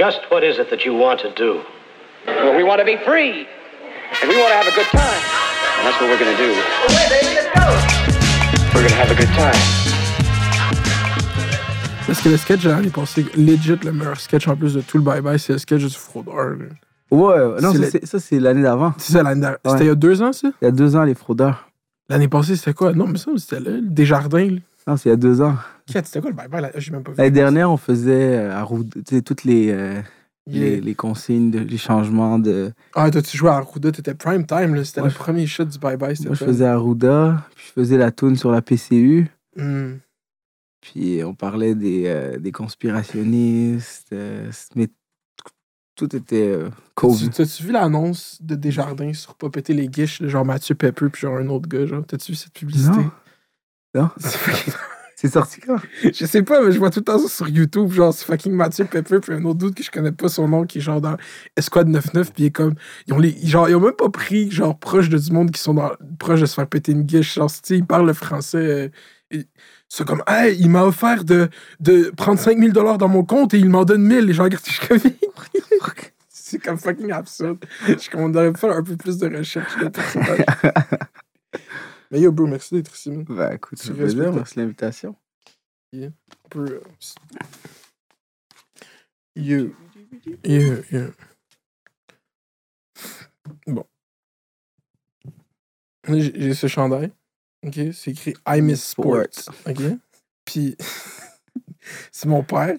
Just what is it that you want to do? Well, we want to be free. And we want to have a good time. And that's what we're going to do. Okay, baby, let's go. We're going to have a good time. Parce que le sketch de l'année passée, legit, le meilleur sketch en plus de tout le bye-bye, c'est le sketch du fraudeur. Ouais, non, C'est ça, c'est- ça, c'est l'année d'avant. C'est ça l'année. Ouais. C'était il y a deux ans, ça? Il y a deux ans, les fraudeurs. L'année passée, c'était quoi? Non, mais ça, c'était là, des jardins. Là. Non, c'est il y a deux ans. C'était quoi le bye-bye? là? J'ai même pas vu. L'année dernière, on faisait euh, à Roud- tu sais, toutes les, euh, Yeah. les, les consignes, de- les changements de. Ah, toi, tu jouais à Arruda, t'étais prime time, là. C'était le je- premier shot du bye-bye. Moi, je faisais Arruda, puis je faisais la tune sur la PCU, Hmm. puis on parlait des, euh, des conspirationnistes, euh, mais tout était euh, COVID. t'as-tu vu l'annonce de Desjardins sur pas péter les guiches, genre Mathieu Pepper puis genre un autre gars, genre? T'as-tu vu cette publicité? Non. Non. C'est sorti quand? je sais pas, mais je vois tout le temps ça sur YouTube, genre c'est fucking Mathieu Pepper puis un autre doute que je connais pas son nom qui est genre dans Esquad 99 puis il est comme ils ont les genre ils ont même pas pris genre proche de du monde qui sont dans proche de se faire péter une guiche, genre tu sais ils parlent le français euh, c'est comme hey, il m'a offert de, de prendre 5000 dollars dans mon compte et il m'en donne 1000 et genre regarde je suis c'est comme fucking absurde. Je suis comme on devrait faire un peu plus de recherche. Mais yo bro, merci d'être ici, man. Bah écoute, C'est plaisir, respectable. merci de l'invitation. On peut, euh, You. Yeah, yeah. Bon. J'ai ce chandail. OK? C'est écrit I miss sports. OK? Puis, c'est mon père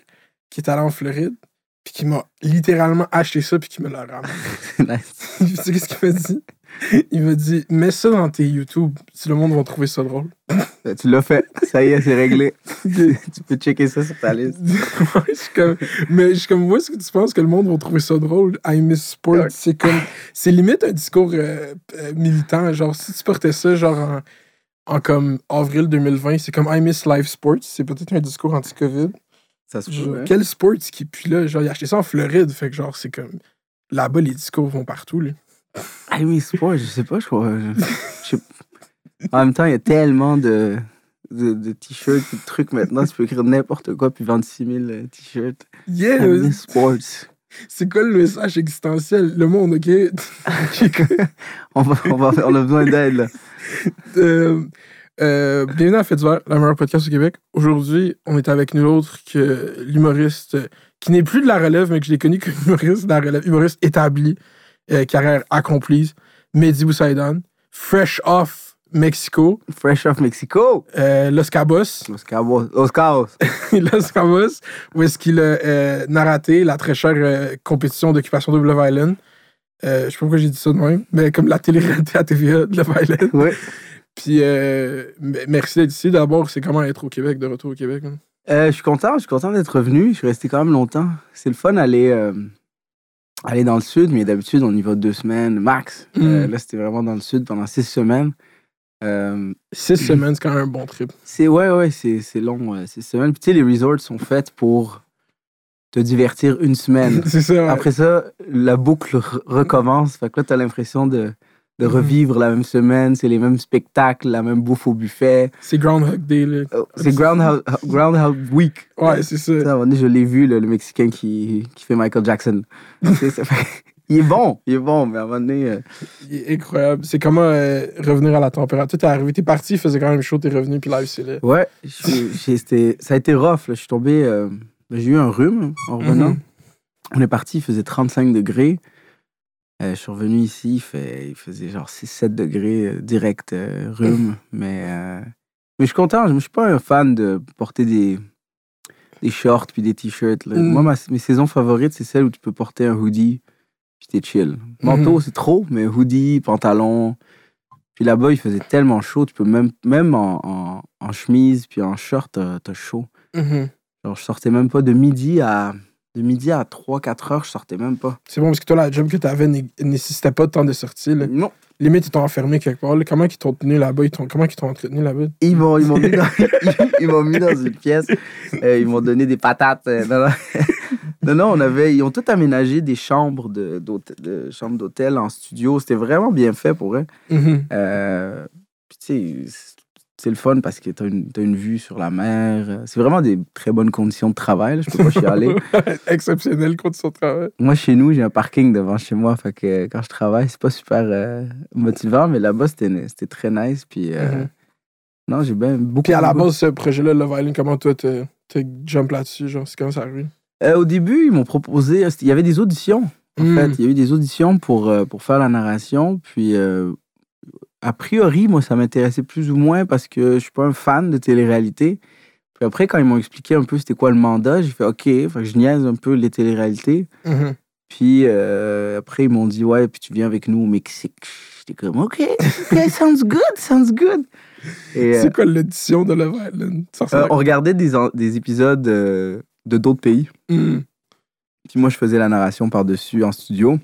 qui est allé en Floride, puis qui m'a littéralement acheté ça, puis qui me l'a ramené. nice. tu sais qu'est-ce qu'il m'a dit? Il m'a dit, mets ça dans tes YouTube, si le monde va trouver ça drôle. Bah, Tu l'as fait, ça y est, c'est réglé. tu peux checker ça sur ta liste. Ouais, je suis comme, mais je suis comme, moi, est-ce que tu penses que le monde va trouver ça drôle? I miss sport. Ouais. C'est comme, c'est limite un discours euh, euh, militant. Genre, si tu portais ça, genre, en, en comme avril 2020, c'est comme I miss live sports. C'est peut-être un discours anti-COVID. Ça se Genre, peut, hein? Quel sport qui puis là? Genre, il a acheté ça en Floride. Fait que, genre, c'est comme, là-bas, les discours vont partout, là. Ah oui, sport, je sais pas, je crois. je- je sais- En même temps, il y a tellement de, de, de t-shirts et de trucs maintenant. Tu peux écrire n'importe quoi puis vendre 6000 euh, t-shirts. Yeah! I miss sports. C'est quoi le message existentiel? Le monde, OK? On, va, on, va, on a besoin d'aide, là. Euh, euh, bienvenue à Fait divers, la meilleure podcast au Québec. Aujourd'hui, on est avec nul autre que l'humoriste qui n'est plus de la relève, mais que je l'ai connu comme humoriste de la relève, humoriste établi, euh, carrière accomplie, Mehdi Boussaïdan, fresh off Mexico, Fresh off Mexico. euh, Los Cabos, Los Cabos. Los Cabos. Los Cabos, où est-ce qu'il a euh, narraté la très chère compétition d'occupation de Love Island. Je sais pas pourquoi j'ai dit ça de même, mais comme la télé-réalité à TVA de Love Island. Oui. Puis, merci d'être ici. D'abord, c'est comment être au Québec, de retour au Québec. hein? Euh, je suis content, je suis content d'être revenu. Je suis resté quand même longtemps. C'est le fun d'aller euh, aller dans le sud, mais d'habitude, on y va deux semaines max. Euh, Mm. là, c'était vraiment dans le sud pendant six semaines. Euh, Six semaines, c'est quand même un bon trip. c'est ouais, ouais, c'est c'est long, euh, six semaines. Puis tu sais, les resorts sont faits pour te divertir une semaine. c'est ça. ouais. Après ça, la boucle re- recommence. Fait que là, t'as l'impression de, de Mhm. revivre la même semaine. C'est les mêmes spectacles, la même bouffe au buffet. C'est Groundhog Day. Là. Oh, C'est Groundhog, Groundhog Week. Ouais, c'est ça. Tu sais, à un moment donné, je l'ai vu, le, le Mexicain qui, qui fait Michael Jackson. Ça fait- il est bon, il est bon, mais à un moment donné, euh, Il est incroyable. C'est comment euh, revenir à la température. T'es arrivé, t'es parti, il faisait quand même chaud, t'es revenu, puis live, c'est là. ouais, c'était- ça a été rough. là. Je suis tombé, euh, j'ai eu un rhume en revenant. Mhm. On est parti, il faisait 35 degrés. Euh, je suis revenu ici, il, fait, il faisait genre 6-7 degrés euh, direct euh, rhume. mais, mais je suis content, je ne suis pas un fan de porter des, des shorts puis des t-shirts. Mm. Moi, ma- mes saisons favorites, c'est celles où tu peux porter un hoodie puis t'es chill. Manteau, c'est trop, mais hoodie, pantalon. Puis là-bas, il faisait tellement chaud, tu peux même, même en, en, en chemise puis en short, t'as chaud. Mhm. Genre, je sortais même pas de midi à de midi à 3-4 heures, je sortais même pas. C'est bon, parce que toi, la job que t'avais né- nécessitait pas de temps de sortie. Là. Non. Limite, ils t'ont enfermé quelque part. là. Comment ils t'ont tenu là-bas? Ils t'ont- Comment ils t'ont entretenu là-bas? Ils m'ont mis, dans- ils m'ont mis dans une pièce. euh, ils m'ont donné des patates. euh, non, non. non, non, on avait, ils ont tout aménagé des chambres de, d'hôtel- de chambres d'hôtel en studio. C'était vraiment bien fait pour eux. Euh, puis tu sais, c'est le fun parce que t'as une, t'as une vue sur la mer. C'est vraiment des très bonnes conditions de travail. là. Je peux pas chialer. Exceptionnel condition de travail. Moi, chez nous, j'ai un parking devant chez moi. Fait que quand je travaille, c'est pas super euh, motivant, mais là-bas, c'était, très nice. Puis, euh, Mhm. non, j'ai bien beaucoup. Puis à la base, ce projet-là, Love Island, comment toi, t'as jump là-dessus? Genre, c'est comment ça arrive? Euh, au début, ils m'ont proposé. Il y avait des auditions. En Mm. fait, il y a eu des auditions pour, euh, pour faire la narration. Puis, euh, a priori, moi, ça m'intéressait plus ou moins parce que je suis pas un fan de télé-réalité. Puis après, quand ils m'ont expliqué un peu c'était quoi le mandat, j'ai fait OK, je niaise un peu les téléréalités. Mhm. Puis euh, après, ils m'ont dit Ouais, puis tu viens avec nous au Mexique. J'étais comme OK, OK, sounds good, sounds good. Euh, C'est quoi l'audition de Love Island? Euh, on regardait des, épisodes de d'autres pays. Mhm. Puis moi, je faisais la narration par-dessus en studio.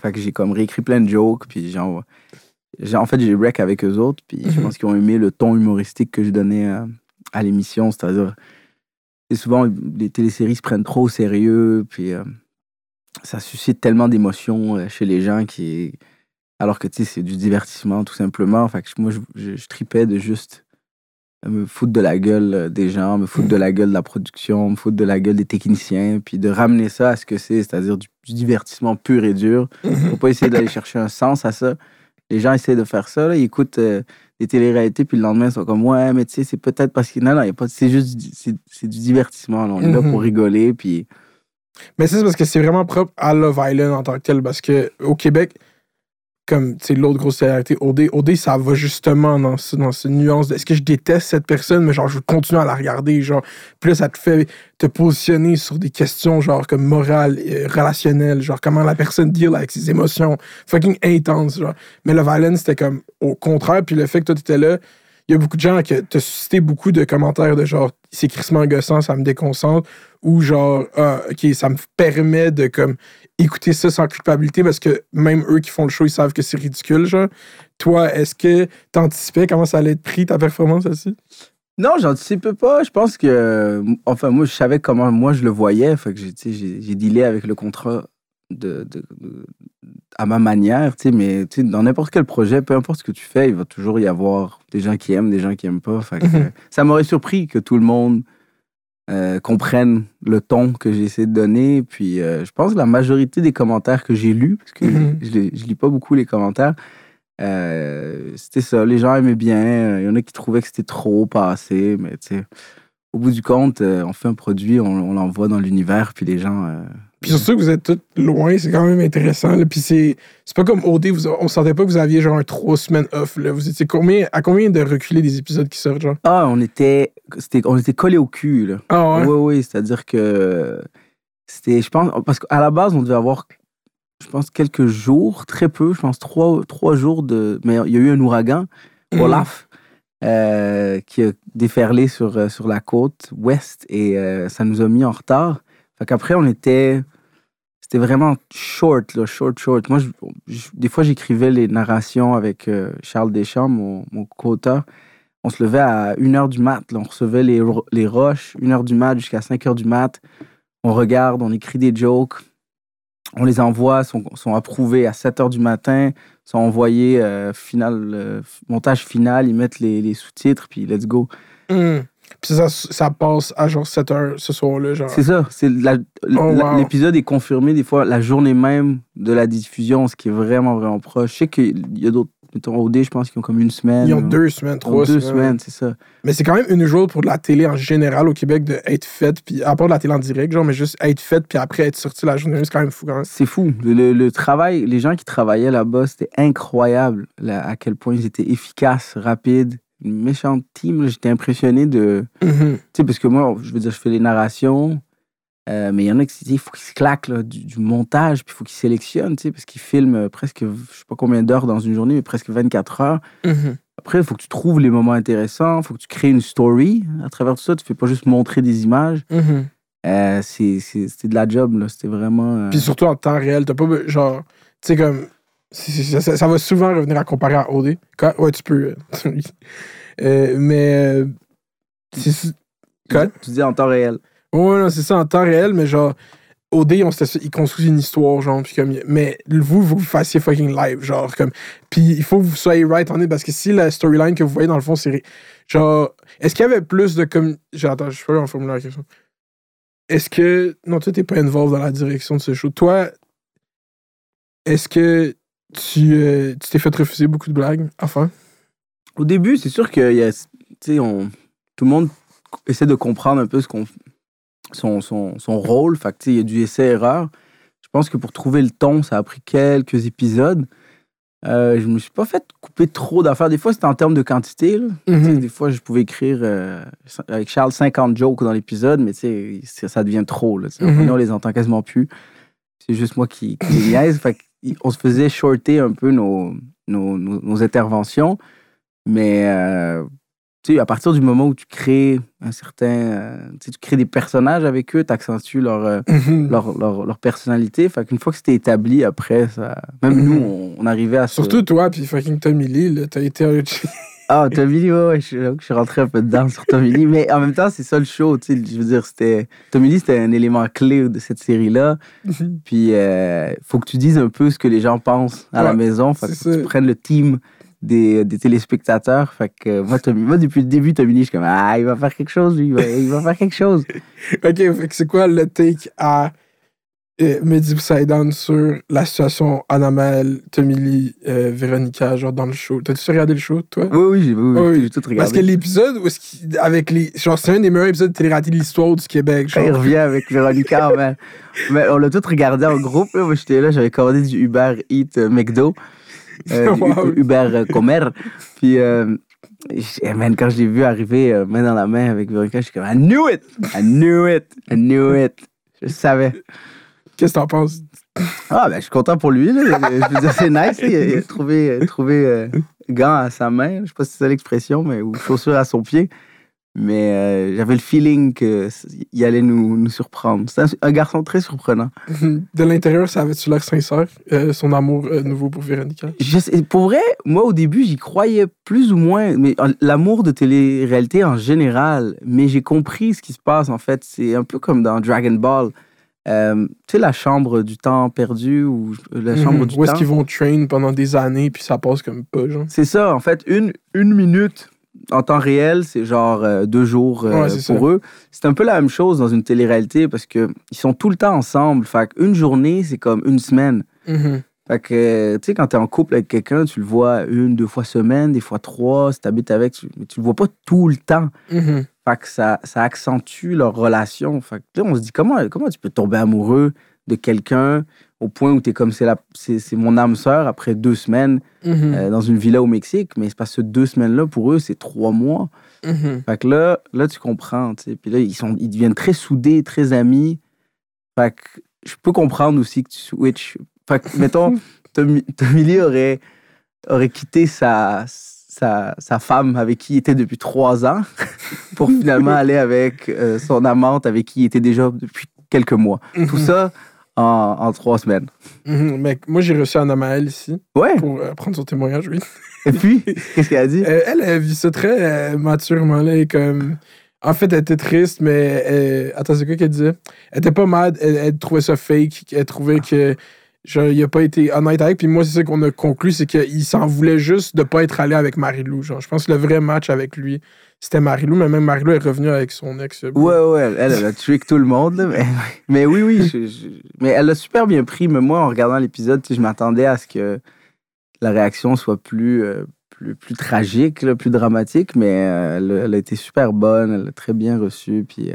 Fait que j'ai comme réécrit plein de jokes. Puis genre, en fait, j'ai break avec eux autres. Puis je Mhm. pense qu'ils ont aimé le ton humoristique que je donnais euh, à l'émission. C'est-à-dire, et souvent, les téléséries se prennent trop au sérieux. Puis euh, ça suscite tellement d'émotions euh, chez les gens qui. Alors que, tu sais, c'est du divertissement, tout simplement. Fait que moi, je, je, je tripais de juste me foutre de la gueule des gens, me foutre de la gueule de la production, me foutre de la gueule des techniciens, puis de ramener ça à ce que c'est, c'est-à-dire du, du divertissement pur et dur. Mhm. Faut pas essayer d'aller chercher un sens à ça. Les gens essaient de faire ça, là, ils écoutent euh, des téléréalités, puis le lendemain, ils sont comme Ouais, mais tu sais, c'est peut-être parce que. Non, non, y a pas... c'est juste du- c'est, c'est du divertissement. là. On est là Mhm. pour rigoler, puis. Mais ça, c'est parce que c'est vraiment propre à Love Island en tant que tel. Parce que au Québec, comme sais, l'autre grosse réalité, OD, ça va justement dans, ce, dans cette nuance de est-ce que je déteste cette personne, mais genre je veux continuer à la regarder. Genre, là, ça te fait te positionner sur des questions genre comme morales, euh, relationnelles, genre comment la personne deal avec ses émotions. Fucking intense, genre. Mais Love Island, c'était comme au contraire. Puis le fait que toi, t'étais là, il y a beaucoup de gens qui t'ont suscité beaucoup de commentaires de genre c'est crissement gossant, ça me déconcentre, ou genre ah, ok, ça me permet de comme écouter ça sans culpabilité parce que même eux qui font le show, ils savent que c'est ridicule, genre. Toi, est-ce que t'anticipais comment ça allait être pris ta performance aussi? Non, j'anticipe pas. Je pense que. Enfin, moi, je savais comment moi je le voyais. Fait que j'ai, dealé avec le contrat de, de- de- à ma manière. tu sais, Mais tu sais, dans n'importe quel projet, peu importe ce que tu fais, il va toujours y avoir des gens qui aiment, des gens qui aiment pas. Fait que, Mhm. ça m'aurait surpris que tout le monde euh, comprenne le ton que j'ai essayé de donner. Puis euh, je pense que la majorité des commentaires que j'ai lus, parce que Mhm. je, je lis pas beaucoup les commentaires, euh, c'était ça. Les gens aimaient bien. Il y en a qui trouvaient que c'était trop passé, mais tu sais, au bout du compte, euh, on fait un produit, on, on l'envoie dans l'univers, puis les gens. Puis surtout que vous êtes tous loin, c'est quand même intéressant. là. Puis c'est c'est pas comme OD, vous, on sentait pas que vous aviez genre un trois semaines off. Là. Vous étiez combien, à combien de reculer des épisodes qui sortent, genre? Ah, on était, c'était, on était collés au cul, là. Ah ouais? Oui, oui, c'est-à-dire que c'était, je pense, parce qu'à la base, on devait avoir, je pense, quelques jours, très peu, je pense trois, trois jours de. Mais il y a eu un ouragan, Mhm. Olaf, euh, qui a déferlé sur, euh, sur la côte ouest et euh, ça nous a mis en retard. Fait qu'après, on était. C'était vraiment short, short, short. Moi, des fois, j'écrivais les narrations avec euh, Charles Deschamps, mon, mon co-auteur. On se levait à 1h du mat. on recevait les, les roches, 1h du mat jusqu'à 5h du mat. On regarde, on écrit des jokes. On les envoie, sont, sont approuvés à 7h du matin, sont envoyés euh, final, euh, montage final, ils mettent les, sous-titres, puis let's go. Hum. Puis ça, ça passe à genre 7 heures ce soir-là, genre. C'est ça. C'est la- la- Oh, wow. L'épisode est confirmé des fois la journée même de la diffusion, ce qui est vraiment, vraiment proche. Je sais qu'il y a d'autres, mettons, OD, je pense qu'ils ont comme une semaine. Ils ont deux semaines, trois deux semaines. semaines, c'est ça. Mais c'est quand même une journée pour de la télé en général au Québec de être faite, puis à part de la télé en direct, genre, mais juste être faite, puis après être sortie la journée, c'est quand même fou quand même. C'est fou. Le, le- le travail, les gens qui travaillaient là-bas, c'était incroyable là, à quel point ils étaient efficaces, rapides. Une méchante team. J'étais impressionné de. Mhm. Tu sais, parce que moi, je veux dire, je fais les narrations, euh, mais il y en a qui il faut qu'ils se claquent là, du, du montage, puis il faut qu'ils sélectionnent, tu sais, parce qu'ils filment euh, presque, je sais pas combien d'heures dans une journée, mais presque 24 heures. Mhm. Après, il faut que tu trouves les moments intéressants, il faut que tu crées une story. À travers tout ça, tu fais pas juste montrer des images. Euh, c'est- c'est- C'était de la job, là. C'était vraiment. euh, Puis surtout en temps réel, t'as pas genre, tu sais, comme, ça, ça va souvent revenir à comparer à OD. Quand, ouais, tu peux. euh, euh, mais, euh, tu, dis, tu dis en temps réel. Ouais, non, c'est ça, en temps réel, mais genre, OD, on ils construisent une histoire, genre, puis comme, mais vous, vous fassiez fucking live, genre, comme, puis il faut que vous soyez right on it, parce que si la storyline que vous voyez dans le fond, c'est, genre, est-ce qu'il y avait plus de, comme, genre, attends, je peux en formuler la question. Est-ce que, non, toi, t'es pas involved dans la direction de ce show. Toi, est-ce que tu, euh, tu t'es fait refuser beaucoup de blagues, enfin? Au début, c'est sûr que y a, on, tout le monde essaie de comprendre un peu ce qu'on, son, son, son rôle. Fait il y a du essai-erreur. Je pense que pour trouver le ton, ça a pris quelques épisodes. Euh, je me suis pas fait couper trop d'affaires. Des fois, c'était en termes de quantité. là. Sais, Des fois, je pouvais écrire euh, avec Charles 50 jokes dans l'épisode, mais ça devient trop. Là. Mhm. on les entend quasiment plus. C'est juste moi qui, qui les niaise. Fait que, on se faisait shorter un peu nos, nos, nos, nos interventions. Mais euh, tu sais, à partir du moment où tu crées un certain. euh, tu sais, tu crées des personnages avec eux, tu accentues leur, euh, Mhm. leur, leur, leur personnalité. Fait qu'une fois que c'était établi, après, ça, même Mhm. nous, on, on arrivait à se. Surtout toi, puis fucking Tommy Lee, t'as été un- Ah, Tommy Lee, ouais, ouais, je, je suis rentré un peu dedans sur Tommy Lee. Mais en même temps, c'est ça le show, tu sais. Je veux dire, c'était. Tommy Lee, c'était un élément clé de cette série-là. Puis, euh, faut que tu dises un peu ce que les gens pensent à la maison. Que faut que tu prennes le team des, des téléspectateurs. Fait que euh, moi, Tommy- moi, depuis le début, Tommy Lee, je suis comme, ah, il va faire quelque chose, lui, il va, il va faire quelque chose. Ok, fait que c'est quoi le take à euh, Mehdi Poseidon sur la situation Annabelle, Tommy Lee, euh, Véronica, genre dans le show? T'as-tu regardé le show, toi? Oui, oui, j'ai oui, oui, tout regardé. Parce que l'épisode où avec les. Genre, c'est un des meilleurs épisodes de télé-réalité de l'histoire du Québec. Quand il Genre. revient avec Véronica, mais, mais on l'a tout regardé en groupe. Là. Moi, j'étais là, j'avais commandé du Uber Eat euh, McDo, euh, Wow. Uber euh, Comer. Puis, eh, man, quand je l'ai vu arriver euh, main dans la main avec Véronica, je suis comme, I knew it! I knew it! I knew it! Je savais. Qu'est-ce que t'en penses? Ah, ben, je suis content pour lui. Là. Je veux dire, c'est nice. Il, a, il a trouvé, trouvé euh, gant à sa main. Je sais pas si c'est ça l'expression, mais ou chaussure à son pied. Mais euh, j'avais le feeling qu'il allait nous, nous surprendre. C'est un, un garçon très surprenant. De l'intérieur, ça avait-tu l'air sincère, euh, son amour nouveau pour Véronica? Je sais- pour vrai, moi, au début, j'y croyais plus ou moins. Mais l'amour de télé-réalité en général. Mais j'ai compris ce qui se passe, en fait. C'est un peu comme dans Dragon Ball. Euh, tu sais, la chambre du temps perdu ou la chambre Mhm. du Où est-ce temps? qu'ils vont train pendant des années, puis ça passe comme pas, genre? C'est ça, en fait, une, une minute en temps réel, c'est genre euh, deux jours euh, Ouais, pour eux. C'est un peu la même chose dans une télé-réalité parce que ils sont tout le temps ensemble. Fait une journée, c'est comme une semaine. Mhm. Fait que, tu sais, quand t'es en couple avec quelqu'un, tu le vois une, deux fois semaine, des fois trois. Si t'habites avec, tu, mais tu le vois pas tout le temps. Mhm. Fait que ça, ça accentue leur relation. Fait que là, on se dit, comment, comment tu peux tomber amoureux de quelqu'un au point où t'es comme, c'est la- c'est c'est mon âme sœur après deux semaines Mhm. euh, dans une villa au Mexique, mais c'est parce que deux semaines-là, pour eux, c'est trois mois. Mhm. Fait que là, là tu comprends, tu sais. Puis là, ils, sont, ils deviennent très soudés, très amis. Fait que je peux comprendre aussi que tu switches. Fait que, mettons, Tommy, Tommy Lee aurait, aurait quitté sa, sa, sa femme avec qui il était depuis trois ans pour finalement aller avec euh, son amante avec qui il était déjà depuis quelques mois. Tout ça en, en trois semaines. Mhm. Mec, moi, j'ai reçu Anna Maëlle ici Ouais. pour euh, prendre son témoignage, oui. Et puis, qu'est-ce qu'elle a dit? Euh, elle, elle vit ça très euh, maturement, là, et comme... En fait, elle était triste, mais... Attends, c'est quoi qu'elle disait? Elle était pas mad, elle, elle trouvait ça fake, elle trouvait que... Genre, il a pas été honnête avec, puis moi, c'est ça qu'on a conclu, c'est qu'il s'en voulait juste de pas être allé avec Marie-Lou. Genre, je pense que le vrai match avec lui, c'était Marie-Lou, mais même Marie-Lou est revenue avec son ex. euh, Ouais, ouais, elle, elle a trick tout le monde. mais, mais oui, oui. je- je- mais elle l'a super bien pris. Mais moi, en regardant l'épisode, je m'attendais à ce que la réaction soit plus, euh, plus, plus tragique, plus dramatique. Mais euh, elle, a- elle a été super bonne. Elle l'a très bien reçue. Puis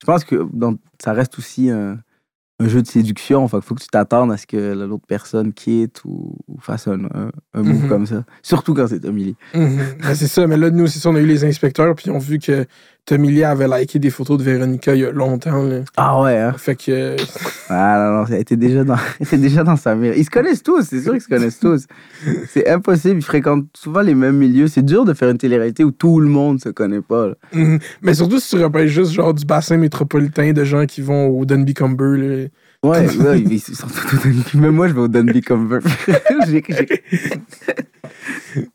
je pense que ça reste aussi un, un jeu de séduction. Fait faut que tu t'attendes à ce que l'autre personne quitte ou, ou fasse un, un, un move Mhm. comme ça. Surtout quand c'est Tommy Lee. Mhm. Ben, c'est ça, mais là, nous, ça, on a eu les inspecteurs, puis ils ont vu que Tommy Lee avait liké des photos de Véronica il y a longtemps. là. Ah ouais, hein? Fait que. Ah non, non, elle était déjà dans, elle était déjà dans sa mire. Ils se connaissent tous, c'est sûr qu'ils se connaissent tous. C'est impossible, ils fréquentent souvent les mêmes milieux. C'est dur de faire une télé-réalité où tout le monde se connaît pas. là. Mhm. Mais surtout si tu repères juste genre du bassin métropolitain de gens qui vont au Dunby Cumber, là, Ouais, ouais, ils sont tous. Même moi, je vais au comme J'ai- j'ai-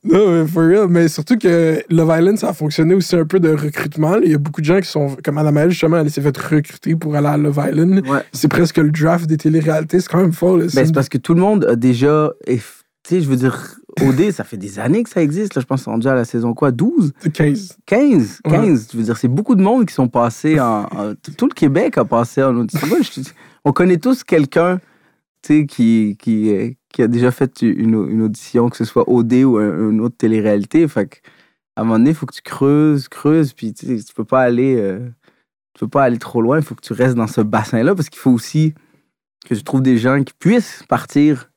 Non, mais for real. Mais surtout que Love Island, ça a fonctionné aussi un peu de recrutement. Il y a beaucoup de gens qui sont, comme Annabelle, justement, elle s'est fait recruter pour aller à Love Island. Ouais. C'est presque le draft des téléréalités. C'est quand même fort. Ben, c'est parce que tout le monde a déjà. Tu sais, je veux dire, OD, ça fait des années que ça existe. Là, je pense qu'on est rendu à la saison quoi? 12 c'est 15. 15 Ouais. 15 Je veux dire, c'est beaucoup de monde qui sont passés en. en- tout le Québec a passé en audition. On connaît tous quelqu'un qui, qui, euh, qui a déjà fait une, une audition, que ce soit OD ou un- une autre télé-réalité. Fait que, à un moment donné, il faut que tu creuses, creuses, puis tu tu peux pas aller. euh, tu peux pas aller trop loin, il faut que tu restes dans ce bassin-là parce qu'il faut aussi que tu trouves des gens qui puissent partir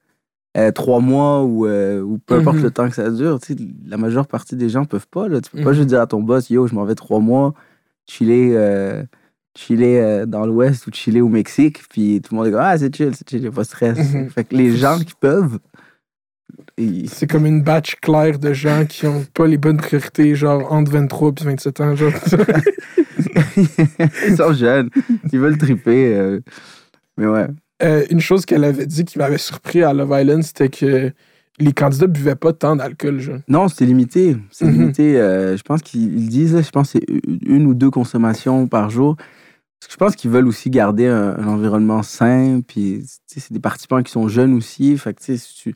euh, trois mois ou, euh, ou peu importe Mhm. le temps que ça dure. Tu sais, la majeure partie des gens peuvent pas. Là. Tu peux pas Mhm. juste dire à ton boss, yo, je m'en vais trois mois, chiller, chiller euh, dans l'Ouest ou chiller au Mexique, puis tout le monde est comme, ah, c'est chill, c'est chill, y a pas de stress. Mhm. Fait que les gens qui peuvent, ils- C'est comme une batch claire de gens qui ont pas les bonnes priorités, genre entre 23 et 27 ans. Genre. ils sont jeunes, ils veulent triper. euh. Mais ouais. Euh, une chose qu'elle avait dit qui m'avait surpris à Love Island, c'était que les candidats buvaient pas tant d'alcool. Non, c'est limité. C'est Mhm. limité. euh, je pense qu'ils ils disent, je pense c'est une ou deux consommations par jour. Parce que je pense qu'ils veulent aussi garder un, un environnement sain. Puis, c'est des participants qui sont jeunes aussi. Fait que, si tu-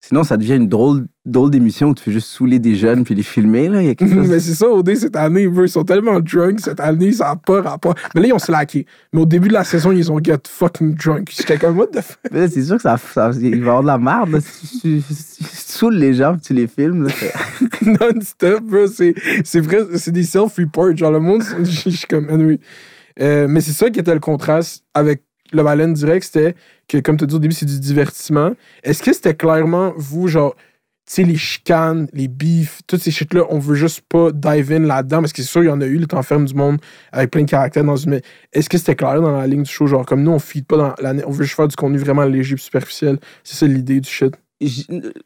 Sinon, ça devient une drôle, drôle d'émission où tu fais juste saouler des jeunes puis les filmer. Là. Il y a quelque chose... Mais c'est ça, OD, cette année, ils sont tellement drunk cette année, ça n'a pas rapport. Mais là, ils ont slacké. Mais au début de la saison, ils ont get fucking drunk. J'étais comme, what the fuck? Mais là, c'est sûr que ça, ça- il va y avoir de la merde. là. Si tu, si tu saoules les gens puis tu les filmes, Non-stop, bro. C'est c'est vrai, c'est des self-reports. Genre, le monde, je suis comme, anyway. Euh, mais c'est ça qui était le contraste avec le Baleine direct, c'était que, comme tu as dit au début, c'est du divertissement. Est-ce que c'était clairement, vous, genre, tu sais, les chicanes, les beefs, toutes ces shit-là, on veut juste pas dive in là-dedans, parce que c'est sûr, il y en a eu, le temps ferme du monde, avec plein de caractères dans une. mais Est-ce que c'était clair dans la ligne du show? Genre, comme nous, on feed pas dans la. On veut juste faire du contenu vraiment léger et superficiel. C'est ça l'idée du shit.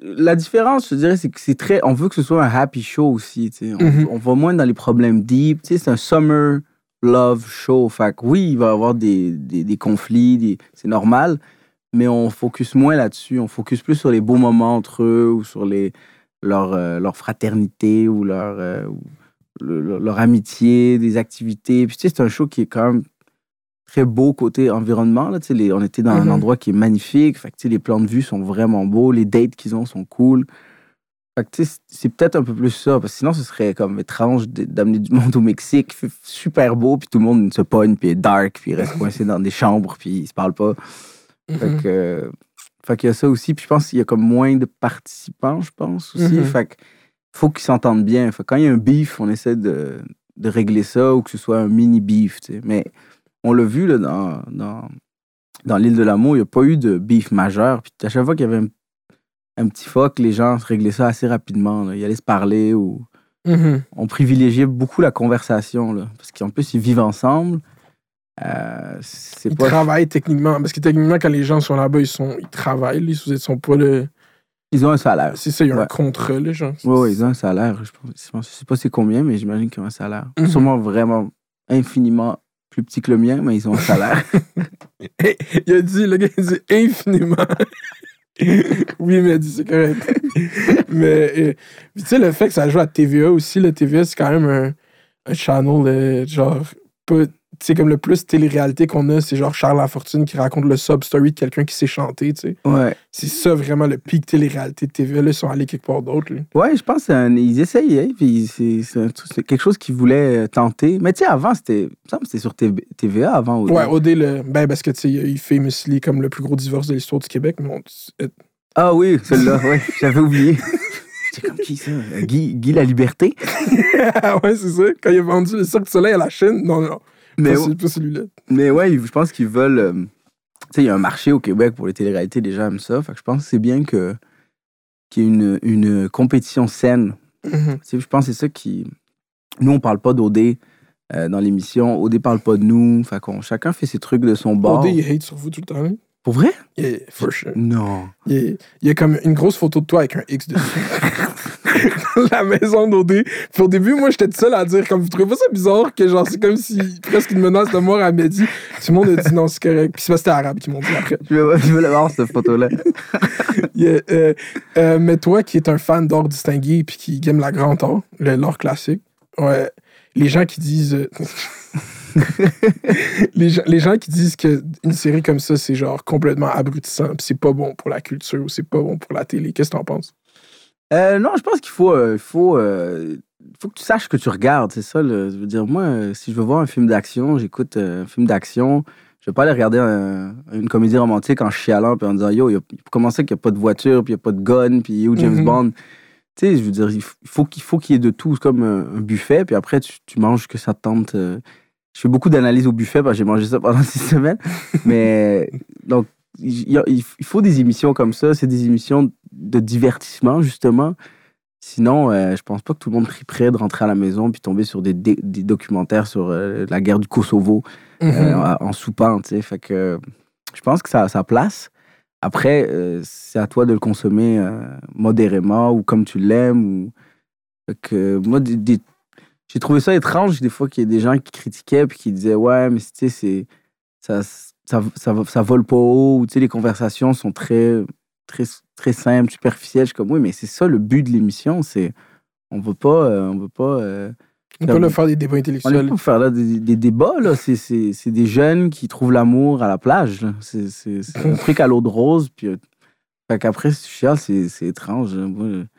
La différence, je dirais, c'est que c'est très. On veut que ce soit un happy show aussi. tu sais. On, Mhm. on va moins dans les problèmes deep. tu sais, C'est un summer love show. Fait que oui, il va y avoir des, des, des conflits, des- c'est normal, mais on focus moins là-dessus. On focus plus sur les beaux moments entre eux ou sur les, leur, euh, leur fraternité ou leur, euh, leur amitié, des activités. Puis tu sais, c'est un show qui est quand même très beau côté environnement. Là, tu sais, les- on était dans un endroit qui est magnifique. Fait que, tu sais, les plans de vue sont vraiment beaux. Les dates qu'ils ont sont cool. Fait que, tu sais, c'est peut-être un peu plus ça. Parce que sinon, ce serait comme étrange d'amener du monde au Mexique. Fait super beau, puis tout le monde se pogne, puis est dark, puis il reste coincé dans des chambres, puis ils se parlent pas. Fait Mhm. que, fait qu'il y a ça aussi. Puis je pense qu'il y a comme moins de participants, je pense aussi. Mhm. Fait que faut qu'ils s'entendent bien. Fait que quand il y a un beef, on essaie de, de régler ça ou que ce soit un mini beef. tu sais. Mais on l'a vu là, dans, dans, dans l'île de l'amour, il n'y a pas eu de beef majeur. Puis à chaque fois qu'il y avait un, un petit fuck, les gens réglaient ça assez rapidement. là. Ils allaient se parler ou Mhm. on privilégiait beaucoup la conversation. Là, parce qu'en plus, ils vivent ensemble. Euh, Ils pas travaillent techniquement. Parce que techniquement, quand les gens sont là-bas, ils, sont, ils travaillent. Ils sont pas le. ils ont un salaire. C'est ça, il y a un Ouais. contrat, là, genre. Oui, ils ont un salaire. Je je sais pas c'est combien, mais j'imagine qu'ils ont un salaire. Mhm. Sûrement vraiment infiniment plus petit que le mien, mais ils ont un salaire. Il a dit, le gars, il dit infiniment. oui, mais c'est correct. mais, euh, tu sais, le fait que ça joue à TVA aussi, le TVA, c'est quand même un, un channel, euh, genre, pas. Sais, comme le plus télé-réalité qu'on a, c'est genre Charles Lafortune qui raconte le sub-story de quelqu'un qui sait chanter, tu sais. ouais. C'est ça vraiment le pic télé-réalité de TVA. Là, ils sont allés quelque part d'autre. là. Ouais, je pense que c'est un- ils essayaient, puis c'est c'est c'est quelque chose qu'ils voulaient euh, tenter. Mais tu sais, avant, c'était sur TV TVA avant. Ouais. OD, le, ben, parce que tu sais, il eu Famously comme le plus gros divorce de l'histoire du Québec. Mais on- Ah oui, celle-là, ouais, j'avais oublié. J'étais comme qui ça? Guy, Guy La Liberté? Ouais, c'est ça. Quand il a vendu le Cirque du Soleil à la Chine, non, non, mais, pas, celui- pas celui-là. mais ouais, je pense qu'ils veulent. euh, tu sais, il y a un marché au Québec pour les téléréalités, les gens aiment ça. Fait que je pense que c'est bien que qu'il y ait une, une compétition saine sais, je pense que c'est ça qui. Nous, on parle pas d'OD euh, dans l'émission. OD parle pas de nous. Fait qu'on, chacun fait ses trucs de son bord. OD, il hate sur vous tout le temps. hein. Pour vrai? Yeah, for sure. Non. Il y, a, il y a comme une grosse photo de toi avec un X dessus. dans la maison d'OD. Puis au début, moi, j'étais tout seul à dire, comme vous trouvez pas ça bizarre que genre, c'est comme si presque une menace de mort à Mehdi. Tout le monde a dit non, c'est correct. Puis c'est que c'était arabe qui m'ont dit après. Je veux, je veux la voir, cette photo-là? Yeah, euh, euh, mais toi qui es un fan d'art distingué puis qui aime la grande le- l'art classique, ouais, les gens qui disent. euh, les, gens, les gens qui disent que une série comme ça, c'est genre complètement abrutissant, puis c'est pas bon pour la culture ou c'est pas bon pour la télé. Qu'est-ce que t'en penses? Euh, non, je pense qu'il faut, euh, faut, euh, faut que tu saches que tu regardes. C'est ça, le- je veux dire, moi, euh, si je veux voir un film d'action, j'écoute un film d'action. Je vais pas aller regarder un- une comédie romantique en chialant puis en disant Yo, y a- comment ça qu'il n'y a pas de voiture, puis il n'y a pas de gun, puis où James Mhm. Bond? Tu sais, je veux dire, il faut qu'il faut qu'il y ait de tout. Comme un, buffet, puis après, tu, tu manges ce que ça te tente. Je fais beaucoup d'analyses au buffet parce que j'ai mangé ça pendant six semaines. Mais donc, il faut des émissions comme ça. C'est des émissions de divertissement, justement. Sinon, euh, je pense pas que tout le monde prie prêt de rentrer à la maison puis tomber sur des, documentaires sur euh, la guerre du Kosovo Mhm. euh, en, soupant, tu sais. Fait que je pense que ça a sa place. Après, euh, c'est à toi de le consommer modérément ou comme tu l'aimes. Ou... Fait que moi, des- des- j'ai trouvé ça étrange des fois qu'il y ait des gens qui critiquaient puis qui disaient Ouais, mais tu sais, c'est. Ça, ça, ça, ça vole pas haut, ou tu sais, les conversations sont très, très, très simples, superficielles. Je suis comme, oui, mais c'est ça le but de l'émission, c'est. On veut pas. euh, on veut pas. euh, On peut le faire des débats on intellectuels. pas pour faire là des, des débats, là. C'est, c'est, c'est des jeunes qui trouvent l'amour à la plage. là. C'est, c'est, c'est un truc à l'eau de rose. Puis, euh, fait qu'après, si tu chiales, c'est, c'est étrange. là. Moi, tu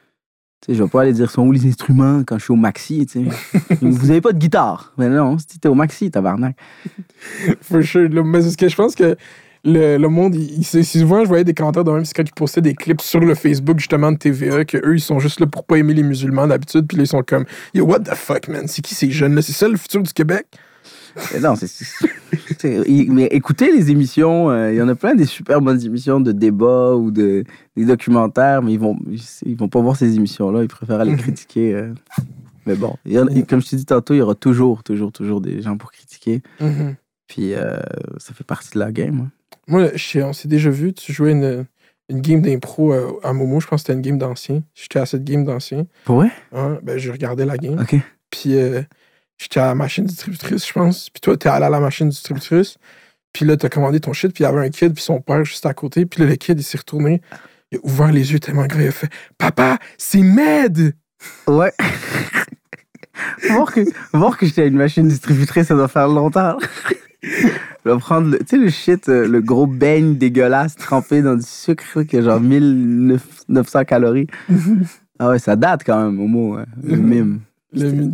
sais, je vais pas aller dire sont où les instruments quand je suis au maxi. tu sais. Vous avez pas de guitare. Mais non, si t'es au maxi, tabarnak. For sure. là. Mais ce que je pense que le, le monde, il, il- c'est- souvent, je voyais des commentaires de même, c'est quand ils postaient des clips sur le Facebook, justement, de TVA, que eux ils sont juste là pour pas aimer les musulmans d'habitude, puis là, ils sont comme, yo, what the fuck, man? C'est qui ces jeunes-là? C'est ça le futur du Québec? Non, c'est, mais écoutez les émissions. euh, Il y en a plein des super bonnes émissions de débats ou de, des documentaires, mais ils vont, ils vont pas voir ces émissions-là. Ils préfèrent aller critiquer. euh. Mais bon, y en- comme je t'ai dit tantôt, il y aura toujours, toujours, toujours des gens pour critiquer. Mhm. Puis euh, ça fait partie de la game. hein. Moi, je on s'est déjà vu, tu jouais une, une game d'impro à Momo, je pense que c'était une game d'ancien. J'étais à cette game d'ancien. Vrai? Hein, ben, j'ai regardé la game. OK. Puis j'étais à la machine distributrice, je pense. Puis toi, t'es allé à la machine distributrice. Puis là, t'as commandé ton shit. Puis il y avait un kid, puis son père juste à côté. Puis là, le kid, il s'est retourné. Il a ouvert les yeux tellement grands. Il a fait Papa, c'est Med Ouais. voir que, voir que j'étais à une machine distributrice, ça doit faire longtemps. Je vais prendre le, tu sais, le shit, euh, le gros beigne dégueulasse trempé dans du sucre qui a genre 1900 calories. Ah ouais, ça date quand même, au mot, hein, le mime. Le-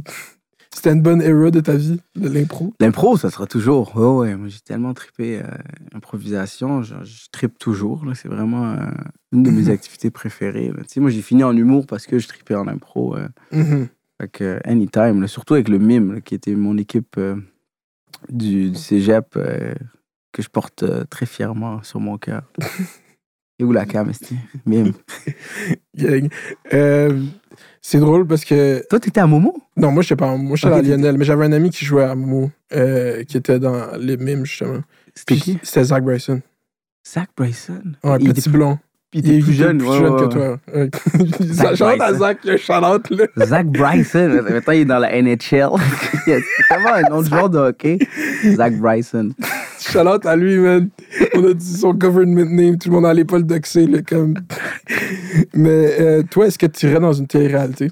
C'était une bonne era de ta vie, de l'impro. L'impro, ça sera toujours. Oh ouais, moi j'ai tellement trippé euh, improvisation, genre, je trippe toujours. là. C'est vraiment euh, une de mes activités préférées. Tu sais, moi j'ai fini en humour parce que je trippais en impro. euh, Mhm. Fait que, euh, anytime, là, surtout avec le MIM, là, qui était mon équipe euh, du, du cégep, que je porte très fièrement sur mon cœur. Et où la cam? MIM. Gang. Euh, c'est drôle parce que. Toi, t'étais à Momo? Non, moi, je sais pas. Moi, j'étais Ok, à Lionel, mais j'avais un ami qui jouait à Momo, euh, qui était dans les mimes, justement. C'était qui? C'était Zach Bryson. Zach Bryson? Ouais, il petit était, blond. il était plus jeune. ouais, ouais, que toi. Zach Shout-out à. Zach, il un shout-out, là. Zach Bryson. Maintenant, il est dans la NHL. c'est tellement un autre genre de hockey. Zach Bryson. Shout-out à lui, man. On a dit son government name, tout le monde allait pas le doxer, là, comme. Mais euh, toi, est-ce que tu irais dans une télé-réalité?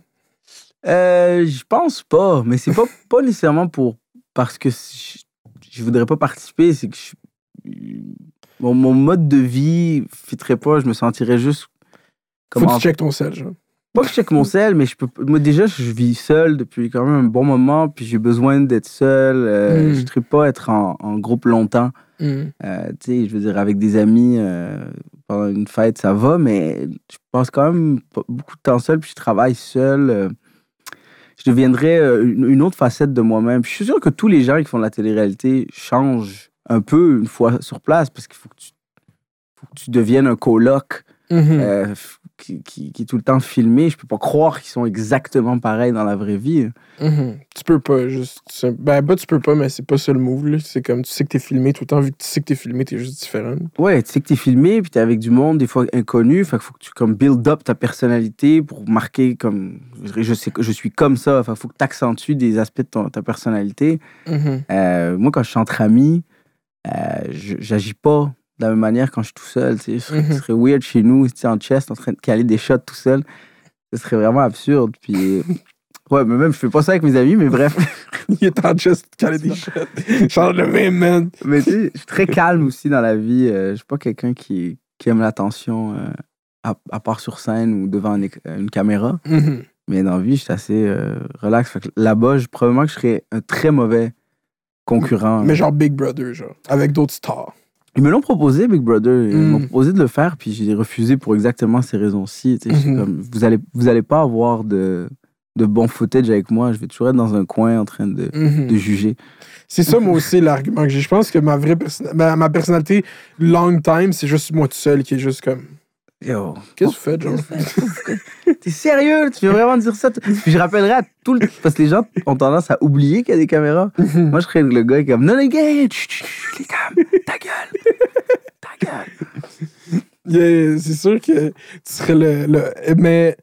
Euh, je pense pas, mais c'est pas, pas nécessairement pour parce que je, je voudrais pas participer, c'est que je- mon, mon mode de vie fitterait pas, je me sentirais juste Faut comme que en- tu checkes ton sel, genre. Pas que je check mon sel, mais je peux moi déjà je vis seul depuis quand même un bon moment, puis j'ai besoin d'être seul, euh, Mm. je ne pas être en, en groupe longtemps. Mm. Euh, tu sais, je veux dire, avec des amis, euh, pendant une fête, ça va, mais je passe quand même beaucoup de temps seul, puis je travaille seul. je deviendrais une, une autre facette de moi-même. Je suis sûr que tous les gens qui font de la télé-réalité changent un peu une fois sur place, parce qu'il faut que tu, faut que tu deviennes un coloc. F- qui, qui, qui est tout le temps filmé, je peux pas croire qu'ils sont exactement pareils dans la vraie vie. Mhm. Tu peux pas, juste. Ben, bah, tu peux pas, mais c'est pas ça le move. C'est comme tu sais que t'es filmé tout le temps, vu que tu sais que t'es filmé, t'es juste différent. Ouais, tu sais que t'es filmé, puis t'es avec du monde, des fois inconnu, fait qu'il faut que tu comme build up ta personnalité pour marquer comme je sais que je suis comme ça, fait faut que t'accentues des aspects de ton- ta personnalité. Mhm. Euh, moi, quand je suis entre amis, euh, je- j'agis pas de la même manière quand je suis tout seul. tu sais. Ce serait, Mhm. serait weird chez nous, tu sais, en chest, en train de caler des shots tout seul. Ce serait vraiment absurde. Puis, ouais, mais même, je fais pas ça avec mes amis, mais bref. Il est en chest, caler des shots. Genre le même, man. mais tu sais, je suis très calme aussi dans la vie. Euh, je suis pas quelqu'un qui, qui aime l'attention, euh, à, à part sur scène ou devant une, caméra. Mhm. Mais dans la vie, je suis assez euh, relax. Là-bas, probablement que je serais un très mauvais concurrent. Mais genre Big Brother, genre. Avec d'autres stars. Ils me l'ont proposé, Big Brother. Ils Mm. m'ont proposé de le faire, puis j'ai refusé pour exactement ces raisons-ci. Mhm. comme, vous allez, vous allez pas avoir de, de bon footage avec moi. Je vais toujours être dans un coin en train de, Mhm. de juger. C'est ça, moi aussi, l'argument que j'ai. Je pense que ma vraie perso- ma, ma personnalité, long time, c'est juste moi tout seul qui est juste comme. Yo, Qu'est-ce que vous faites, genre? t'es sérieux? Tu veux vraiment dire ça? Puis je rappellerai à tout le... Parce que les gens ont tendance à oublier qu'il y a des caméras. Moi, je serais le gars qui est comme, non, les gars, chut, chut, chut, les gars, ta gueule. Ta gueule. Yeah, c'est sûr que tu serais le. le- mais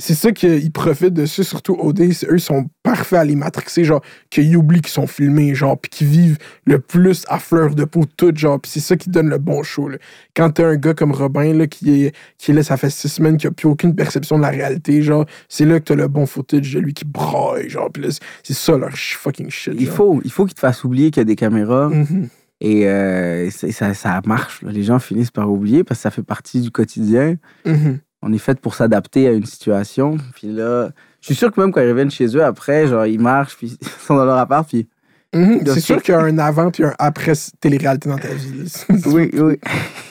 c'est ça qu'ils profitent dessus, surtout OD. Eux, ils sont parfaits à les matrixer, genre, qu'ils oublient qu'ils sont filmés, genre, puis qu'ils vivent le plus à fleur de peau, tout, genre, puis c'est ça qui donne le bon show, là. Quand t'as un gars comme Robin, là, qui est, qui est là, ça fait six semaines, qui a plus aucune perception de la réalité, genre, c'est là que t'as le bon footage de lui qui braille, genre, puis là, c'est- ça leur fucking shit. Il faut, il faut qu'ils te fassent oublier qu'il y a des caméras. Mhm. Et euh, ça, ça, ça marche. là. Les gens finissent par oublier parce que ça fait partie du quotidien. Mhm. On est fait pour s'adapter à une situation. Puis là, je suis sûr que même quand ils reviennent chez eux après, genre, ils marchent, puis ils sont dans leur appart, puis Mhm. Bien C'est sûr. qu'il y a un avant puis un après télé-réalité dans ta vie. Oui, oui.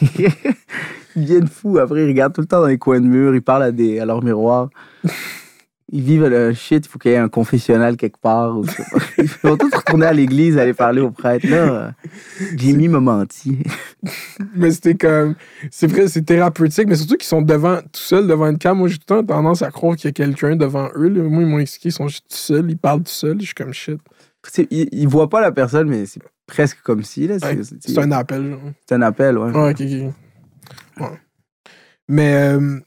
ils viennent fous. Après, ils regardent tout le temps dans les coins de mur. Ils parlent à, des, à leur miroir. Ils vivent le shit. Il faut qu'il y ait un confessionnal quelque part. Ou. Ils vont tous retourner à l'église, aller parler au prêtre. Là, euh, Jimmy m'a menti. mais c'était comme. C'est vrai, c'est thérapeutique, mais surtout qu'ils sont devant, tout seuls devant une cam. Moi, j'ai tout le temps tendance à croire qu'il y a quelqu'un devant eux. là. Moi, ils m'ont expliqué, ils sont juste tout seuls, ils parlent tout seuls. Je suis comme shit. Ils, ils voient pas la personne, mais c'est presque comme si. là. C'est Ouais, c'est- C'est un appel, genre. c'est un appel, ouais. Ok, ok. Ouais. Mais, euh,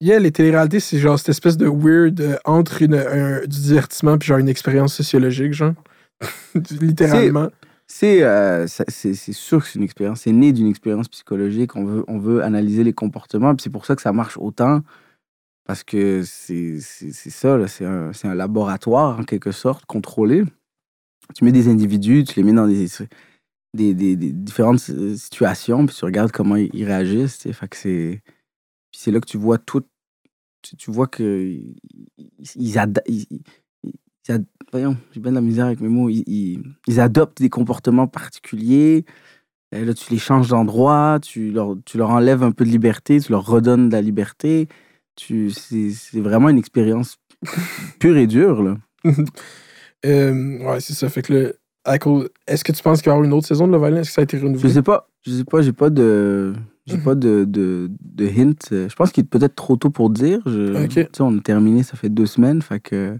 yeah, les téléréalités, c'est genre cette espèce de weird euh, entre une, un- du divertissement puis genre une expérience sociologique, genre. Littéralement. C'est euh, sûr que c'est une expérience. C'est né d'une expérience psychologique. On veut, on veut analyser les comportements. C'est pour ça que ça marche autant. Parce que c'est ça, c'est un, un laboratoire en quelque sorte, contrôlé. Tu mets des individus, tu les mets dans des, des, des- des différentes euh, situations, puis tu regardes comment ils, réagissent. Fait que c'est puis c'est là que tu vois tout. Tu, tu vois que ils, ada- ils- ad- voyons, j'ai bien de la misère avec mes mots. Ils, ils- adoptent des comportements particuliers. Et là, tu les changes d'endroit, tu leur, tu leur enlèves un peu de liberté, tu leur redonnes de la liberté. Tu, c'est, c'est vraiment une expérience pure et dure. Là. Euh, ouais, c'est ça. Fait que le. à cause- Est-ce que tu penses qu'il va y avoir une autre saison de Love Island? Est-ce que ça a été Je renouvelé? sais pas, je sais pas, j'ai pas de, j'ai Mhm. pas de, de, de hint. Je pense qu'il est peut-être trop tôt pour dire. Je, Ok. tu sais, on a terminé, ça fait deux semaines, fait que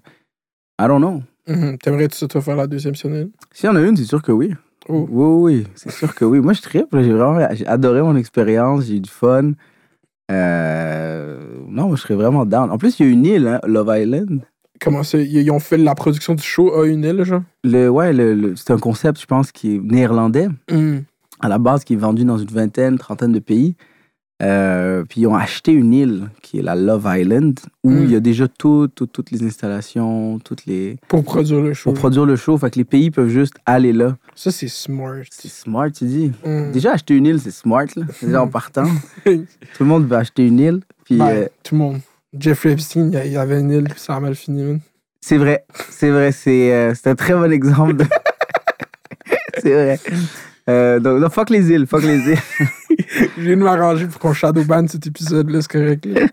I don't know. Mhm. T'aimerais-tu ça, toi, faire la deuxième semaine? S'il y en a une, c'est sûr que oui. Oh. Oui, oui, c'est sûr que oui. Moi, je tripe. J'ai vraiment j'ai adoré mon expérience. J'ai eu du fun. Euh, Non, je serais vraiment down. En plus, il y a une île, hein, Love Island. Comment ça? Ils ont fait la production du show à une île, genre? Le, ouais, le, le- c'est un concept, je pense, qui est néerlandais. Mhm. À la base, qui est vendu dans une vingtaine, trentaine de pays. Euh, puis ils ont acheté une île qui est la Love Island, où Mm. il y a déjà tout- tout- toutes les installations, toutes les. Pour produire le show. Pour produire le show. Fait que les pays peuvent juste aller là. Ça, c'est smart. C'est smart, tu dis. Mhm. Déjà, acheter une île, c'est smart, là. Déjà en partant. Tout le monde va acheter une île. Puis Ben, euh, Tout le monde. Jeffrey Epstein, il y avait une île, puis ça a mal fini, c'est vrai, c'est vrai, c'est euh, c'est un très bon exemple. de- c'est vrai. Euh, donc, non, fuck les îles, fuck les îles. Je viens de m'arranger pour qu'on shadowban cet épisode-là, c'est correct. là.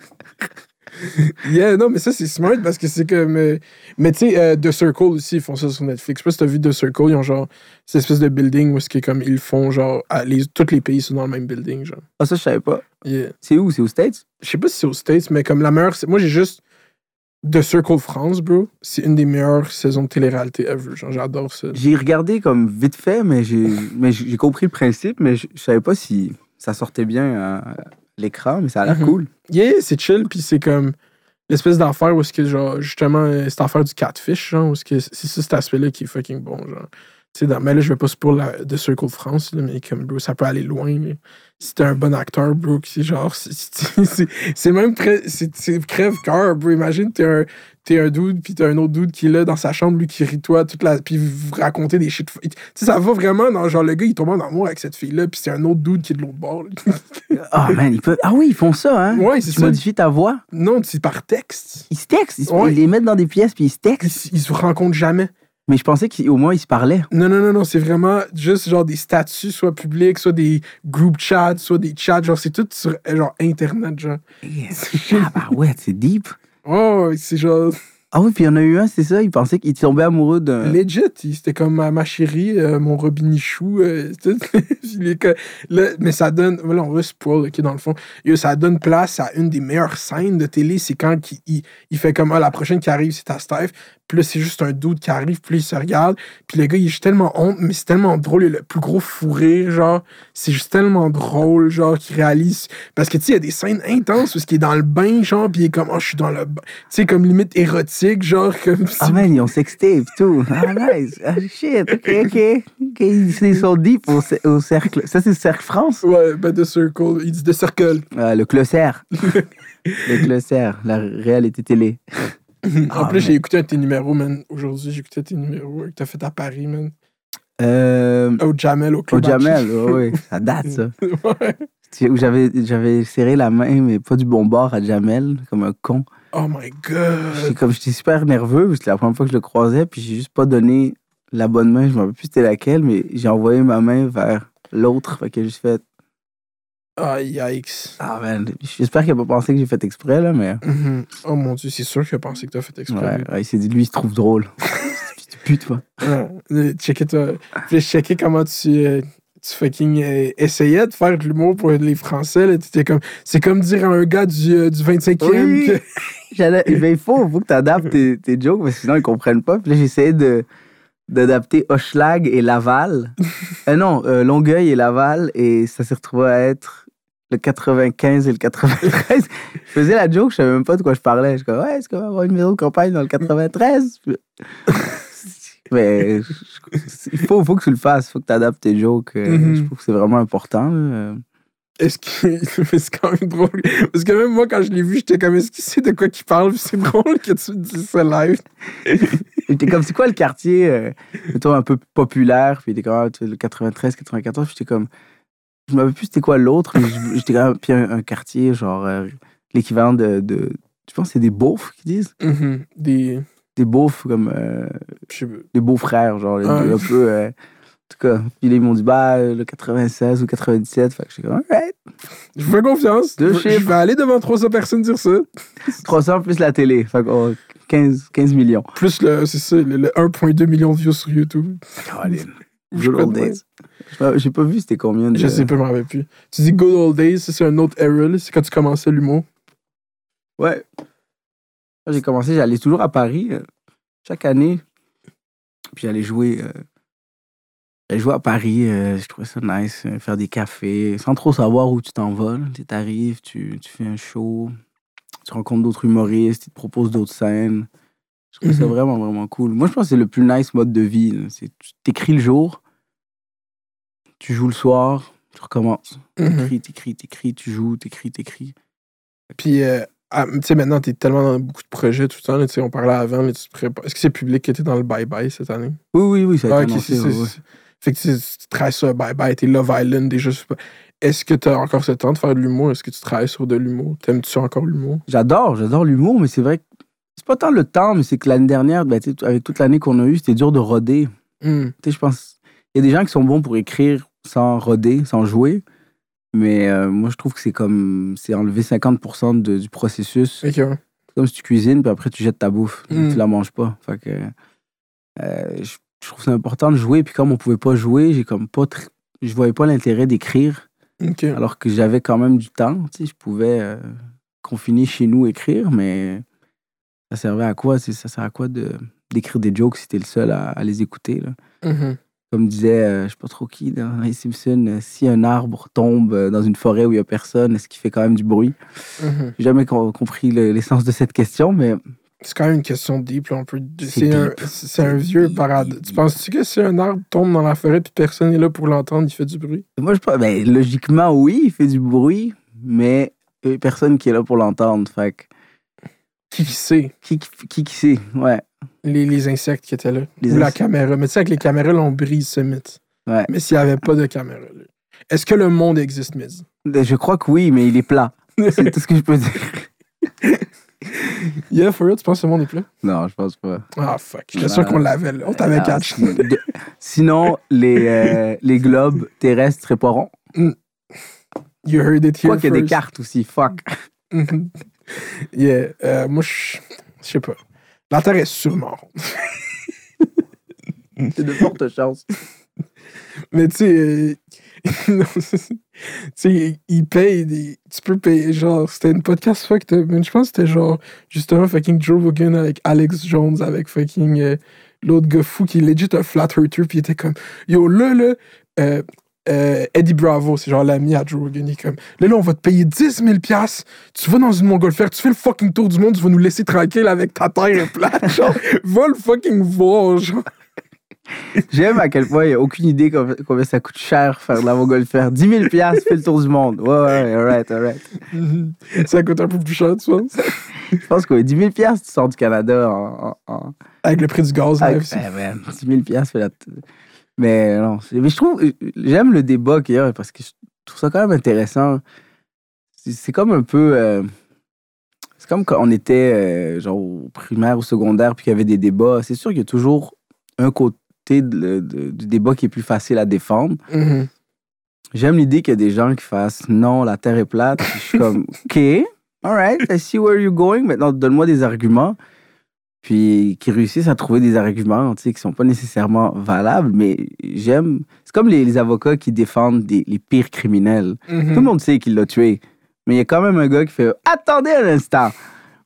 Yeah, non, mais ça, c'est smart parce que c'est comme. euh, Mais tu sais, euh, The Circle aussi, ils font ça sur Netflix. Je sais pas si t'as vu The Circle, ils ont genre cette espèce de building où que comme ils font genre. à- les, tous les pays sont dans le même building, genre. Ah, ça, je savais pas. Yeah. C'est où? C'est aux States? Je sais pas si c'est aux States, mais comme la meilleure. c'est- Moi, j'ai juste. The Circle France, bro. C'est une des meilleures saisons de télé-réalité ever. Genre, j'adore ça. J'ai regardé comme vite fait, mais j'ai mais j'ai compris le principe, mais je, je savais pas si ça sortait bien à l'écran, mais ça a l'air Mhm. cool. Yeah, c'est chill, puis c'est comme l'espèce d'affaire où est-ce que, genre, justement, euh, cette affaire du catfish, genre, où est-ce que c'est ça, cet aspect-là qui est fucking bon, genre. Dans- mais là, je vais pas pour la de Circle de France, là, mais comme, bro, ça peut aller loin, là. Si t'es un bon acteur, bro, c'est genre, c'est- c'est c'est- c'est même très, c'est c'est crève-cœur, bro. Imagine, t'es un, t'es un dude, puis t'as un autre dude qui est là dans sa chambre, lui, qui rit toi, toute la, puis vous racontez des shit. Tu sais, ça va vraiment dans, genre, le gars, il tombe en amour avec cette fille-là, puis c'est un autre dude qui est de l'autre bord. Ah, man, ils peuvent... ah oui, ils font ça, hein? Ouais, c'est Tu modifies ta voix. Non, c'est par texte. Ils se textent. Ils, se- Ouais. ils les mettent dans des pièces, puis ils se Ils, textent. s- ils se rencontrent jamais. Mais je pensais qu'au moins, ils se parlaient. Non, non, non, non, c'est vraiment juste genre des statuts, soit publics, soit des group chats, soit des chats. Genre, c'est tout sur genre Internet, genre. Ah, bah ouais, c'est deep. Oh, c'est genre Ah oui, puis il y en a eu un, c'est ça, il pensait qu'il tombait amoureux d'un... legit. C'était comme ma, ma chérie, euh, mon robinichou. euh, mais ça donne. Là, on va spoil, ok, dans le fond. Ça donne place à une des meilleures scènes de télé. C'est quand il, il, il fait comme ah, la prochaine qui arrive, c'est ta Steph. Puis là, c'est juste un doute qui arrive, puis il se regarde. Puis le gars, il est juste tellement honte, mais c'est tellement drôle. Il a le plus gros fou rire, genre. C'est juste tellement drôle, genre, qu'il réalise. Parce que, tu sais, il y a des scènes intenses où il est dans le bain, genre, puis il est comme, oh, je suis dans le bain. Tu sais, comme limite érotique, genre, comme Ah man, ils ont sexté et tout. Ah nice. Ah shit, ok, ok. Ok, ils sont deep au, cer- au cercle. Ça, c'est le cercle France? Ouais, ben, The Circle. Il dit The Circle. Ah, le clossaire. le clossaire, la réalité télé. En Ah, plus, j'ai écouté un de tes numéros, man. Aujourd'hui, j'ai écouté tes numéros que t'as fait à Paris, man. Euh, Au Jamel, au au Club Jamel, ouais, ouais, ça date ça. ouais. Où j'avais, serré la main, mais pas du bon bord à Jamel, comme un con. Oh my god. comme, j'étais super nerveux, parce que c'était la première fois que je le croisais, puis j'ai juste pas donné la bonne main, je me rappelle plus c'était laquelle, mais j'ai envoyé ma main vers l'autre, fait que j'ai juste fait, Ah, yikes. ah man, j'espère qu'il a pas pensé que j'ai fait exprès, là, mais... Mhm. Oh mon dieu, c'est sûr qu'il a pensé que t'as fait exprès. Ouais, ouais, il s'est dit, lui, il se trouve drôle. De pute, toi. Ouais. Euh, checker toi. Puis je checkais comment tu, euh, tu fucking euh, essayais de faire de l'humour pour les Français. Là. Comme, c'est comme dire à un gars du, euh, du 25e Oui. que. J'allais, ben, il faut, faut que tu adaptes tes, tes jokes, parce que sinon, ils comprennent pas. Puis là, j'essayais de, d'adapter Hochelag et Laval. euh, non, euh, Longueuil et Laval, et ça s'est retrouvé à être le 95 et le 93. je faisais la joke, je savais même pas de quoi je parlais. Je comme, ouais, est-ce qu'on va avoir une maison de campagne dans le 93? Puis- Mais il faut, faut que tu le fasses, il faut que tu adaptes tes jokes. euh, Mhm. Je trouve que c'est vraiment important. Est-ce que. C'est quand même drôle. Parce que même moi, quand je l'ai vu, j'étais comme, est-ce qu'il sait de quoi qu'il parle? C'est drôle que tu dises ça live. J'étais comme, c'est quoi le quartier, euh, mettons, un peu populaire? Puis il était comme, ah, le 93, 94. Puis j'étais comme, je me rappelle plus c'était quoi l'autre, mais j'étais comme, puis un, un quartier, genre, euh, l'équivalent de, de, je pense que c'est des beaufs qui disent? Mhm. Des. Des beaufs, comme, euh, des beaux-frères, genre, deux, un peu, euh, en tout cas. Puis là, ils m'ont dit, bah, euh, le 96 ou 97. Fait que j'étais comme, alright. Je vous fais confiance. Deux je, je vais aller devant 300 personnes dire ça. 300 plus la télé. Fait que, oh, 15, 15 millions. Plus le, c'est ça, le, le 1,2 million de views sur YouTube. Je Good old days. Je- J'ai pas vu c'était combien de. Je sais pas, je m'en rappelle plus. Tu dis Good Old Days, c'est un autre era, c'est quand tu commençais l'humour. Ouais. Quand j'ai commencé, j'allais toujours à Paris euh, chaque année. Puis j'allais jouer. euh, j'allais jouer à Paris. euh, je trouvais ça nice. faire des cafés. Sans trop savoir où tu t'en vas. là. Tu arrives, tu, tu fais un show. Tu rencontres d'autres humoristes. Ils te proposent d'autres scènes. Je trouve ça Mhm. vraiment, vraiment cool. Moi, je pense que c'est le plus nice mode de vie. tu t'écris le jour. Tu joues le soir. Tu recommences. Mhm. T'écris, t'écris, t'écris. Tu joues, t'écris, t'écris. Puis, euh, ah, tu sais, maintenant, t'es tellement dans beaucoup de projets tout le temps. là, on parlait avant, mais tu te prépares. Est-ce que c'est public que t'es dans le bye-bye cette année? Oui, oui, oui. Ça a Ah, été annoncé, ouais, Fait que tu, tu travailles sur bye-bye, t'es Love Island, pas. Est-ce que t'as encore ce temps de faire de l'humour? Est-ce que tu travailles sur de l'humour? T'aimes-tu encore l'humour? J'adore, j'adore l'humour, mais c'est vrai que c'est pas tant le temps, mais c'est que l'année dernière, ben, avec toute l'année qu'on a eue, c'était dur de roder. Hmm. Tu sais, je pense, il y a des gens qui sont bons pour écrire sans roder, sans jouer, mais euh, moi, je trouve que c'est comme, c'est enlever 50% de- du processus. Ok, ouais. C'est comme si tu cuisines, puis après tu jettes ta bouffe. Mm. Tu la manges pas. Fait que. euh, je, je trouve ça important de jouer, puis comme on pouvait pas jouer, j'ai comme pas. tr- Je voyais pas l'intérêt d'écrire, Ok. alors que j'avais quand même du temps. Tu sais, je pouvais euh, confiner chez nous écrire, mais ça servait à quoi? Ça sert à quoi de d'écrire des jokes si t'es le seul à, à les écouter, là? Mhm. Comme disait, euh, je sais pas trop qui, dans les Simpsons, euh, si un arbre tombe euh, dans une forêt où il y a personne, est-ce qu'il fait quand même du bruit? Mhm. J'ai jamais com- compris le- l'essence de cette question, mais C'est quand même une question deep. Là. On peut... C'est un, vieux deep, Tu penses-tu que si un arbre tombe dans la forêt puis personne n'est là pour l'entendre, il fait du bruit? moi, je pense, ben, logiquement, oui, il fait du bruit, mais personne qui est là pour l'entendre. Fait que, Qui sait? qui, qui, qui sait? Ouais. Les, les insectes qui étaient là. Les Ou la caméra. Mais tu sais, avec les caméras, là, on brise ce mythe. Ouais. Mais s'il n'y avait pas de caméra, là, est-ce que le monde existe, Mehdi? Je crois que oui, mais il est plat. C'est tout ce que je peux dire. Yeah, for real, tu penses que le monde est plat? Non, je pense pas. Ah, fuck. J'étais sûr qu'on l'avait, là. On t'avait Ah, catch. Sinon, les, euh, les globes terrestres seraient pas ronds. You heard it here Quoi qu'il y a des cartes aussi, fuck. Mhm. yeah. euh, moi, je je sais pas. La Terre est sûrement ronde. C'est de fortes chances. Mais tu sais, euh, tu ils payent des. Tu peux payer, genre, c'était une podcast fuck, mais je pense que c'était genre, justement, fucking Joe Rogan avec Alex Jones, avec fucking euh, l'autre gars fou qui est legit un flat earther, puis il était comme, yo, là, là, euh, euh, Eddie Bravo, c'est genre l'ami à Joe Rogan, il est comme, là, là, on va te payer 10 000 piastres, tu vas dans une montgolfière, tu fais le fucking tour du monde, tu vas nous laisser tranquille avec ta terre plate, genre, va le fucking voir, genre. J'aime à quel point il n'y a aucune idée combien, ça coûte cher faire de la montgolfière. 10 000 piastres, fais le tour du monde. Ouais, ouais, alright, alright. Mhm. Ça coûte un peu plus cher, tu penses? Je pense que ouais, 10 000 piastres, tu sors du Canada en... en, en- Avec le prix du gaz, là, avec- aussi. ben, man, 10 000 piastres, fais la... Mais non, mais je trouve... J'aime le débat qu'il y a parce que je trouve ça quand même intéressant. C'est comme un peu... euh, c'est comme quand on était euh, genre au primaire ou secondaire puis qu'il y avait des débats. C'est sûr qu'il y a toujours un côté de- de- du débat qui est plus facile à défendre. Mhm. J'aime l'idée qu'il y a des gens qui fassent non, la Terre est plate. Je suis comme, OK, alright, I see where you're going. Maintenant, donne-moi des arguments. Puis qui réussissent à trouver des arguments tu sais, qui sont pas nécessairement valables, mais j'aime. C'est comme les, les avocats qui défendent des- les pires criminels. Mhm. Tout le monde sait qu'il l'a tué. Mais il y a quand même un gars qui fait Attendez un instant.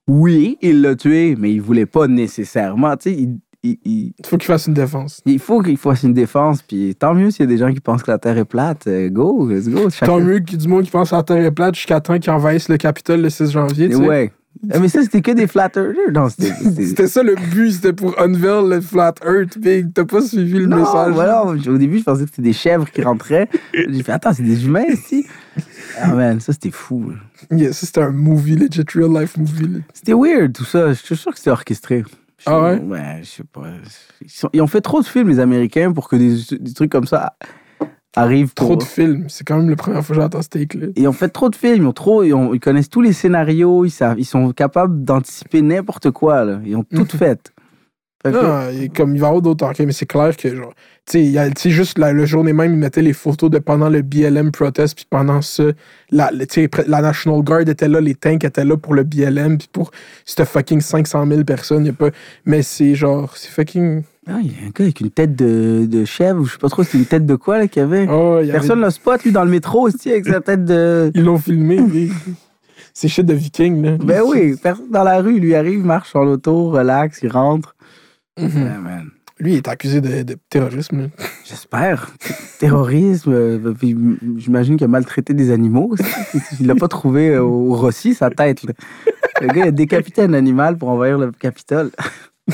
Oui, il l'a tué, mais il voulait pas nécessairement. Tu sais, il- il- il, Il faut qu'il fasse une défense. il faut qu'il fasse une défense, puis tant mieux s'il y a des gens qui pensent que la Terre est plate. euh, Go, let's go. chacun- Tant mieux qu'il y ait du monde qui pense que la Terre est plate jusqu'à temps qu'ils envahissent le Capitole le 6 janvier. tu. Ouais. Mais ça, c'était que des flat earthers. Non, c'était. ça le but, c'était pour unveil le Flat Earth. Big, t'as pas suivi le Non, message. voilà, au début, je pensais que c'était des chèvres qui rentraient. J'ai fait, attends, c'est des humains ici. Ah, man, ça, c'était fou. Yeah, ça, c'était un movie, legit real life movie. C'était weird, tout ça. Je suis sûr que c'était orchestré. Ah ouais? Ouais, je sais pas. Ils, sont- ils ont fait trop de films, les Américains, pour que des, des trucs comme ça arrivent. Trop de films. C'est quand même la première fois que j'entends ce take-là. Ils ont fait trop de films, ils, ont trop, ils, ont- ils connaissent tous les scénarios, ils, savent, ils sont capables d'anticiper n'importe quoi. Là. Ils ont tout fait. Et comme il va y avoir d'autres enquêtes, mais c'est clair que, genre, tu sais, il juste la, le journée même, ils mettaient les photos de pendant le BLM protest, puis pendant ça, la, la National Guard était là, les tanks étaient là pour le BLM, puis pour c'était fucking 500 000 personnes, y a pas. Mais c'est genre, c'est fucking. Ah, il y a un gars avec une tête de, de chèvre, je sais pas trop, c'était une tête de quoi là, qu'il y avait? Oh, il avait- Personne le spot, lui, dans le métro aussi, avec sa tête de. Ils l'ont filmé, mais- C'est shit de viking, là. Ben oui, dans la rue, lui arrive, marche en auto, relax, il rentre. Mhm. Ouais, man. Lui, il est accusé de, de terrorisme. J'espère. Terrorisme, euh, puis j'imagine qu'il a maltraité des animaux aussi. Il l'a pas trouvé euh, au Rossi, sa tête. là. Le gars, il a décapité un animal pour envahir le Capitole.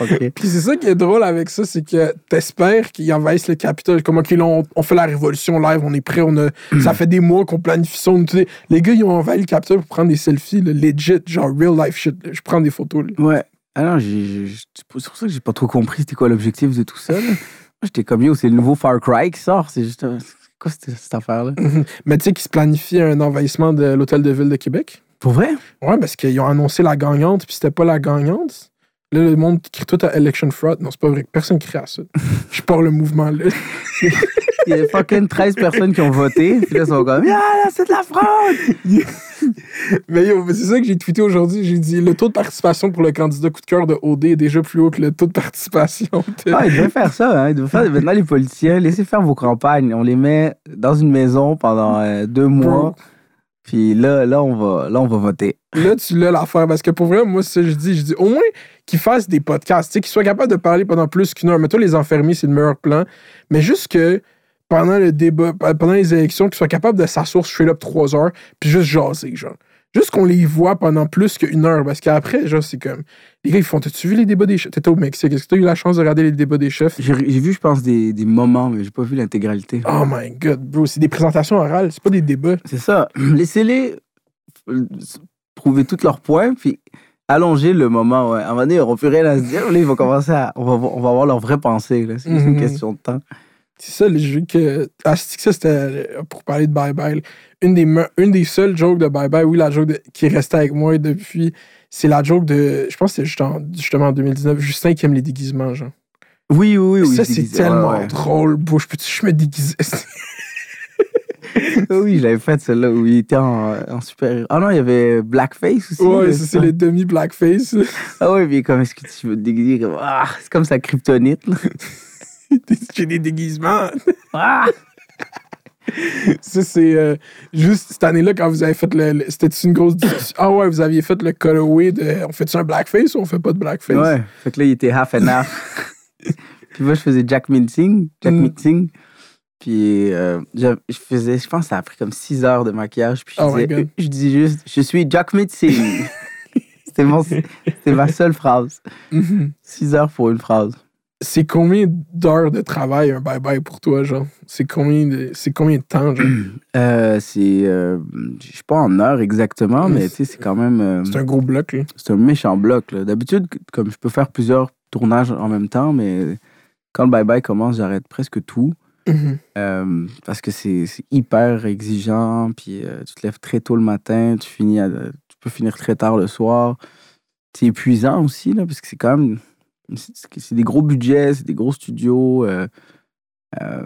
Ok. Puis c'est ça qui est drôle avec ça, c'est que t'espères qu'ils envahissent le Capitole. Comme, OK, là, on, on fait la révolution live, on est prêt, on a, ça fait des mois qu'on planifie ça. on- les gars, ils ont envahi le Capitole pour prendre des selfies, là, legit, genre real life shit. là. Je prends des photos. là. Ouais. Ah j'ai- j'ai- c'est pour ça que j'ai pas trop compris c'était quoi l'objectif de tout ça. là. Moi, j'étais comme yo, c'est le nouveau Far Cry qui sort. C'est juste. un- c'est quoi cette, cette affaire-là? Mais tu sais qu'ils se planifient un envahissement de l'Hôtel de Ville de Québec? Pour vrai? Ouais, parce qu'ils ont annoncé la gagnante, puis c'était pas la gagnante. Là, le monde crie tout à Election Fraud. Non, c'est pas vrai. Personne crie à ça. Je pars le mouvement, là. Il y a fucking 13 personnes qui ont voté. Puis là, ils sont comme, ah, là, c'est de la fraude! Mais yo, c'est ça que j'ai tweeté aujourd'hui. J'ai dit le taux de participation pour le candidat coup de cœur de OD est déjà plus haut que le taux de participation. de- Ah, ils devraient faire ça. Hein. Ils devraient faire, maintenant, les politiciens, laissez faire vos campagnes. On les met dans une maison pendant euh, deux mois. Puis là, là, on va, là, on va voter. Là, tu l'as l'affaire. Parce que pour vrai, moi, ça je dis. Je dis au moins qu'ils fassent des podcasts, qu'ils soient capables de parler pendant plus qu'une heure. Mais toi, les enfermer, c'est le meilleur plan. Mais juste que pendant le débat, pendant les élections, qu'ils soient capables de s'asseoir straight up trois heures, puis juste jaser, genre. Juste qu'on les voit pendant plus qu'une heure. Parce qu'après, genre, c'est comme. Les gars, ils font T'as-tu vu les débats des chefs? T'étais au Mexique. Est-ce que t'as eu la chance de regarder les débats des chefs? J'ai vu, je pense, des, des moments, mais j'ai pas vu l'intégralité. Oh my god, bro. C'est des présentations orales, c'est pas des débats. C'est ça. Laissez-les euh, prouver tous leurs points, puis allonger le moment. Ouais. À un moment donné, ils n'auront plus rien à se dire. Là, ils vont commencer à. On va, on va voir leur vraie pensée. C'est Mhm. une question de temps. C'est ça, le jeu que. Ah, ça, c'était euh, pour parler de Bye Bye. Une des, me- une des seules jokes de Bye Bye, oui, la joke de- qui est restée avec moi depuis, c'est la joke de. Je pense que en- justement en 2019, Justin qui aime les déguisements, genre. Oui, oui, oui. ça, c'est tellement Ouais, ouais. drôle, bro. Je peux-tu me déguiser? oui, je l'avais fait celle-là où il était en, en super. Ah non, il y avait Blackface aussi. ouais, c'est les demi-blackface. Ah ouais, mais comme est-ce que tu veux te déguiser? Ah, c'est comme sa kryptonite. là. J'ai des déguisements. Ah! Ça, c'est euh, juste cette année-là, quand vous avez fait le. le- C'était une grosse discussion. Ah ouais, vous aviez fait le cutaway de. On fait-tu un blackface ou on fait pas de blackface? Ouais, fait que là, il était half and half. Puis moi, je faisais Jack Mincing. Jack Mm. Mincing. Puis euh, je, je faisais, je pense que ça a pris comme 6 heures de maquillage. Puis je, Oh my disais, God. je dis juste, je suis Jack Mincing. C'était ma seule phrase. Mhm. 6 heures pour une phrase. C'est combien d'heures de travail un bye-bye pour toi, genre? C'est combien de, c'est combien de temps, genre? Euh, c'est, euh, je sais pas en heures exactement, mais tu sais, c'est quand même. euh, C'est un gros bloc, là. c'est un méchant bloc. là. D'habitude, comme je peux faire plusieurs tournages en même temps, mais quand le bye-bye commence, j'arrête presque tout. Mhm. Euh, parce que c'est c'est hyper exigeant, puis euh, tu te lèves très tôt le matin, tu, finis à- tu peux finir très tard le soir. C'est épuisant aussi, là, parce que c'est quand même. C'est des gros budgets, c'est des gros studios. euh, euh,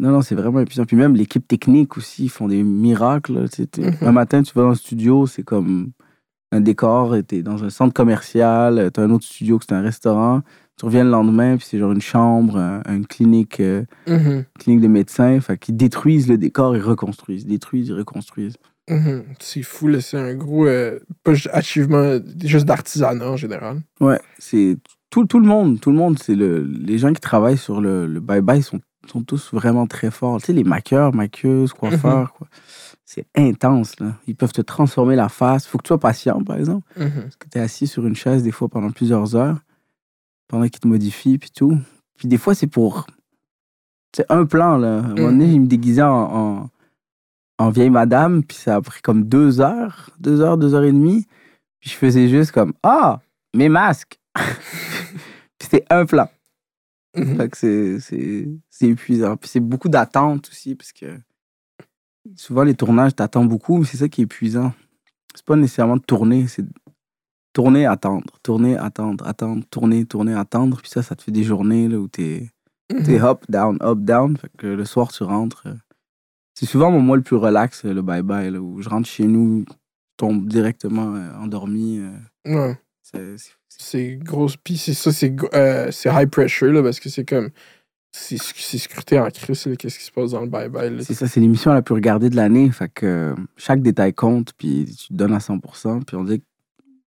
non, non, c'est vraiment épuisant. Puis même l'équipe technique aussi, ils font des miracles. tu sais, Mhm. Un matin, tu vas dans le studio, c'est comme un décor, t'es dans un centre commercial, t'as un autre studio que c'est un restaurant. Tu reviens le lendemain, puis c'est genre une chambre, un- une clinique. euh, Mhm. clinique de médecins, fait qu'ils détruisent le décor et reconstruisent, détruisent et reconstruisent. Mhm. C'est fou. C'est un gros. euh, pas juste achievement, juste d'artisanat en général. Ouais, c'est tout, tout le monde, tout le monde, c'est le, les gens qui travaillent sur le, le bye-bye sont, sont tous vraiment très forts. Tu sais, les maquilleurs, maquilleuses, coiffeurs, quoi. C'est intense, là. Ils peuvent te transformer la face. Faut que tu sois patient, par exemple. Mhm. Parce que tu es assis sur une chaise des fois pendant plusieurs heures, pendant qu'ils te modifient, puis tout. Puis des fois, c'est pour. C'est un plan, là. À un moment donné, Mhm. il me déguisait en, en, en vieille madame, puis ça a pris comme deux heures, deux heures, deux heures et demie. Puis je faisais juste comme Ah, mes masques! Puis c'était un. Mhm. Fait que c'est- c'est c'est épuisant. Puis c'est beaucoup d'attente aussi, parce que souvent les tournages, t'attends beaucoup, mais c'est ça qui est épuisant. C'est pas nécessairement de tourner, c'est tourner, attendre, tourner, attendre, attendre, tourner, tourner, attendre. Puis ça, ça te fait des journées là, où t'es t'es Mhm. up, down, up, down. Fait que le soir, tu rentres. euh, C'est souvent mon mois le plus relax, euh, le bye-bye, où je rentre chez nous, tombe directement euh, endormi. Ouais. C'est- c'est- C'est gros. Puis c'est ça, c'est euh, c'est high pressure, là, parce que c'est comme. C'est c'est scruté en crise, qu'est-ce qui se passe dans le bye-bye. là. C'est ça, c'est l'émission la plus regardée de l'année. Fait que euh, chaque détail compte, puis tu te donnes à 100%. Puis on dit que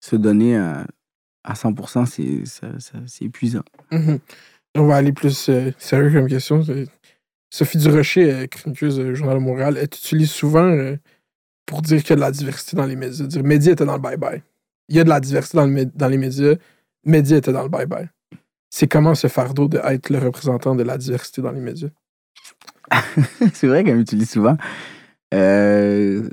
se donner à, à 100%, c'est ça- ça- c'est épuisant. Mhm. On va aller plus euh, sérieux comme question. Sophie Durocher, euh, chroniqueuse du Journal de Montréal, elle t'utilise souvent euh, pour dire qu'il y a de la diversité dans les médias. Dire médias était dans le bye-bye. Il y a de la diversité dans, les médias. Médias était dans le bye-bye. C'est comment ce fardeau d'être le représentant de la diversité dans les médias? c'est vrai qu'elle m'utilise souvent. Euh,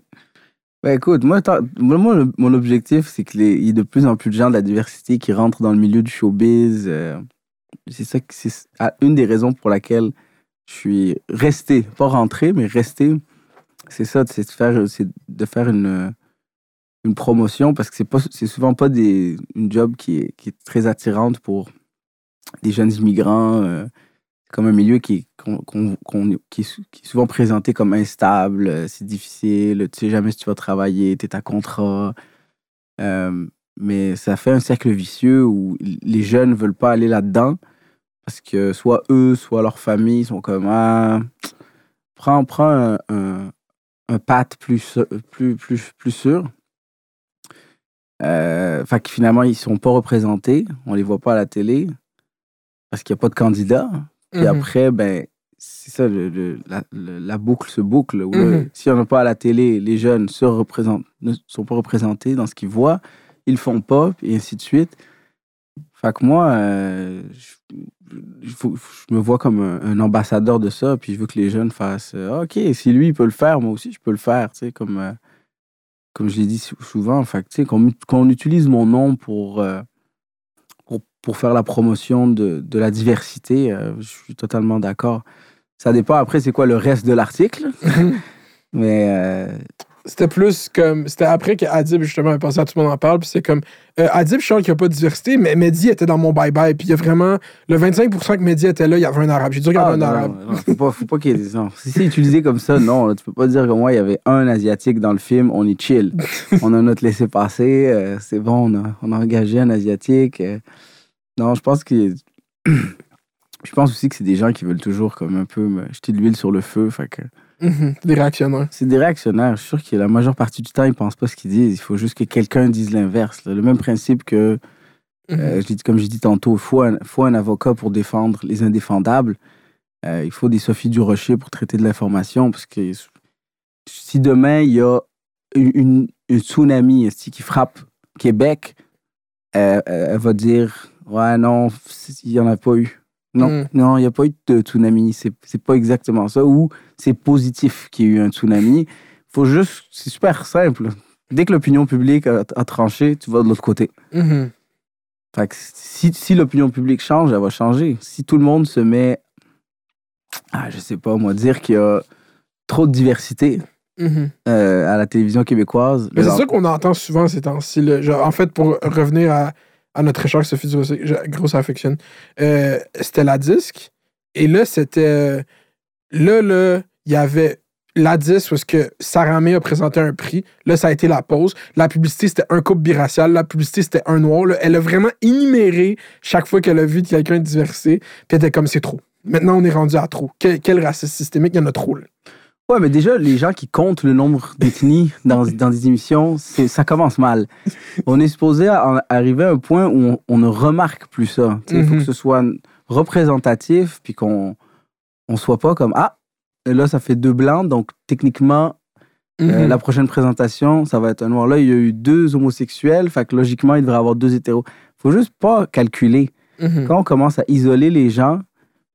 ben écoute, moi, mon objectif, c'est qu'il y ait de plus en plus de gens de la diversité qui rentrent dans le milieu du showbiz. euh, c'est ça, que- c'est une des raisons pour laquelle je suis resté, pas rentré, mais resté. C'est ça, c'est de de faire une, une promotion parce que c'est pas, c'est souvent pas des, une job qui est, qui est très attirante pour des jeunes immigrants. euh, comme un milieu qui, qu'on- qui, qui est souvent présenté comme instable, euh, c'est difficile, tu sais jamais si tu vas travailler, tu es à contrat. Euh, mais ça fait un cercle vicieux où les jeunes veulent pas aller là-dedans parce que soit eux, soit leur famille sont comme ah, prends, prends un, un, un path plus, su- plus, plus, plus sûr. Euh, fait que finalement, ils sont pas représentés, on les voit pas à la télé parce qu'il n'y a pas de candidat. Puis Mhm. après, ben, c'est ça, le- le- la, le- la boucle se boucle. où. Si on n'a pas à la télé, les jeunes se représentent, ne sont pas représentés dans ce qu'ils voient, ils font pas, et ainsi de suite. Fait que moi, euh, je, je- faut- je me vois comme un, un ambassadeur de ça, puis je veux que les jeunes fassent euh, OK, si lui, il peut le faire, moi aussi, je peux le faire, tu sais, comme, euh, comme je l'ai dit sou- souvent. Fait que, tu sais, qu'on qu'on utilise mon nom pour, euh, pour, pour faire la promotion de, de la diversité, euh, je suis totalement d'accord. Ça dépend après, c'est quoi le reste de l'article, mais euh, C'était plus comme. C'était après qu'Adib, justement, a pensé à tout le monde en parle. Puis c'est comme. euh, Adib, je sens qu'il n'y a pas de diversité, mais Mehdi était dans mon bye-bye. Puis il y a vraiment. Le 25% que Mehdi était là, il y avait un arabe. J'ai dû regarder Ah, un non, arabe. non, faut pas, faut pas qu'il y ait des non. Si c'est utilisé comme ça, non. là, tu peux pas dire que moi, il y avait un Asiatique dans le film, on est chill. on a notre laissé-passer, euh, c'est bon, on a, on a engagé un Asiatique. euh. non, je pense que. je pense aussi que c'est des gens qui veulent toujours comme un peu jeter de l'huile sur le feu. Fait que Mhm. Des réactionnaires. c'est des réactionnaires. Je suis sûr que la majeure partie du temps, ils pensent pas ce qu'ils disent. Il faut juste que quelqu'un dise l'inverse. Le même principe que Mhm. euh, je l'ai dit- comme j'ai dit tantôt, il faut un, faut un avocat pour défendre les indéfendables. Euh, il faut des Sophie du Rocher pour traiter de l'information. Parce que si demain, il y a une, une- un tsunami qui frappe Québec, euh, elle va dire Ouais, non, il n'y en a pas eu. Non, Mm. non, il n'y a pas eu de tsunami. C'est c'est pas exactement ça. Ou c'est positif qu'il y ait eu un tsunami. faut juste. C'est super simple. Dès que l'opinion publique a, a tranché, tu vas de l'autre côté. Mhm. Fait que si, si l'opinion publique change, elle va changer. Si tout le monde se met, ah, je sais pas moi, dire qu'il y a trop de diversité Mhm. euh, à la télévision québécoise. Mais c'est ça qu'on entend souvent ces temps-ci. En fait, pour revenir à, à notre échange, Sophie Durocher, je- grosse affection, euh, c'était la disque. Et là, c'était. Là, là, il y avait la disque parce que Sarah May a présenté un prix. Là, ça a été la pause. La publicité, c'était un couple biracial. La publicité, c'était un noir. là. Elle a vraiment énuméré chaque fois qu'elle a vu quelqu'un de diversité. Puis elle était comme, c'est trop. Maintenant, on est rendu à trop. Quel, quel racisme systémique, il y en a trop. là. Ouais, mais déjà, les gens qui comptent le nombre d'ethnies dans, dans des émissions, ça commence mal. On est supposé en- arriver à un point où on, on ne remarque plus ça. Il faut Mhm. que ce soit représentatif, puis qu'on on soit pas comme Ah, là, ça fait deux blancs, donc techniquement, Euh, Mhm. la prochaine présentation, ça va être un noir. Là, il y a eu deux homosexuels, fait que logiquement, il devrait y avoir deux hétéros. faut juste pas calculer. Mhm. Quand on commence à isoler les gens,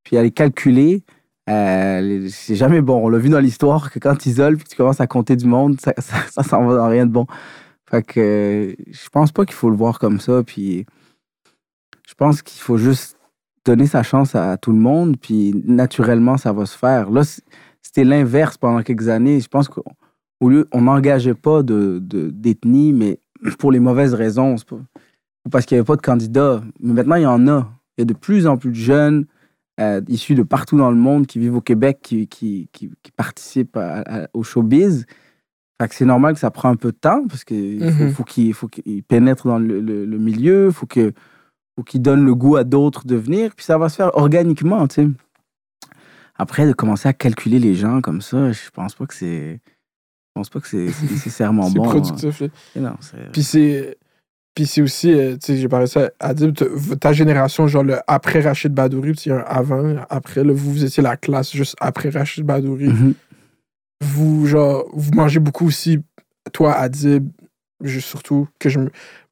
puis à les calculer, euh, c'est jamais bon. On l'a vu dans l'histoire que quand tu isoles puis que tu commences à compter du monde, ça, ça, ça s'en va dans rien de bon. Fait que euh, je pense pas qu'il faut le voir comme ça. Puis je pense qu'il faut juste donner sa chance à, tout le monde, puis naturellement, ça va se faire. Là, c'était l'inverse pendant quelques années. Je pense qu'au lieu, on n'engageait pas de, de- d'ethnie, mais pour les mauvaises raisons. C'est pas- ou parce qu'il n'y avait pas de candidats. Mais maintenant, il y en a. Il y a de plus en plus de jeunes euh, issus de partout dans le monde qui vivent au Québec, qui, qui, qui, qui participent à- à- au showbiz. Fait que c'est normal que ça prend un peu de temps parce qu'il faut, Mhm. faut qu'ils faut qu'ils pénètrent dans le, le- le milieu, faut que faut qu'ils donnent le goût à d'autres de venir, puis ça va se faire organiquement, tu sais. Après, de commencer à calculer les gens comme ça, je pense pas que c'est. Je pense pas que c'est c'est nécessairement C'est bon. productif. là. hein. Et non, c'est- Puis c'est. Puis c'est aussi, euh, tu sais, j'ai parlé ça à Adib, ta génération, genre le après Rachid Badouri, puis il y a un avant, après, là, vous, vous étiez la classe juste après Rachid Badouri. Mhm. Vous, genre, vous mangez beaucoup aussi, toi, Adib, surtout, que je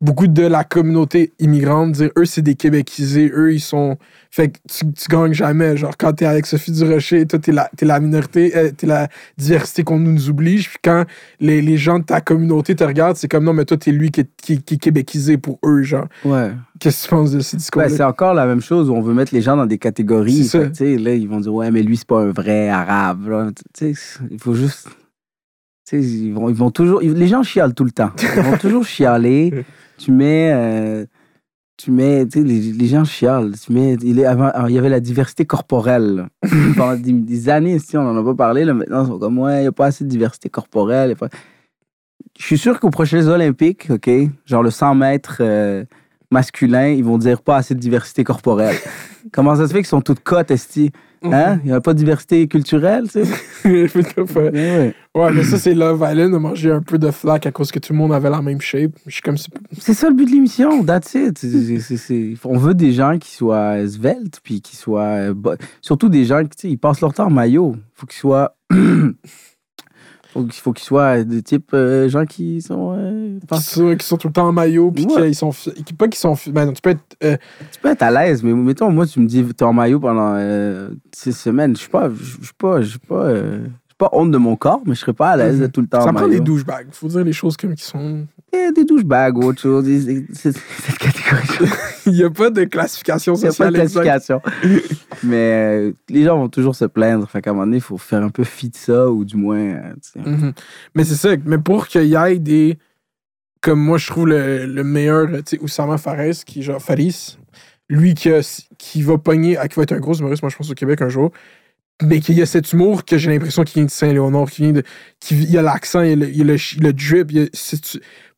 Beaucoup de la communauté immigrante, dire eux, c'est des Québécisés, eux, ils sont. Fait que tu, tu gagnes jamais. Genre, quand t'es avec Sophie Durocher, toi, t'es la, t'es la minorité, euh, t'es la diversité qu'on nous oblige. Puis quand les, les gens de ta communauté te regardent, c'est comme non, mais toi, t'es lui qui est, qui, qui est québécisé pour eux, genre. Ouais. Qu'est-ce que tu penses de ce discours-là? Ouais, c'est encore la même chose où on veut mettre les gens dans des catégories. Tu sais, là, ils vont dire, ouais, mais lui, c'est pas un vrai arabe. là. Tu sais, il faut juste. Ils vont, ils vont toujours. Les gens chialent tout le temps. Ils vont toujours chialer. Tu mets. euh, tu mets, tu sais, les, les gens chialent. Tu mets, il, est avant, alors, il y avait la diversité corporelle. Pendant des, des années, si on n'en a pas parlé, là, maintenant, ils sont comme, ouais, il n'y a pas assez de diversité corporelle. Je suis sûr qu'aux prochains Olympiques, OK, genre le 100 mètres euh, masculin, ils vont dire pas assez de diversité corporelle. Comment ça se fait qu'ils sont toutes cotes, esti? Hein? Il n'y a pas de diversité culturelle, tu sais? ouais, mais ça, c'est Love Island de manger un peu de flac à cause que tout le monde avait la même shape. Je suis comme, c'est- ça le but de l'émission, that's it. C'est- c'est- On veut des gens qui soient sveltes, puis qui soient. euh, Surtout des gens qui tu sais, ils passent leur temps en maillot. faut qu'ils soient. faut qu'il faut qu'ils soient de type euh, gens qui sont. euh, qui sont, qui sont tout le temps en maillot, puis Ouais. qu'ils sont. qui- Pas qu'ils sont. Ben non, tu peux être. euh, Tu peux être à l'aise, mais mettons, moi, tu me dis, t'es en maillot pendant euh, six semaines. Je suis pas. Je suis pas. Je suis pas. euh, pas honte de mon corps, mais je serais pas à l'aise d'être tout le temps ça en prend maillot. des douchebags. Faut dire les choses comme qui sont. Eh, des douchebags ou autre chose. c'est- Cette catégorie Il n'y a pas de classification Il n'y a pas sociale. de classification. Mais euh, les gens vont toujours se plaindre. Fait qu'à un moment donné, il faut faire un peu fi de ça, ou du moins. euh. Mhm. Mais c'est ça. Mais pour qu'il y ait des. Comme moi, je trouve le, le meilleur, tu sais, Oussama Fares, qui est genre Faris, lui qui, a- qui va pogner, ah, qui va être un gros humoriste, moi je pense au Québec un jour, mais qu'il y a cet humour que j'ai l'impression qu'il vient de Saint-Léonard, qui vient de. Il y a l'accent, il y a le, il y a le, le drip. il y a-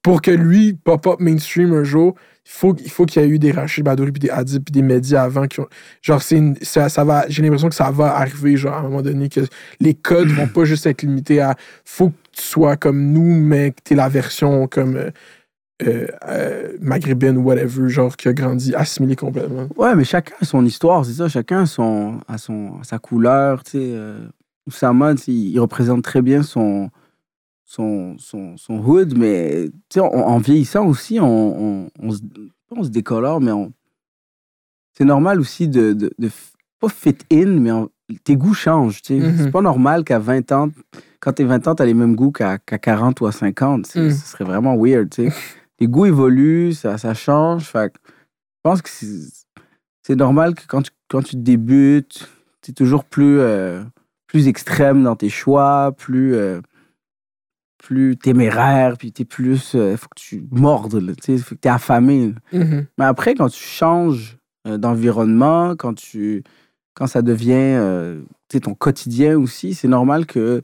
pour que lui pop-up mainstream un jour, il faut, faut qu'il y ait eu des Rachid Badouri puis des Adib puis des médias avant. Genre, c'est ça, va. J'ai l'impression que ça va arriver, genre, à un moment donné, que les codes vont pas juste être limités à faut que tu sois comme nous, mais que t'es la version comme euh, euh, euh, maghrébine ou whatever, genre qui a grandi assimilé complètement. Ouais, mais chacun a son histoire, c'est ça. Chacun a, son, son, sa couleur. Tu sais. Euh, Oussama, il représente très bien son, son, son, son hood, mais en, en vieillissant aussi, on, on, on se, pas on se décolore, mais. C'est normal aussi de, de, pas fit in, mais tes goûts changent. sais. Mhm. C'est pas normal qu'à 20 ans, quand t'es 20 ans, t'as les mêmes goûts qu'à qu'à 40 ou à 50. C'est- Mhm. Ce serait vraiment weird. Les goûts évoluent, ça, ça change. Fait je pense que c'est c'est normal que quand tu, quand tu débutes, tu es toujours plus, euh, plus extrême dans tes choix, plus, euh, plus téméraire, puis tu es plus. Il faut que tu mordes, tu sais, faut que tu es affamé. Mhm. Mais après, quand tu changes euh, d'environnement, quand, tu, quand ça devient euh, ton quotidien aussi, c'est normal que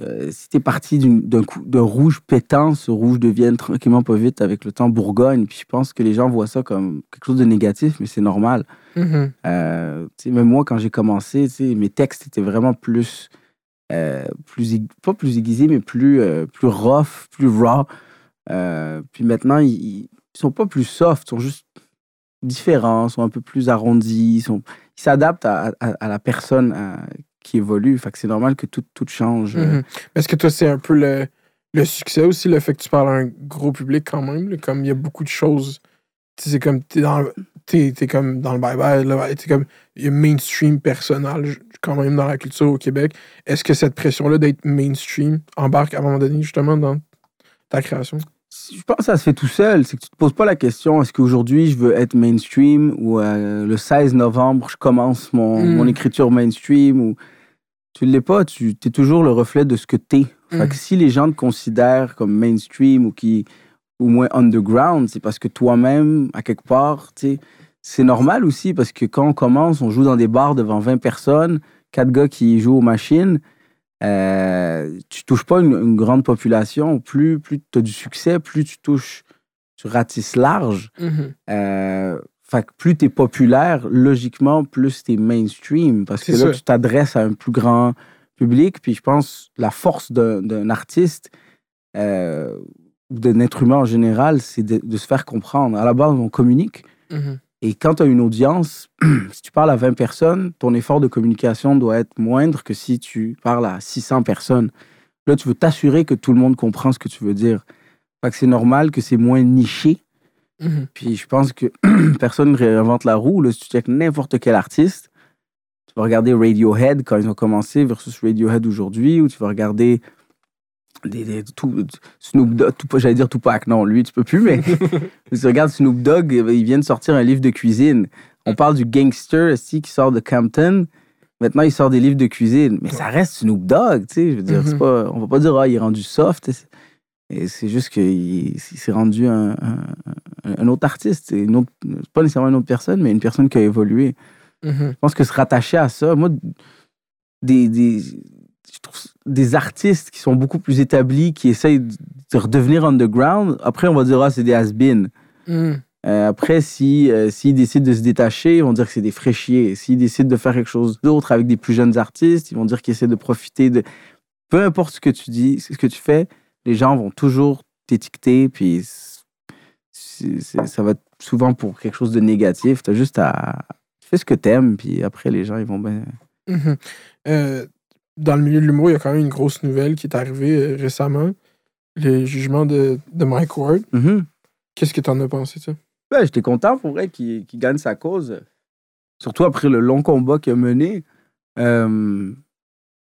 euh, si tu es parti d'une- d'un coup- d'un rouge pétant, ce rouge devienne tranquillement pas vite avec le temps Bourgogne. Puis je pense que les gens voient ça comme quelque chose de négatif, mais c'est normal. Mhm. Euh, même moi, quand j'ai commencé, mes textes étaient vraiment plus, euh, plus aig- pas plus aiguisés, mais plus, euh, plus rough, plus raw. Euh, puis maintenant, ils, ils sont pas plus soft, ils sont juste différents, sont un peu plus arrondis, ils ils s'adaptent à, la personne euh, qui évolue. Fait que c'est normal que tout, tout change. euh. Mhm. Est-ce que toi, c'est un peu le, le succès aussi, le fait que tu parles à un gros public quand même, comme il y a beaucoup de choses. C'est comme, t'es dans, t'es, t'es comme dans le bye-bye, t'es comme, il y a mainstream personnel quand même dans la culture au Québec. Est-ce que cette pression-là d'être mainstream embarque à un moment donné justement dans ta création? Je pense que ça se fait tout seul. C'est que tu te poses pas la question est-ce qu'aujourd'hui je veux être mainstream ou euh, le 16 novembre je commence mon, Mm. mon écriture mainstream ou tu l'es pas. Tu es toujours le reflet de ce que tu es. Fait Mm. que si les gens te considèrent comme mainstream ou qui ou moins underground, c'est parce que toi-même, à quelque part, tu sais, c'est normal aussi parce que quand on commence, on joue dans des bars devant 20 personnes, quatre gars qui jouent aux machines. Euh, tu touches pas une, une grande population, plus, plus tu as du succès, plus tu touches, tu ratisses large. Euh, fait que plus tu es populaire, logiquement, plus tu es mainstream. Parce que là, tu t'adresses à un plus grand public. Puis je pense la force d'un artiste euh, d'un être humain en général, c'est de, de se faire comprendre. À la base, on communique. Mhm. Et quand tu as une audience, si tu parles à 20 personnes, ton effort de communication doit être moindre que si tu parles à 600 personnes. Là, tu veux t'assurer que tout le monde comprend ce que tu veux dire. C'est normal que c'est moins niché. Mhm. Puis je pense que personne ne réinvente la roue. Là. Si tu checkes n'importe quel artiste, tu vas regarder Radiohead quand ils ont commencé versus Radiohead aujourd'hui, ou tu vas regarder des, des- tout- Snoop Dogg, tout- j'allais dire Tupac, non, lui, tu peux plus, mais si tu regardes Snoop Dogg, il vient de sortir un livre de cuisine. On parle du gangster aussi qui sort de Campton. Maintenant, il sort des livres de cuisine. Mais ça reste Snoop Dogg, tu sais. Je veux dire, c'est Mhm. pas, on va pas dire, ah, il est rendu soft. Et c'est juste qu'il il s'est rendu un, un- un autre artiste. Une autre, pas nécessairement une autre personne, mais une personne qui a évolué. Mhm. Je pense que se rattacher à ça, moi, des, des, je trouve des artistes qui sont beaucoup plus établis, qui essayent de redevenir underground, après, on va dire, ah, c'est des has-been. Mhm. Euh, après, si, euh, s'ils décident de se détacher, ils vont dire que c'est des fraîchiers. S'ils décident de faire quelque chose d'autre avec des plus jeunes artistes, ils vont dire qu'ils essaient de profiter de. Peu importe ce que tu dis, ce que tu fais, les gens vont toujours t'étiqueter, puis ça va être souvent pour quelque chose de négatif. Tu as juste à. Tu fais ce que t'aimes, puis après, les gens, ils vont ben. Euh, dans le milieu de l'humour, il y a quand même une grosse nouvelle qui est arrivée euh, récemment. Le jugement de, de Mike Ward. Mhm. Qu'est-ce que t'en as pensé, ça? Ouais, j'étais content pour vrai qu'il gagne sa cause. Surtout après le long combat qu'il a mené. Euh,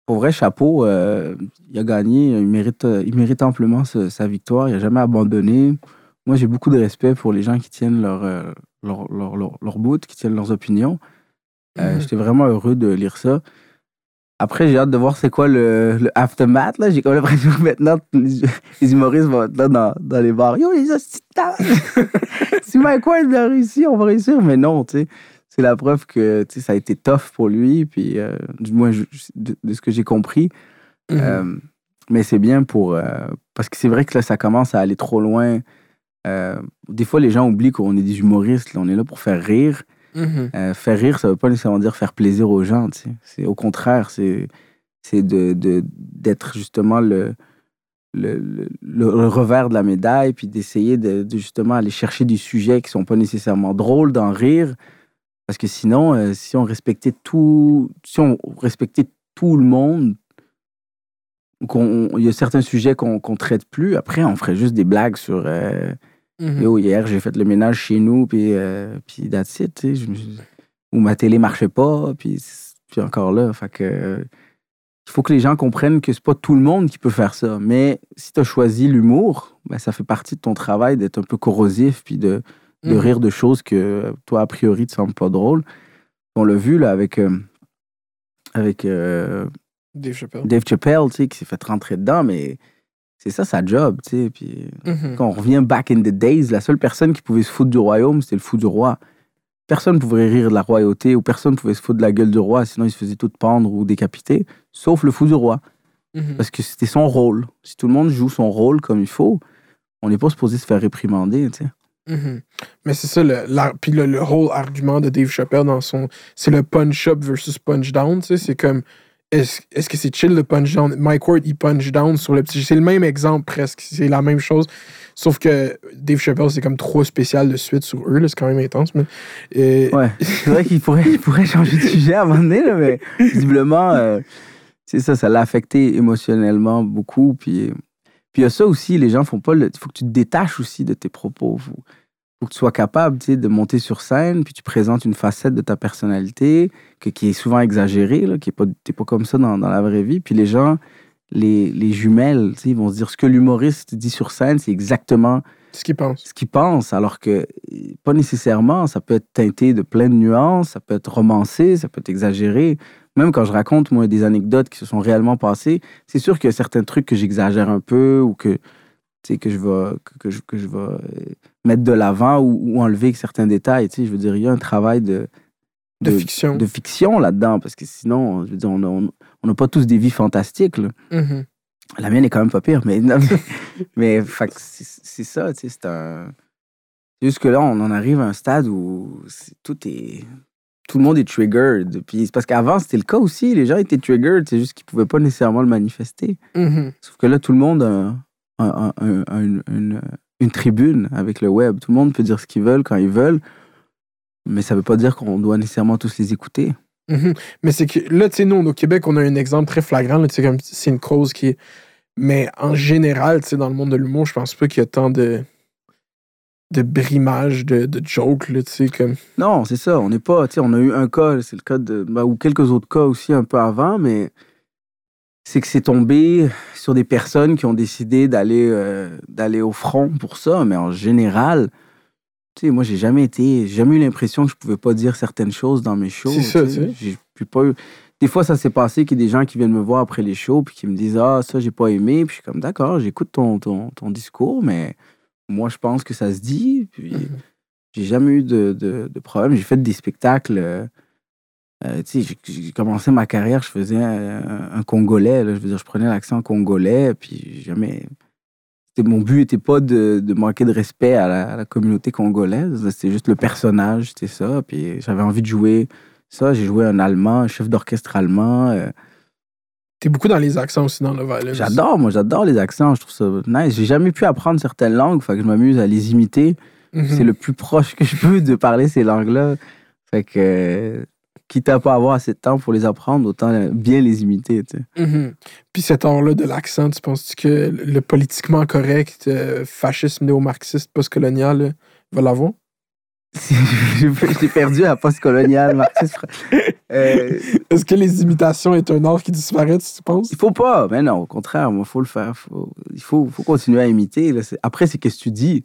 pour vrai, chapeau, euh, il a gagné. Il mérite, il mérite amplement ce- sa victoire. Il n'a jamais abandonné. Moi, j'ai beaucoup de respect pour les gens qui tiennent leur, euh, leur, leur, leur, leur bout, qui tiennent leurs opinions. Euh, Mhm. J'étais vraiment heureux de lire ça. Après, j'ai hâte de voir c'est quoi le, le aftermath. là. J'ai comme l'impression que maintenant, les, les humoristes vont être là dans, dans les bars. Yo, les hosties si Mike Ward a réussi, on va réussir. Mais non, tu sais. C'est la preuve que tu sais, ça a été tough pour lui. Puis, euh, du moins, je- de, de ce que j'ai compris. Mhm. Euh, mais c'est bien pour. euh, parce que c'est vrai que là, ça commence à aller trop loin. Des fois, les gens oublient qu'on est des humoristes. là. on est là pour faire rire. Mhm. Euh, faire rire, ça veut pas nécessairement dire faire plaisir aux gens. C'est au contraire, c'est de d'être justement le, le, le, revers de la médaille, puis d'essayer de, justement aller chercher des sujets qui sont pas nécessairement drôles, d'en rire. Parce que sinon, euh, si on respectait tout, si on respectait tout le monde, il y a certains sujets qu'on qu'on traite plus, après on ferait juste des blagues sur euh, Mhm. Yo, hier, j'ai fait le ménage chez nous, puis, euh, puis that's it, tu sais. Ou ma télé marchait pas, puis, puis encore là. Fait que, euh, il faut que les gens comprennent que c'est pas tout le monde qui peut faire ça. Mais si tu as choisi l'humour, ben, ça fait partie de ton travail d'être un peu corrosif, puis de, de Mhm. rire de choses que toi, a priori, te semblent pas drôles. On l'a vu, là, avec, euh, avec euh, Dave Chappelle. Dave Chappelle, tu sais, qui s'est fait rentrer dedans, mais c'est ça sa job, tu sais. Puis Mhm. quand on revient back in the days, la seule personne qui pouvait se foutre du royaume, c'était le fou du roi. Personne ne pouvait rire de la royauté ou personne ne pouvait se foutre de la gueule du roi, sinon il se faisait tout pendre ou décapiter, sauf le fou du roi. Mhm. Parce que c'était son rôle. Si tout le monde joue son rôle comme il faut, on n'est pas supposé se faire réprimander, tu sais. Mhm. Mais c'est ça, le, l'ar- puis le, le whole argument de Dave Chappelle dans son. C'est le punch-up versus punch-down, tu sais. C'est comme. Est-ce que c'est chill le punch-down? Mike Ward, il punch-down sur le petit. C'est le même exemple presque. C'est la même chose. Sauf que Dave Chappelle, c'est comme trop spécial de suite sur eux. C'est quand même intense, mais. euh, Ouais, c'est vrai qu'il pourrait, pourrait changer de sujet à un moment donné, là, mais visiblement, euh, c'est ça, ça l'a affecté émotionnellement beaucoup. Puis puis il y a ça aussi, les gens font pas le. Il faut que tu te détaches aussi de tes propos. Faut, faut que tu sois capable tu sais, de monter sur scène, puis tu présentes une facette de ta personnalité que, qui est souvent exagérée, là, qui est pas, t'es pas comme ça dans, dans la vraie vie. Puis les gens, les, les jumelles, tu sais, ils vont se dire ce que l'humoriste dit sur scène, c'est exactement ce qu'il pense. ce qu'ils pensent, alors que pas nécessairement, ça peut être teinté de plein de nuances, ça peut être romancé, ça peut être exagéré. Même quand je raconte, moi, des anecdotes qui se sont réellement passées, c'est sûr qu'il y a certains trucs que j'exagère un peu ou que, que je vais, que, je, que je vais euh, mettre de l'avant ou, ou enlever certains détails. Tu sais, je veux dire, il y a un travail de, De, fiction. de fiction là-dedans, parce que sinon, je veux dire, on n'a pas tous des vies fantastiques. là. Mhm. La mienne est quand même pas pire, mais, non, mais, c'est ça, tu sais, c'est un. c'est Juste que là, on en arrive à un stade où tout est. Tout le monde est triggered. Puis parce qu'avant, c'était le cas aussi. Les gens étaient triggered, c'est juste qu'ils pouvaient pas nécessairement le manifester. Mhm. Sauf que là, tout le monde a, une, une- une tribune avec le web. Tout le monde peut dire ce qu'ils veulent quand ils veulent. Mais ça veut pas dire qu'on doit nécessairement tous les écouter. Mhm. Mais c'est que là, tu sais, nous, au Québec, on a un exemple très flagrant. C'est une cause qui est. Mais en général, tu sais, dans le monde de l'humour, je pense pas qu'il y a tant de. de brimage, de, de jokes, là, tu sais, comme. Non, c'est ça. On n'est pas. Tu sais, on a eu un cas, c'est le cas de. bah, ou quelques autres cas aussi un peu avant, mais c'est que c'est tombé sur des personnes qui ont décidé d'aller euh, d'aller au front pour ça. Mais en général, tu sais, moi, j'ai jamais été. Jamais eu l'impression que je pouvais pas dire certaines choses dans mes shows. C'est ça. J'ai pas eu. Des fois, ça s'est passé qu'il y a des gens qui viennent me voir après les shows puis qui me disent Ah, ça, j'ai pas aimé. Puis je suis comme D'accord, j'écoute ton, ton, ton discours, mais moi, je pense que ça se dit. Puis, Mhm. j'ai jamais eu de, de, de problème. J'ai fait des spectacles. Euh, j'ai- commencé ma carrière, je faisais un, un Congolais. là. je veux dire, je prenais l'accent congolais. Puis, jamais. c'était- Mon but n'était pas de, de manquer de respect à la, à la communauté congolaise. C'était juste le personnage, c'était ça. Puis, j'avais envie de jouer ça. J'ai joué un Allemand, un chef d'orchestre allemand. euh, T'es beaucoup dans les accents aussi dans le violence. J'adore, moi, j'adore les accents. Je trouve ça nice. J'ai jamais pu apprendre certaines langues, fait que je m'amuse à les imiter. Mhm. C'est le plus proche que je peux de parler ces langues-là. Fait que, euh, quitte à pas avoir assez de temps pour les apprendre, autant euh, bien les imiter. Mhm. Puis cet art-là de l'accent, tu penses que le politiquement correct, euh, fascisme néo-marxiste, postcolonial, là, va l'avoir? J'ai perdu à post-colonial, marxiste. Euh, Est-ce que les imitations est un art qui disparaît, tu penses? il faut pas, mais non, au contraire, il faut le faire. Faut- il faut, faut continuer à imiter. là. Après, c'est qu'est-ce que tu dis.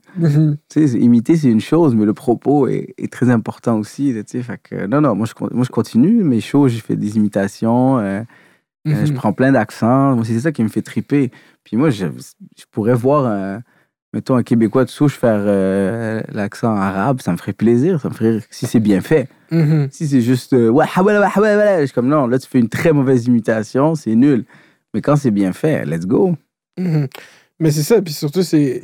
Sais, c'est- imiter, c'est une chose, mais le propos est, est très important aussi. là. Fait que, non, non, moi je, moi, je continue. Mes shows, j'ai fait des imitations. euh, euh, je Mhm. prends plein d'accents. C'est ça qui me fait triper. Puis moi, je, je pourrais voir, un- mettons, un Québécois de souche faire euh, l'accent arabe. Ça me ferait plaisir. Ça me ferait si c'est bien fait. Mhm. Si c'est juste, euh, ouais, ouais, ouais, ouais, ouais, je suis comme, non, là, tu fais une très mauvaise imitation. C'est nul. Mais quand c'est bien fait, let's go. Mhm. Mais c'est ça, puis surtout, c'est.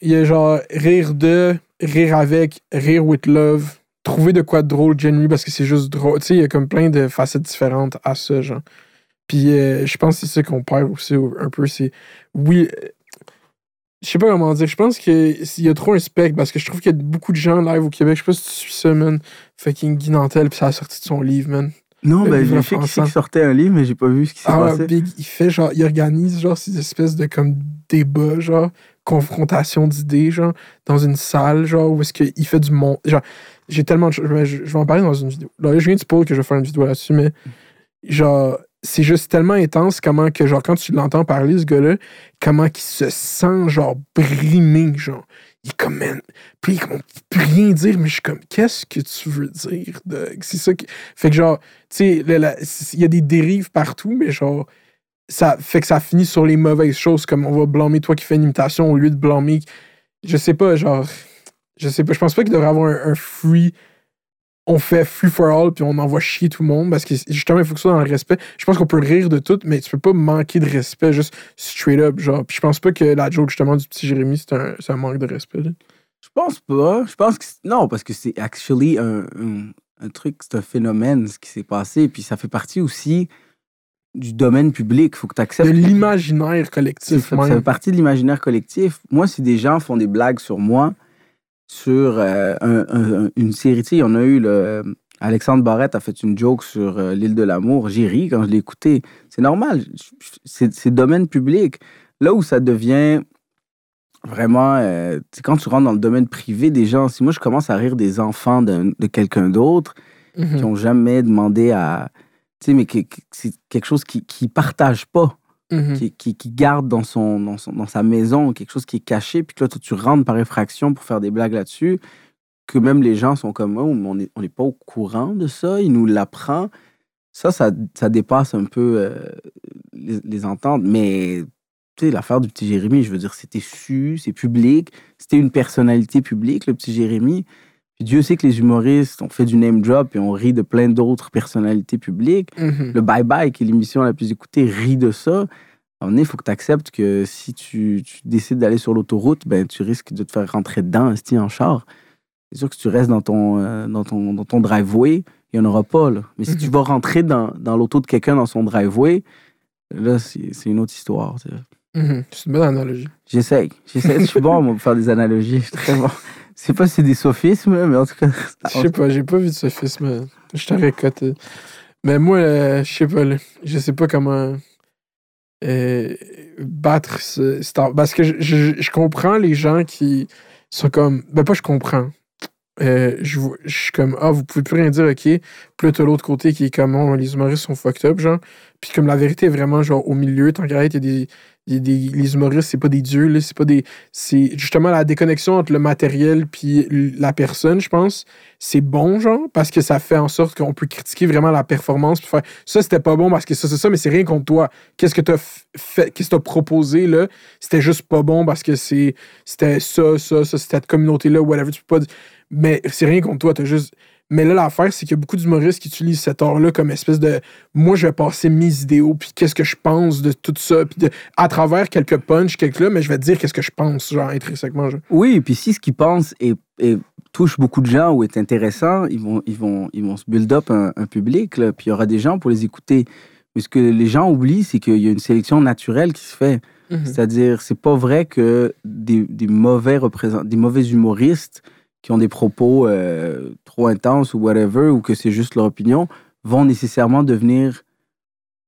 Il y a genre rire de, rire avec, rire with love, trouver de quoi de drôle, genuine, parce que c'est juste drôle. Tu sais, il y a comme plein de facettes différentes à ça, genre. Puis euh, je pense que c'est ça qu'on perd aussi un peu, c'est. Oui. Je sais pas comment dire. Je pense qu'il y a trop un spectre parce que je trouve qu'il y a beaucoup de gens live au Québec. Je sais pas si tu suis ça, man. Fucking Guy Nantel, puis ça a sorti de son livre, man. Non, Le ben, je sais qu'il sortait un livre, mais j'ai pas vu ce qui s'est Ah, ouais, passé. Big, il fait genre, il organise genre ces espèces de comme débats, genre, confrontation d'idées, genre, dans une salle, genre, où est-ce qu'il fait du monde. Genre, j'ai tellement de choses. Je, je vais en parler dans une vidéo. Là, je viens de spoil que je vais faire une vidéo là-dessus, mais genre, c'est juste tellement intense comment que, genre, quand tu l'entends parler, ce gars-là, comment qu'il se sent, genre, brimé, genre. Il est comme, man. Puis il on peut rien dire, mais je suis comme, qu'est-ce que tu veux dire? C'est ça qui. Fait que, genre, tu sais, il y a des dérives partout, mais genre, ça fait que ça finit sur les mauvaises choses, comme on va blâmer toi qui fais une imitation au lieu de blâmer. Je sais pas, genre. Je sais pas, je pense pas qu'il devrait avoir un, un free. On fait free for all, puis on envoie chier tout le monde, parce que justement, il faut que ce soit dans le respect. Je pense qu'on peut rire de tout, mais tu peux pas manquer de respect, juste straight up, genre. Puis je pense pas que la joke, justement, du petit Jérémy, c'est un, un manque de respect. là. Je pense pas. Je pense que non, parce que c'est actually un, un, un truc, c'est un phénomène, ce qui s'est passé. Puis ça fait partie aussi du domaine public. Il faut que tu De acceptes. l'imaginaire Ça collectif, ça même. fait partie de l'imaginaire collectif. Moi, si des gens font des blagues sur moi, sur euh, un- un- une série, tu sais, il y en a eu, le, Alexandre Barrette a fait une joke sur euh, l'île de l'amour. J'ai ri quand je l'ai écouté. C'est normal. C'est domaine public. Là où ça devient vraiment, euh, tu sais, quand tu rentres dans le domaine privé des gens, si moi je commence à rire des enfants de quelqu'un d'autre, qui n'ont jamais demandé à. Tu sais, mais que- que c'est quelque chose qui ne partage pas Mhm. qui, qui, garde dans, son, dans, son, dans sa maison quelque chose qui est caché, puis que là, tu rentres par effraction pour faire des blagues là-dessus, que même les gens sont comme, oh, on n'est on pas au courant de ça, il nous l'apprend. Ça, ça, ça dépasse un peu euh, les, les ententes, mais tu sais, l'affaire du petit Jérémy, je veux dire, c'était su, c'est public, c'était une personnalité publique, le petit Jérémy. Dieu sait que les humoristes ont fait du name drop et on rit de plein d'autres personnalités publiques. Mhm. Le Bye Bye, qui est l'émission la plus écoutée, rit de ça. À un moment donné, il faut que tu acceptes que si tu, tu décides d'aller sur l'autoroute, ben, tu risques de te faire rentrer dedans, esti, en char. C'est sûr que si tu restes dans ton, euh, dans ton, dans ton driveway, il n'y en aura pas. Là. Mais si Mhm. tu vas rentrer dans, dans l'auto de quelqu'un dans son driveway, là, c'est une autre histoire. Mhm. C'est une bonne analogie. J'essaye. J'essaye. Je suis bon, moi, pour faire des analogies. Je suis très bon. Je sais pas si c'est des sophismes, mais en tout cas. Je sais pas, j'ai pas vu de sophisme. Je t'aurais coté. Mais moi, euh, je sais pas, je sais pas comment euh, battre ce, Parce que je, je- je comprends les gens qui sont comme. Ben, pas je comprends. Euh, je, je suis comme, ah, vous pouvez plus rien dire, ok. Puis là, t'as l'autre côté qui est comme, oh, les humoristes sont fucked up, genre. Puis comme la vérité est vraiment, genre, au milieu, tant qu'à être, des. des- les humoristes, c'est pas des dieux, là, c'est pas des. C'est justement la déconnexion entre le matériel puis la personne, je pense. C'est bon, genre, parce que ça fait en sorte qu'on peut critiquer vraiment la performance puis faire ça, c'était pas bon parce que ça, c'est ça, mais c'est rien contre toi. Qu'est-ce que t'as fait, qu'est-ce que t'as proposé, là? C'était juste pas bon parce que c'est c'était ça, ça, ça, cette communauté-là, whatever. Tu peux pas. dire- Mais c'est rien contre toi, t'as juste. Mais là, l'affaire, c'est qu'il y a beaucoup d'humoristes qui utilisent cet art-là comme espèce de. Moi, je vais passer mes idéaux, puis qu'est-ce que je pense de tout ça, puis de- à travers quelques punchs, quelques là, mais je vais te dire qu'est-ce que je pense, genre, intrinsèquement. Genre. Oui, et puis si ce qu'ils pensent est- est- touche beaucoup de gens ou est intéressant, ils vont, ils vont, ils vont se build up un, un public, là, puis il y aura des gens pour les écouter. Mais ce que les gens oublient, c'est qu'il y a une sélection naturelle qui se fait. C'est-à-dire, c'est pas vrai que des, des mauvais représentants, des mauvais humoristes qui ont des propos euh, trop intenses ou whatever, ou que c'est juste leur opinion, vont nécessairement devenir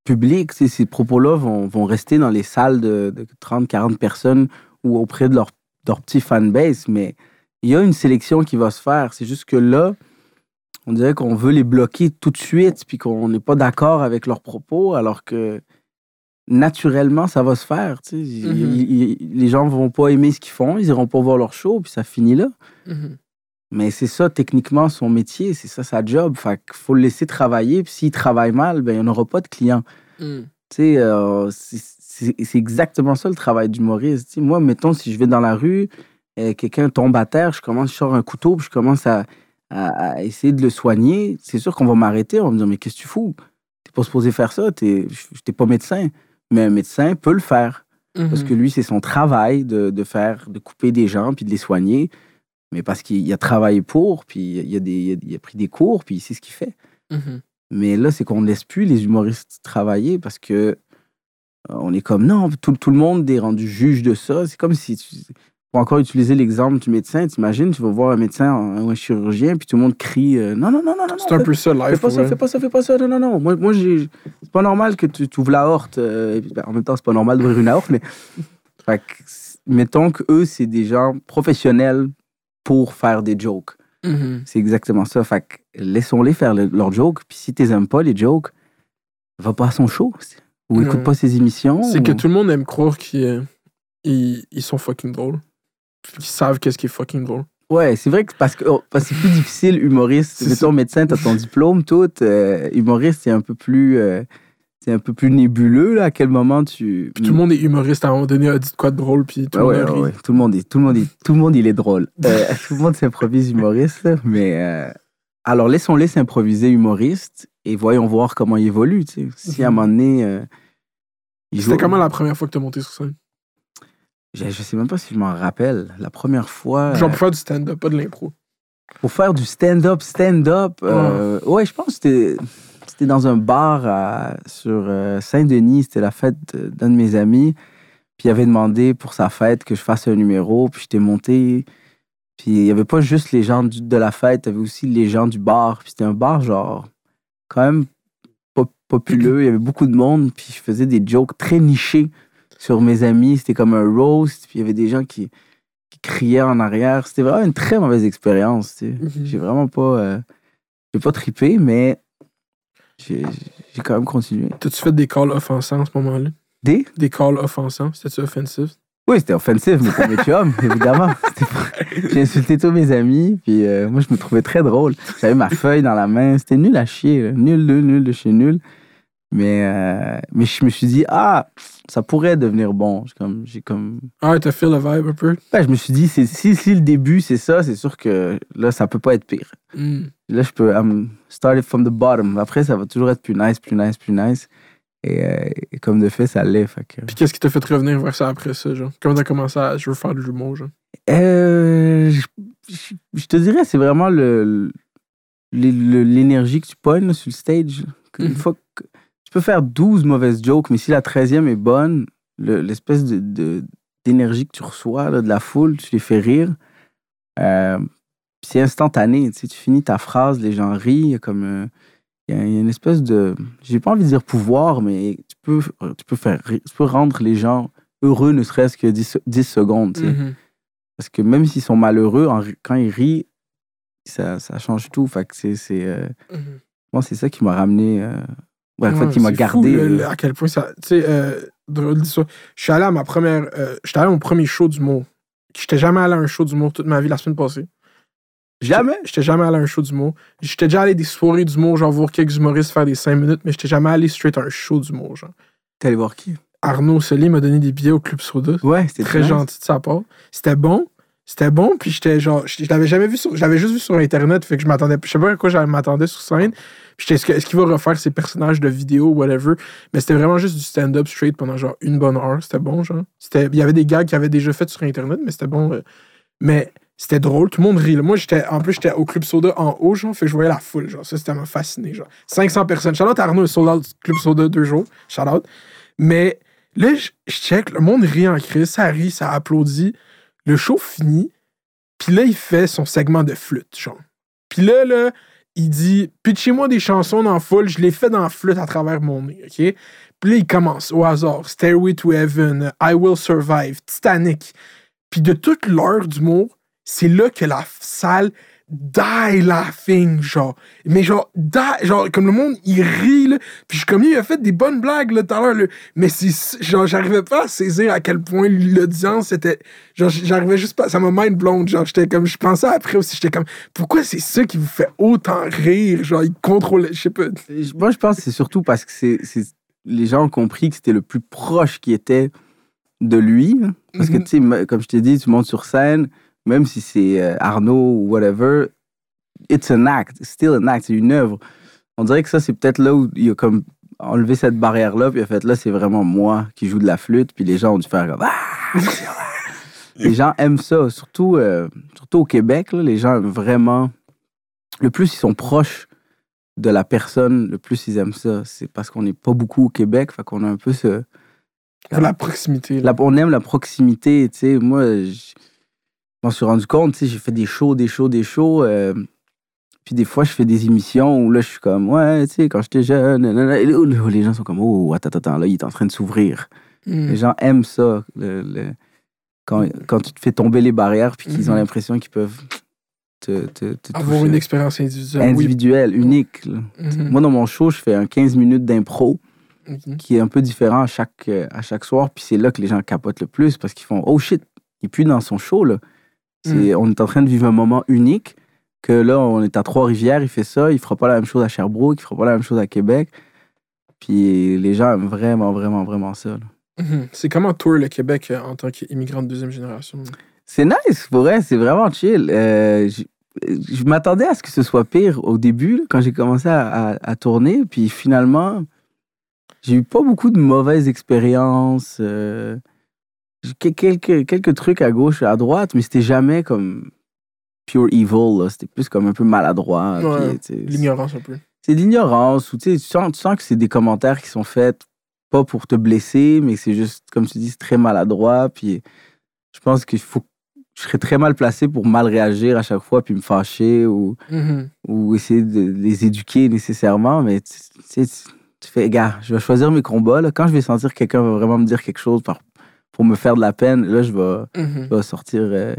publics. Sais, Ces propos-là vont, vont rester dans les salles de, de 30, 40 personnes ou auprès de leur, leur petit fanbase, mais il y a une sélection qui va se faire. C'est juste que là, on dirait qu'on veut les bloquer tout de suite, puis qu'on n'est pas d'accord avec leurs propos, alors que naturellement, ça va se faire. tu sais. Mhm. il- les gens vont pas aimer ce qu'ils font, ils iront pas voir leur show, puis ça finit là. Mhm. Mais c'est ça, techniquement, son métier, c'est ça sa job. Fait qu'il faut le laisser travailler, puis s'il travaille mal, ben, il n'y en aura pas de clients. Mhm. Tu sais, euh, c'est- exactement ça le travail d'humoriste. Moi, mettons, si je vais dans la rue, euh, quelqu'un tombe à terre, je commence, je sors un couteau, puis je commence à, à- à essayer de le soigner. C'est sûr qu'on va m'arrêter, on va me dire, mais qu'est-ce que tu fous? T'es pas supposé faire ça, t'es pas médecin. Mais un médecin peut le faire. Parce Mhm. que lui, c'est son travail de, de faire, de couper des gens, puis de les soigner. Mais parce qu'il a travaillé pour, puis il a, des, il a- il a pris des cours, puis c'est ce qu'il fait. Mhm. Mais là, c'est qu'on ne laisse plus les humoristes travailler parce que euh, on est comme non, tout, tout le monde est rendu juge de ça. C'est comme si tu, pour encore utiliser l'exemple du médecin, t'imagines, tu vas voir un médecin un- ou un chirurgien, puis tout le monde crie euh, non, non, non, non, non. C'est un peu ça, live. Fais pas ça, fais pas ça, fais pas ça. Non, non, non. Moi, moi j'ai- c'est pas normal que tu ouvres la horte. euh, ben, en même temps, c'est pas normal d'ouvrir une aorte, mais. fait que, mettons que eux, c'est des gens professionnels pour faire des jokes. Mhm. C'est exactement ça. Fait que laissons-les faire le- leurs jokes. Puis si t'es aimes pas, les jokes, va pas à son show. Ou Ouais. écoute pas ses émissions. C'est ou- que tout le monde aime croire qu'ils euh, ils- ils sont fucking drôles. Qu'ils savent qu'est-ce qui est fucking drôle. Ouais, c'est vrai que parce que oh, c'est plus difficile, humoriste. Mettons, médecin, t'as ton diplôme, tout. euh, humoriste, c'est un peu plus. euh, c'est un peu plus nébuleux, là, à quel moment tu. Puis tout le monde est humoriste à un moment donné, a dit quoi de drôle, puis tout Ouais, le ouais, monde ouais. Tout le monde est, tout le monde est, tout le monde il est drôle. Euh, tout le monde s'improvise humoriste, mais euh, alors laissons-les s'improviser humoriste et voyons voir comment ils évoluent. tu sais. Si à un Mhm. moment donné, euh, C'était comment la première fois que t'as monté sur scène? je, je sais même pas si je m'en rappelle. La première fois, Genre pour faire du stand-up, pas de l'impro. pour faire du stand-up, stand-up. ouais, je pense que c'était c'était dans un bar à- sur euh, Saint-Denis. C'était la fête d'un de mes amis. Puis il avait demandé pour sa fête que je fasse un numéro. Puis j'étais monté. Puis il y avait pas juste les gens du- de la fête, il y avait aussi les gens du bar. Puis c'était un bar, genre, quand même pop- populeux. Il y avait beaucoup de monde. Puis je faisais des jokes très nichés sur mes amis. C'était comme un roast. Puis il y avait des gens qui, qui criaient en arrière. C'était vraiment une très mauvaise expérience. tu sais. Mhm. J'ai vraiment pas. euh, j'ai pas trippé, mais j'ai quand même continué. T'as-tu fait des calls offensants à ce moment-là? Des? Des calls offensants? C'était-tu offensif? Oui, c'était offensif, mais pour mes chums, évidemment. J'ai insulté tous mes amis, puis euh, moi, je me trouvais très drôle. J'avais ma feuille dans la main. C'était nul à chier. là. Nul, nul, nul de chez nul. Mais, euh, mais je me suis dit, ah, ça pourrait devenir bon. J'ai comme, j'ai comme... Ah, t'as fait le vibe un peu? Ben, je me suis dit, c'est- si, si le début, c'est ça, c'est sûr que là, ça peut pas être pire. Hmm. Là, je peux I'm started from the bottom. Après, ça va toujours être plus nice, plus nice, plus nice. Et, euh, et comme de fait, ça l'est. que- Puis qu'est-ce qui t'a fait revenir vers ça après ça, genre? Comment t'as commencé à... Je veux faire du jumeau, genre? Euh, je, je- je te dirais, c'est vraiment le, l'énergie que tu pognes là, sur le stage. Une Mhm. fois que tu peux faire 12 mauvaises jokes, mais si la 13e est bonne, le- l'espèce de, de- d'énergie que tu reçois là, de la foule, tu les fais rire. Euh, c'est instantané. Tu, sais, tu finis ta phrase, les gens rient. il comme. euh, il y a il y a une espèce de. J'ai pas envie de dire pouvoir, mais tu peux, tu peux, faire, tu peux rendre les gens heureux, ne serait-ce que 10, 10 secondes. tu sais. Mhm. Parce que même s'ils sont malheureux, en quand ils rient, ça, ça change tout. Fait c'est. euh, Mhm. Moi, c'est ça qui m'a ramené. Ouais, en Ouais, fait, qui m'a gardé. fou, le- euh, à quel point ça. Tu sais, euh, drôle d'histoire. Je suis allé à ma première. euh, J'étais allé à mon premier show d'humour. J'étais jamais allé à un show d'humour toute ma vie la semaine passée. Jamais? J'étais jamais allé à un show d'humour. J'étais déjà allé à des soirées d'humour, genre voir quelques humoristes faire des 5 minutes, mais j'étais jamais allé straight à un show d'humour, genre. T'es allé voir qui? Arnaud Soli m'a donné des billets au Club Soda. Ouais, c'était Très nice. gentil de sa part. C'était bon. C'était bon, puis j'étais genre, je l'avais jamais vu sur, juste vu sur Internet, fait que je m'attendais, je sais pas à quoi je m'attendais sur scène. Puis j'étais, est-ce est-ce qu'il va refaire ses personnages de vidéo, whatever? Mais c'était vraiment juste du stand-up straight pendant genre une bonne heure. C'était bon, genre. C'était, il y avait des gars qui avaient déjà fait sur Internet, mais c'était bon. mais c'était drôle, tout le monde rit. Moi, j'étais, en plus, j'étais au Club Soda en haut, genre, fait que je voyais la foule, genre. Ça, c'était m'a fasciné, genre. 500 personnes. Shout-out Arnaud, sold out Club Soda deux jours. Shout-out. Mais là, je check, le monde rit en crise, ça rit, ça applaudit. Le show finit, puis là, il fait son segment de flûte, genre. Puis là, là, il dit Pitchez-moi des chansons dans foule, je les fais dans flûte à travers mon nez, OK Puis là, il commence au hasard Stairway to Heaven, I Will Survive, Titanic. Puis de toute l'heure d'humour, c'est là que la salle die laughing, genre. Mais genre, die, genre, comme le monde, il rit, là. Puis je suis comme, il a fait des bonnes blagues, là, tout à l'heure, là. Mais c'est, genre, j'arrivais pas à saisir à quel point l'audience était, genre, j'arrivais juste pas, ça m'a mind blown, genre, j'étais comme, je pensais après aussi, j'étais comme, pourquoi c'est ça qui vous fait autant rire, genre, il contrôlait, je sais pas. Moi, je pense que c'est surtout parce que c'est, c'est- les gens ont compris que c'était le plus proche qui était de lui. hein. Parce que, Mhm. tu sais, comme je t'ai dit, tu montes sur scène, même si c'est euh, Arnaud ou whatever, it's an act, it's still an act, c'est une œuvre. On dirait que ça, c'est peut-être là où il a comme enlevé cette barrière-là, puis il a fait là, c'est vraiment moi qui joue de la flûte, puis les gens ont dû faire comme Ah! les gens aiment ça, surtout, euh, surtout au Québec, là, les gens aiment vraiment. Le plus ils sont proches de la personne, le plus ils aiment ça. C'est parce qu'on n'est pas beaucoup au Québec, fait qu'on a un peu ce. La proximité. La- on aime la proximité, tu sais. Moi, je m'en suis rendu compte, tu sais, j'ai fait des shows, des shows, des shows. euh, puis des fois, je fais des émissions où là, je suis comme, ouais, tu sais, quand j'étais jeune, nanana, et là, là, les gens sont comme, oh, attends, attends, là, il est en train de s'ouvrir. Mm. Les gens aiment ça. le- le- quand, quand tu te fais tomber les barrières, puis qu'ils ont Mhm. l'impression qu'ils peuvent te, te, te Avoir une expérience individuelle. oui. individuelle, unique. là. Mhm. Moi, dans mon show, je fais un 15 minutes d'impro Mhm. qui est un peu différent à chaque, euh, à chaque soir. Puis c'est là que les gens capotent le plus parce qu'ils font Oh shit, il plus dans son show. Là. C'est- On est en train de vivre un moment unique. Que là, on est à Trois-Rivières, il fait ça, il fera pas la même chose à Sherbrooke, il fera pas la même chose à Québec. Puis les gens aiment vraiment, vraiment, vraiment ça. Mhm. C'est comment tour le Québec euh, en tant qu'immigrant de deuxième génération? C'est nice, pour vrai, c'est vraiment chill. Euh, je je m'attendais à ce que ce soit pire au début, là, quand j'ai commencé à, à- à tourner. Puis finalement, j'ai eu pas beaucoup de mauvaises expériences. euh, quelques, quelques trucs à gauche et à droite, mais c'était jamais comme pure evil. C'était plus comme un peu maladroit. Ouais, L'ignorance un peu. c'est de l'ignorance ou tu sens, tu sens que c'est des commentaires qui sont faits pas pour te blesser, mais c'est juste, comme tu dis, très maladroit. Puis je pense qu'il faut. Je serais très mal placé pour mal réagir à chaque fois, puis me fâcher ou, Mhm. ou essayer de les éduquer nécessairement. Mais tu tu sais, tu, tu fais, gars, je vais choisir mes combats. Là. Quand je vais sentir que quelqu'un va vraiment me dire quelque chose par, pour me faire de la peine, là, je vais, Mhm. je vais sortir. euh,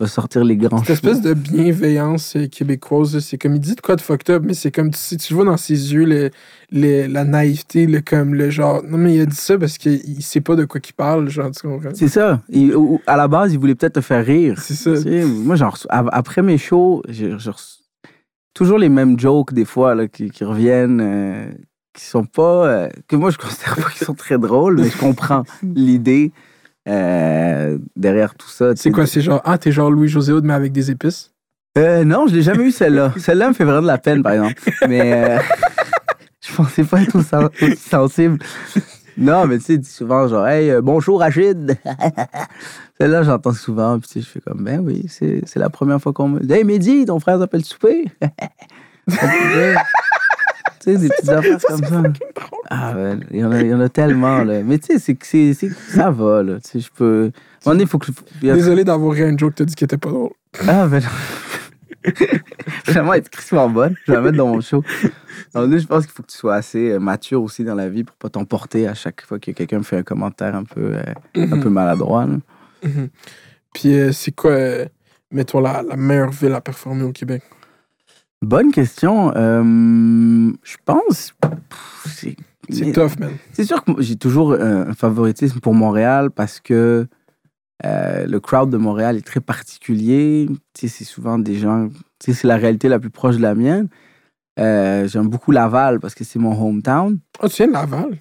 je vais sortir les grands Cette espèce de bienveillance euh, québécoise, c'est comme il dit de quoi de fucked up, mais c'est comme si tu vois dans ses yeux le, le- la naïveté, le, comme le genre, non mais il a dit ça parce qu'il sait pas de quoi qu'il parle, genre, tu comprends? C'est ça. Il- à la base, il voulait peut-être te faire rire. C'est ça. Tu sais, moi, genre, après mes shows, j'ai toujours les mêmes jokes, des fois, là, qui, qui reviennent, euh, qui sont pas. euh, que moi, je considère pas qu'ils sont très drôles, mais je comprends l'idée euh, derrière tout ça. C'est quoi, c'est genre, ah, t'es genre Louis-José Hood, mais avec des épices? Euh, non, je l'ai jamais eu celle-là. Celle-là me fait vraiment de la peine, par exemple. Mais je pensais pas être aussi aussi sensible. Non, mais tu sais, souvent genre, hey, euh, bonjour Rachid. Celle-là, j'entends souvent. Puis tu sais, je fais comme, ben oui, c'est c'est la première fois qu'on me. Hey, Mehdi, ton frère s'appelle souper. Tu sais, des petites affaires comme ça. Ah, ouais, il y, en a, il y en a tellement, là. Mais tu sais, c'est que c'est- ça va, là. Tu sais, je peux. Un donné, il faut que. a- Désolé d'avoir ri à une joke, t'as dit qu'elle était pas drôle. ah, ben non. Vraiment être crissement bonne. Je vais la mettre dans mon show. Donc, là, je pense qu'il faut que tu sois assez euh, mature aussi dans la vie pour pas t'emporter à chaque fois que quelqu'un me fait un commentaire un peu, euh, un peu maladroit. là. Mhm. Puis euh, c'est quoi, euh, mettons, la, la meilleure ville à performer au Québec? Bonne question. Euh, je pense. C'est tough, man. C'est sûr que j'ai toujours euh, un favoritisme pour Montréal parce que euh, le crowd de Montréal est très particulier. Tu sais, c'est souvent des gens. Tu sais, c'est la réalité la plus proche de la mienne. Euh, J'aime beaucoup Laval parce que c'est mon hometown. Oh, tu viens de Laval?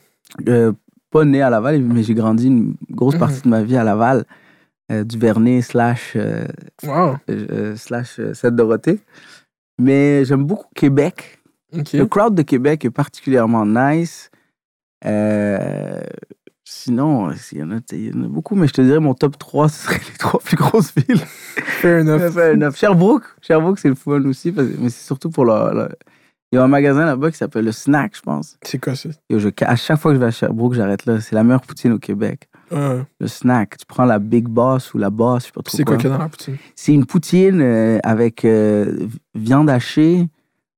Euh, pas né à Laval, mais j'ai grandi une grosse Mhm. partie de ma vie à Laval, du Vernet slash, Wow. slash Sainte-Dorothée. Mais j'aime beaucoup Québec. Le crowd de Québec est particulièrement nice. Euh, sinon, il y, en a, il y en a beaucoup, mais je te dirais mon top 3, ce serait les trois plus grosses villes. Fair enough. Fair enough. Sherbrooke, Sherbrooke c'est le fun aussi, parce- mais c'est surtout pour le, le- Il y a un magasin là-bas qui s'appelle le Snack, je pense. C'est quoi ça? Et je, à chaque fois que je vais à Sherbrooke, j'arrête là. C'est la meilleure poutine au Québec. Le Snack. Tu prends la Big Boss ou la Boss, je sais pas trop c'est quoi quoi. qu'il y a dans la poutine? C'est une poutine euh, avec euh, viande hachée,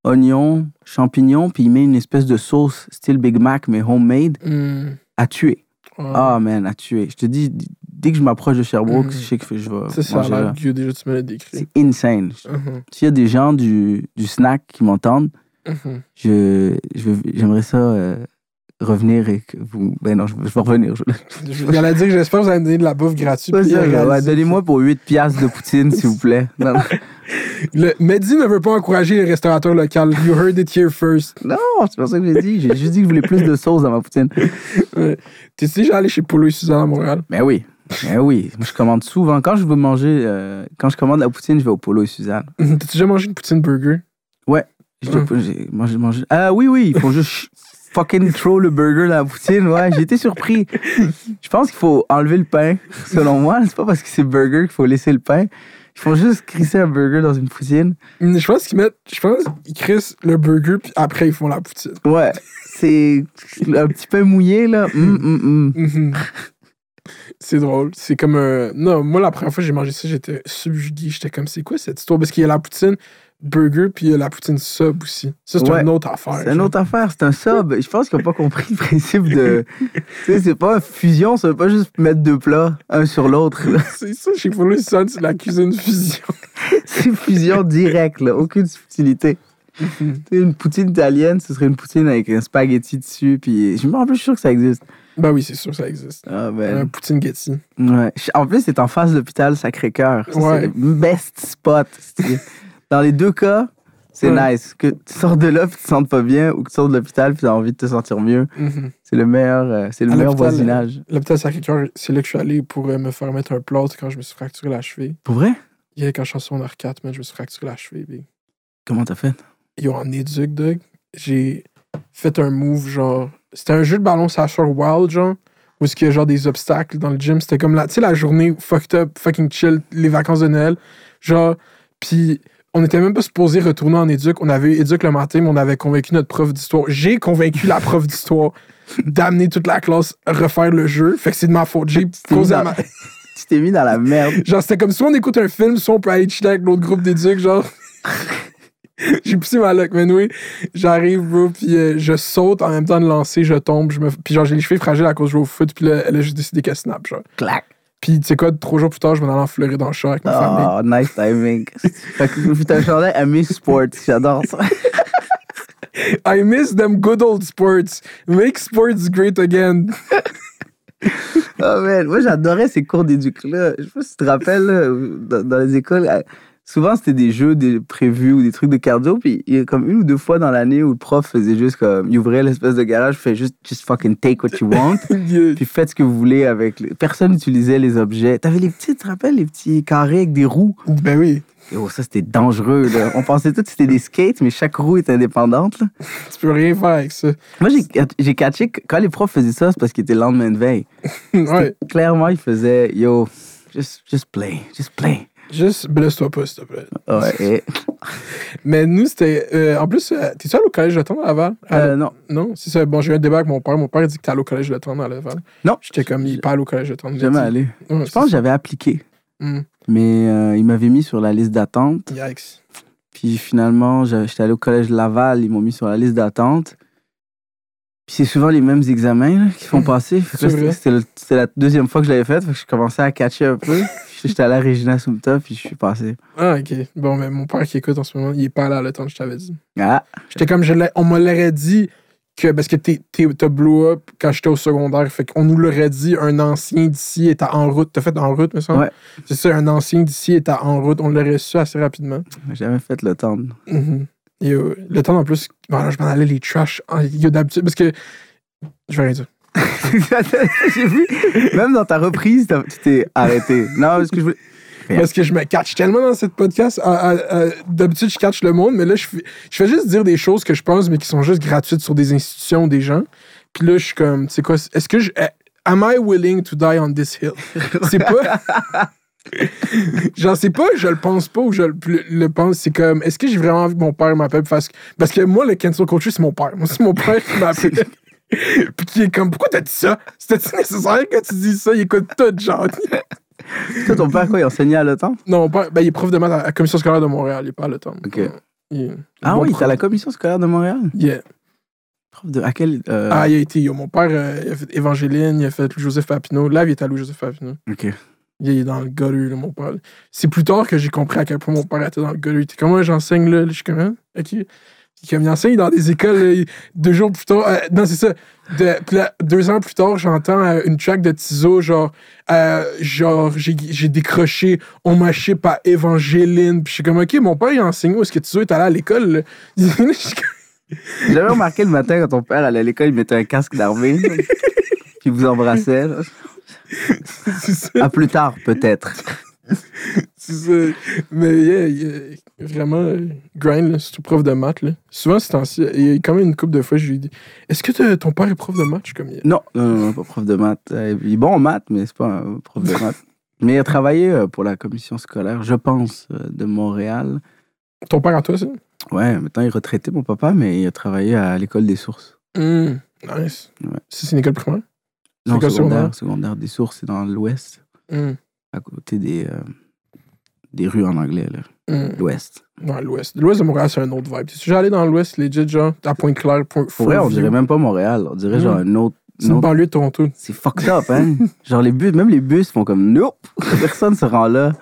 oignons, champignons, puis il met une espèce de sauce style Big Mac, mais homemade, Hmm. à tuer. Ah. Ah, man, à tuer. Je te dis, dès que je m'approche de Sherbrooke, Mhm. je sais que je vais Ça, ça là. vieux. Déjà, tu me l'as décrit. C'est insane. Mhm. S'il y a des gens du, du snack qui m'entendent, Mhm. je, j'aimerais ça euh, revenir et que vous... Ben non, je, je vais revenir. Je, Je- Il allait dire que j'espère que vous allez me donner de la bouffe gratuite. Ouais, il ouais. Donnez-moi pour 8 piastres de poutine, s'il vous plaît. Non, non. Le- Mehdi ne veut pas encourager les restaurateurs locaux. You heard it here first. Non, c'est pas ça que j'ai dit. J'ai juste dit que je voulais plus de sauce dans ma poutine. Ouais. T'es déjà allé chez Polo et Suzanne à Montréal? Mais oui. Mais oui. Moi, je commande souvent. Quand je veux manger, euh, quand je commande la poutine, je vais au Polo et Suzanne. T'as déjà mangé une poutine burger? J'ai Hum. j'ai mangé, mangé. Ah oui, oui. Ils font juste fucking throw le burger dans la poutine. Ouais, j'ai été surpris. Je pense qu'il faut enlever le pain. Selon moi, c'est pas parce que c'est burger qu'il faut laisser le pain. Ils font juste crisser un burger dans une poutine. Hmm, Je pense qu'ils mettent. Je pense qu'ils crissent le burger, puis après, ils font la poutine. Ouais. C'est un petit pain mouillé, là. Hum, hum, hum. Mhm. C'est drôle. C'est comme un. Non, moi, la première fois que j'ai mangé ça, j'étais subjugué. J'étais comme, c'est quoi cette histoire? Parce qu'il y a la poutine burger, puis il y a la poutine sub aussi. Ça, c'est Ouais. une autre affaire. C'est une autre affaire, c'est un sub. Je pense qu'ils n'ont pas compris le principe de. tu sais, c'est pas une fusion, ça veut pas juste mettre deux plats, un sur l'autre. C'est ça, Polo et Suzanne, c'est la cuisine fusion. C'est fusion directe, là, aucune subtilité. Une poutine italienne, ce serait une poutine avec un spaghetti dessus, puis je me rappelle, je suis sûr que ça existe. Ben oui, c'est sûr, ça existe. Ah Un ben. poutine Getty. Ouais. En plus, c'est en face de l'hôpital Sacré-Cœur. Ça, Ouais. C'est le best spot. Dans les deux cas, c'est Ouais. nice. Que tu sors de là puis tu te sens pas bien, ou que tu sors de l'hôpital puis tu as envie de te sentir mieux. Mhm. C'est le meilleur, euh, c'est le À meilleur voisinage. L'hôpital Sacré-Cœur, c'est là que je suis allé pour euh, me faire mettre un plâtre quand je me suis fracturé la cheville. Pour vrai? Hier, quand je suis en secondaire 4, man, je me suis fracturé la cheville. big. Comment t'as fait? Yo, en éduc, Doug, j'ai fait un move, genre. C'était un jeu de ballon Sasha Wild, genre. Où est-ce qu'il y a genre des obstacles dans le gym. C'était comme la, tu sais, la journée fucked up, fucking chill, les vacances de Noël. Genre, puis on était même pas supposé retourner en éduc. On avait eu éduc le matin, mais on avait convaincu notre prof d'histoire. J'ai convaincu la prof d'histoire d'amener toute la classe refaire le jeu. Fait que c'est de ma faute. J'ai causé à ma... Tu t'es mis dans la merde. Genre, c'était comme si on écoute un film, soit on peut aller chiller avec l'autre groupe d'éduc, genre. J'ai poussé ma luck, mais oui, j'arrive, bro, puis euh, je saute en même temps de lancer, je tombe, je me... puis genre, j'ai les cheveux fragiles à cause de jouer au foot, puis là, elle a juste décidé qu'elle snap, genre. Clac. Puis, tu sais quoi, trois jours plus tard, je m'en allais en Floride dans le char avec ma famille. Oh, nice timing. fait que t'as chandail à Miss Sports. J'adore ça. I miss them good old sports. Make sports great again. Oh man, moi j'adorais ces cours d'éduc-là. Je sais pas si tu te rappelles, là, dans, dans les écoles, souvent c'était des jeux des, prévus ou des trucs de cardio, puis il y a comme une ou deux fois dans l'année où le prof faisait juste comme, il ouvrait l'espèce de garage, fait juste, just fucking take what you want, puis faites ce que vous voulez avec. les- Personne n'utilisait les objets. T'avais les petits, tu te rappelles, les petits carrés avec des roues? Ben oui, Et oh, ça c'était dangereux, là. On pensait tous que c'était des skates, mais chaque roue est indépendante, là. tu peux rien faire avec ça. Moi j'ai j'ai catché que quand les profs faisaient ça, c'est parce qu'ils étaient le lendemain de veille. ouais, Clairement, ils faisaient, yo, just, just play, just play. Juste blesse-toi pas, s'il te plaît. Ouais, Mais nous, c'était. euh, en plus, euh, t'es-tu allé au collège de temps à Laval? Euh, non. Non, c'est ça. Bon, j'ai eu un débat avec mon père. Mon père a dit que t'es allé au collège de temps à Laval. Non. J'étais comme, il allé au collège de temps. Jamais allé. Ouais, Je pense que j'avais appliqué, Hmm. mais euh, ils m'avaient mis sur la liste d'attente. Yikes. Puis finalement, j'étais allé au collège Laval, ils m'ont mis sur la liste d'attente. Puis c'est souvent les mêmes examens là, qui font Mhm. passer. Le- c'était la deuxième fois que je l'avais fait, fait que je commençais à catcher un peu. J'étais allé à Regina Sumta, puis je suis passé. Ah, ok. Bon, mais mon père qui écoute en ce moment, il est pas là le temps que je t'avais dit. Ah, J'étais comme, je on me l'aurait dit que, parce que t'as blow up quand j'étais au secondaire, fait qu'on nous l'aurait dit, un ancien d'ici était en route. T'as fait en route, me semble? Ouais. C'est ça, un ancien d'ici était en route. On l'aurait su assez rapidement. j'ai jamais fait le temps. Mhm. Et, euh, le temps en plus, bon, là, je m'en allais les trash. Il y a d'habitude, parce que. Je vais rien dire. j'ai vu, même dans ta reprise, tu t'es arrêté. Non, parce que je voulais. Parce que je me catch tellement dans cette podcast. D'habitude, je catch le monde, mais là, je fais, je fais juste dire des choses que je pense, mais qui sont juste gratuites sur des institutions, des gens. Puis là, je suis comme, tu sais quoi, est-ce que je. eh, Am I willing to die on this hill? C'est pas. Genre, c'est pas, je le pense pas ou je le, le- pense. C'est comme, est-ce que j'ai vraiment envie que mon père m'appelle? Parce parce que moi, le cancel culture, c'est mon père. Moi, c'est mon père qui m'appelle. Puis qui est comme, pourquoi t'as dit ça? C'était-tu nécessaire que tu dises ça? Il écoute tout, genre. Toi, ton père, quoi, il enseignait à l'OTAN? Non, mon père, ben, il est prof de maths à la commission scolaire de Montréal. Il est pas à l'automne. Ok. Il- Ah bon oui, t'as la commission scolaire de Montréal? Yeah. Prof de. À quel. euh, Ah, il a été. yo, mon père, euh, il a fait Évangéline, il a fait Louis-Joseph Papineau. Là, il est à Louis-Joseph Papineau. Ok. Il est dans le gutter, là, mon père. C'est plus tard que j'ai compris à quel point mon père était dans le gutter. Il était comme, moi, j'enseigne là. Je suis comme, hein? OK. Enseigne dans des écoles il- deux jours plus tard. euh, non, c'est ça. De- puis là, deux ans plus tard, j'entends euh, une track de Tizo, genre, euh, genre, j'ai j'ai décroché, on m'a chip à Évangéline. Puis je suis comme, OK, mon père, il enseigne où? Est-ce que Tizo est allé à l'école? J'avais remarqué le matin quand ton père allait à l'école, il mettait un casque d'armée. puis il vous embrassait. là. À plus tard, peut-être. C'est ça. Mais yeah, yeah, vraiment, euh, grind, là, c'est tout prof de maths. Là. Souvent, c'est ainsi. Il y a quand même une couple de fois, je lui ai dit Est-ce que ton père est prof de maths? Comme Yeah. Non, non, non, pas prof de maths. Euh, Il est bon en maths, mais c'est pas un prof de maths. Mais il a travaillé euh, pour la commission scolaire, je pense, euh, de Montréal. Ton père à toi, ça? Ouais, maintenant il est retraité, mon papa, mais il a travaillé à l'école des sources. Hmm, Nice. Ouais. C'est une école primaire? Non, secondaire, secondaire? des sources, c'est dans l'ouest, Hmm, à côté des, euh, des rues en anglais, là. hmm. L'ouest. Dans l'ouest. L'ouest de Montréal, c'est un autre vibe. Si j'allais dans l'ouest, legit, genre, à Pointe-Claire, Point vrai, on dirait même pas Montréal, on dirait genre un autre. C'est un une autre- banlieue de Toronto. C'est fucked up, hein? genre les bus, même les bus font comme nope, personne se rend là.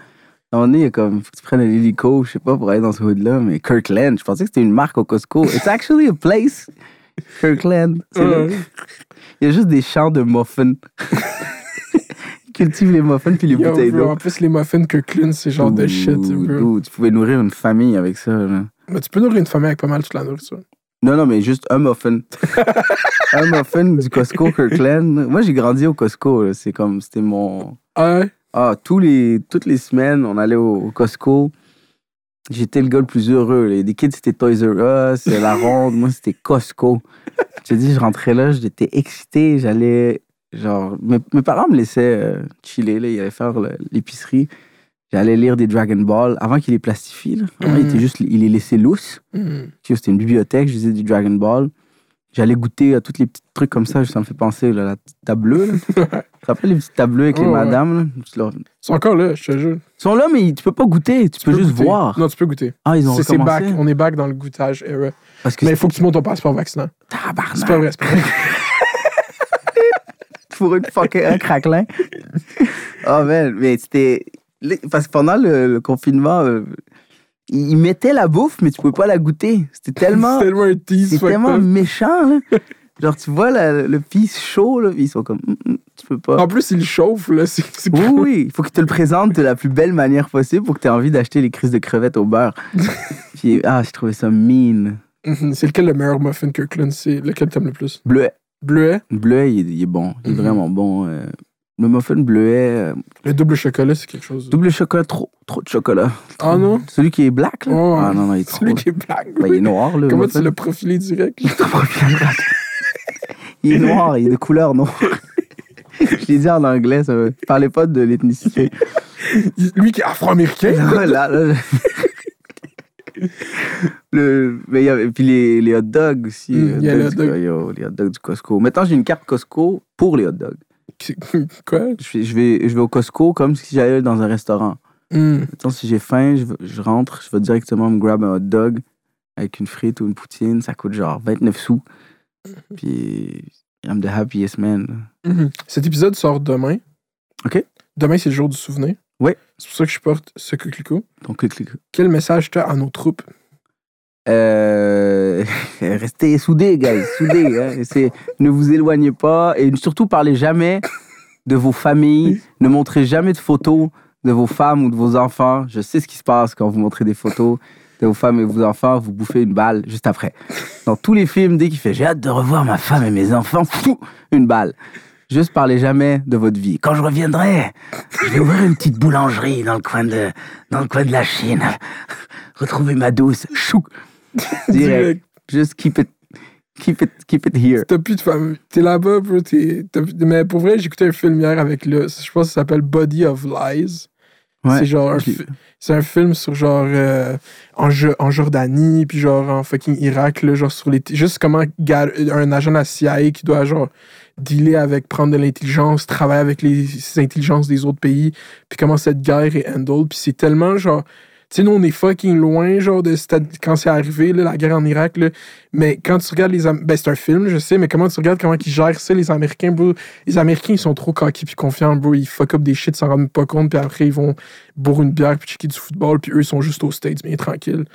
Y a comme, faut que tu prennes un hélico, je sais pas, pour aller dans ce hood-là, mais Kirkland, je pensais que c'était une marque au Costco. It's actually a place. Kirkland. Ouais. Il y a juste des champs de muffins. Ils cultivent les muffins puis les Yo, bouteilles d'eau. en plus, les muffins Kirkland, c'est genre de shit. Bro. tu pouvais nourrir une famille avec ça. là. Mais tu peux nourrir une famille avec pas mal toute la nourriture. Non, non, mais juste un muffin. un muffin du Costco Kirkland. Moi, j'ai grandi au Costco. C'est comme, c'était mon. Ah ouais? Ah, tous les, toutes les semaines, on allait au, au Costco. J'étais le gars le plus heureux. Les kids, c'était Toys R Us, la ronde. Moi, c'était Costco. Je te dis, je rentrais là, j'étais excité. J'allais. Genre, mes, mes parents me laissaient euh, chiller. Là. Ils allaient faire l'épicerie. J'allais lire des Dragon Ball avant qu'il les plastifie. Là. Avant, il, Mhm. était juste, il les laissait lousses. Hmm. C'était une bibliothèque, je lisais du Dragon Ball. J'allais goûter à tous les petits trucs comme ça, ça me fait penser là, la table. Tu te rappelles les petites tables bleues avec les Ouais, madames? là? Ils sont encore là, je te jure. Ils sont là, mais tu peux pas goûter, tu, peux, juste goûter. voir. Non, tu peux goûter. Ah, ils ont recommencé? back. On est back dans le goûtage era. Parce que Mais il faut que tu montes ton passeport vaccinant. c'est C'est tabarnak. pas vrai, c'est pas vrai. Pour une fucking un craquelin. oh man, mais c'était. Parce que pendant le, le confinement, euh, ils mettaient la bouffe, mais tu pouvais pas la goûter. C'était tellement. Tellement un tease. Tellement up. méchant, là. Genre, tu vois la- le pisse chaud, là, ils sont comme. Hum, hum, tu peux pas. En plus, il chauffe, là. C'est c'est Oui, oui, il faut qu'ils te le présentent de la plus belle manière possible pour que tu aies envie d'acheter les crises de crevettes au beurre. Puis, ah, j'ai trouvé ça mean. Mhm. C'est lequel le meilleur muffin Kirkland? C'est lequel t'aimes le plus? Bleuet. Bleuet? Bleuet, il est, il est bon. Il est Mhm. vraiment bon. euh. Le muffin bleuet, euh, Le double chocolat, c'est quelque chose. double chocolat, trop, trop de chocolat. Ah non? Celui qui est black, là? Oh, ah non, non, il est trop. Celui qui est black. Ben, il est noir, là. Comment le tu muffin. l'as profilé direct? Il est noir, il est de couleur noire. Je l'ai dit en anglais, ça me... Parlez pas de l'ethnicité. Lui qui est afro-américain? Là, là, là, je- le, mais y a, et puis les, les hot dogs aussi. Mm, les hot a les dogs hot du- dogs. yo, les hot dogs du Costco. Maintenant, j'ai une carte Costco pour les hot dogs. Quoi? Je vais, je vais, je vais au Costco comme si j'allais dans un restaurant. Mettons, si j'ai faim, je, je rentre, je vais directement me grab un hot dog avec une frite ou une poutine. Ça coûte genre 29 sous. Puis, I'm the happiest man. Mhm. Cet épisode sort demain. OK. Demain, c'est le jour du souvenir. Ouais. C'est pour ça que je porte ce coquelicot. Donc, clic, clic. Quel message tu as à nos troupes? Euh, restez soudés, guys, soudés. hein. C'est- ne vous éloignez pas et surtout parlez jamais de vos familles. Ne montrez jamais de photos de vos femmes ou de vos enfants. Je sais ce qui se passe quand vous montrez des photos de vos femmes et vos enfants. Vous bouffez une balle juste après. Dans tous les films, dès qu'il fait j'ai hâte de revoir ma femme et mes enfants, une balle. Juste parlez jamais de votre vie. Quand je reviendrai, je vais ouvrir une petite boulangerie dans le coin de, dans le coin de la Chine. Retrouver ma douce. Chou. Direct. Just keep it, keep it, keep it here. T'as plus de famille. T'es là-bas, bro. Mais pour vrai, j'ai écouté un film hier avec le. Je pense que ça s'appelle Body of Lies. c'est genre un, c'est un film sur genre euh, en, en Jordanie puis genre en fucking Irak là, genre sur les juste comment un agent de la CIA qui doit genre dealer avec prendre de l'intelligence travailler avec les intelligences des autres pays puis comment cette guerre est handled puis c'est tellement genre tu sais, nous, on est fucking loin, genre, de quand c'est arrivé, la guerre en Irak, là. Mais quand tu regardes les... Am- Ben, c'est un film, je sais, mais comment tu regardes comment ils gèrent ça, les Américains, bro? Les Américains, ils sont trop coqués puis confiants, bro. Ils fuck up des shit sans rendre pas compte, puis après, ils vont boire une bière puis checker du football, puis eux, ils sont juste aux States, bien tranquilles.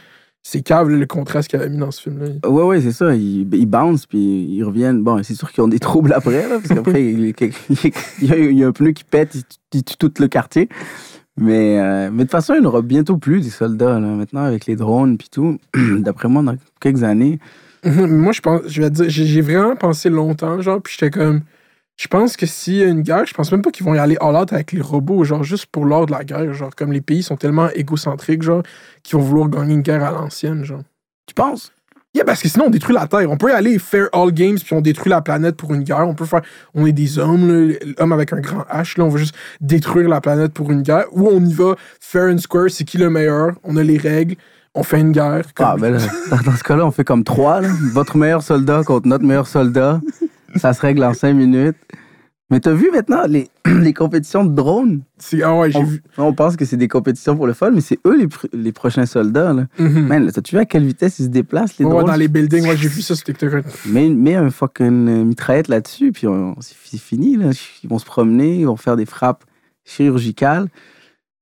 C'est cave, le contraste qu'il avait mis dans ce film-là. Ouais, ouais, c'est ça. Ils, ils bouncent, puis ils reviennent. Bon, c'est sûr qu'ils ont des troubles après, là, parce qu'après, il, il y a, un pneu qui pète, il, tue tout le quartier. Mais, euh, mais de toute façon, il n'y aura bientôt plus des soldats, là, maintenant, avec les drones, puis tout. D'après moi, dans quelques années. Moi, je pense, je vais te dire, j'ai j'ai vraiment pensé longtemps, genre, puis j'étais comme. Je pense que s'il y a une guerre, je pense même pas qu'ils vont y aller all out avec les robots, genre, juste pour l'ordre de la guerre. Genre, comme les pays sont tellement égocentriques, genre, qu'ils vont vouloir gagner une guerre à l'ancienne, genre. Tu penses? Yeah, parce que sinon, on détruit la Terre. On peut y aller faire all games, puis on détruit la planète pour une guerre. On peut faire. On est des hommes, là, l'homme avec un grand H, là. On veut juste détruire la planète pour une guerre. Ou on y va, fair and square, c'est qui le meilleur? On a les règles. On fait une guerre. comme- Ah, ben là, dans ce cas-là, on fait comme trois, là. Votre meilleur soldat contre notre meilleur soldat. Ça se règle en cinq minutes. Mais t'as vu maintenant les, les compétitions de drones? Ah ouais, j'ai On, vu. on pense que c'est des compétitions pour le fun, mais c'est eux les, pr- les prochains soldats. Là. Mhm. Man, t'as-tu vu à quelle vitesse ils se déplacent, les Ouais, drones? dans les buildings, ouais, j'ai vu ça sur TikTok. mets, mets un fucking euh, mitraillette là-dessus, puis on- c'est fini. Là. Ils vont se promener, ils vont faire des frappes chirurgicales.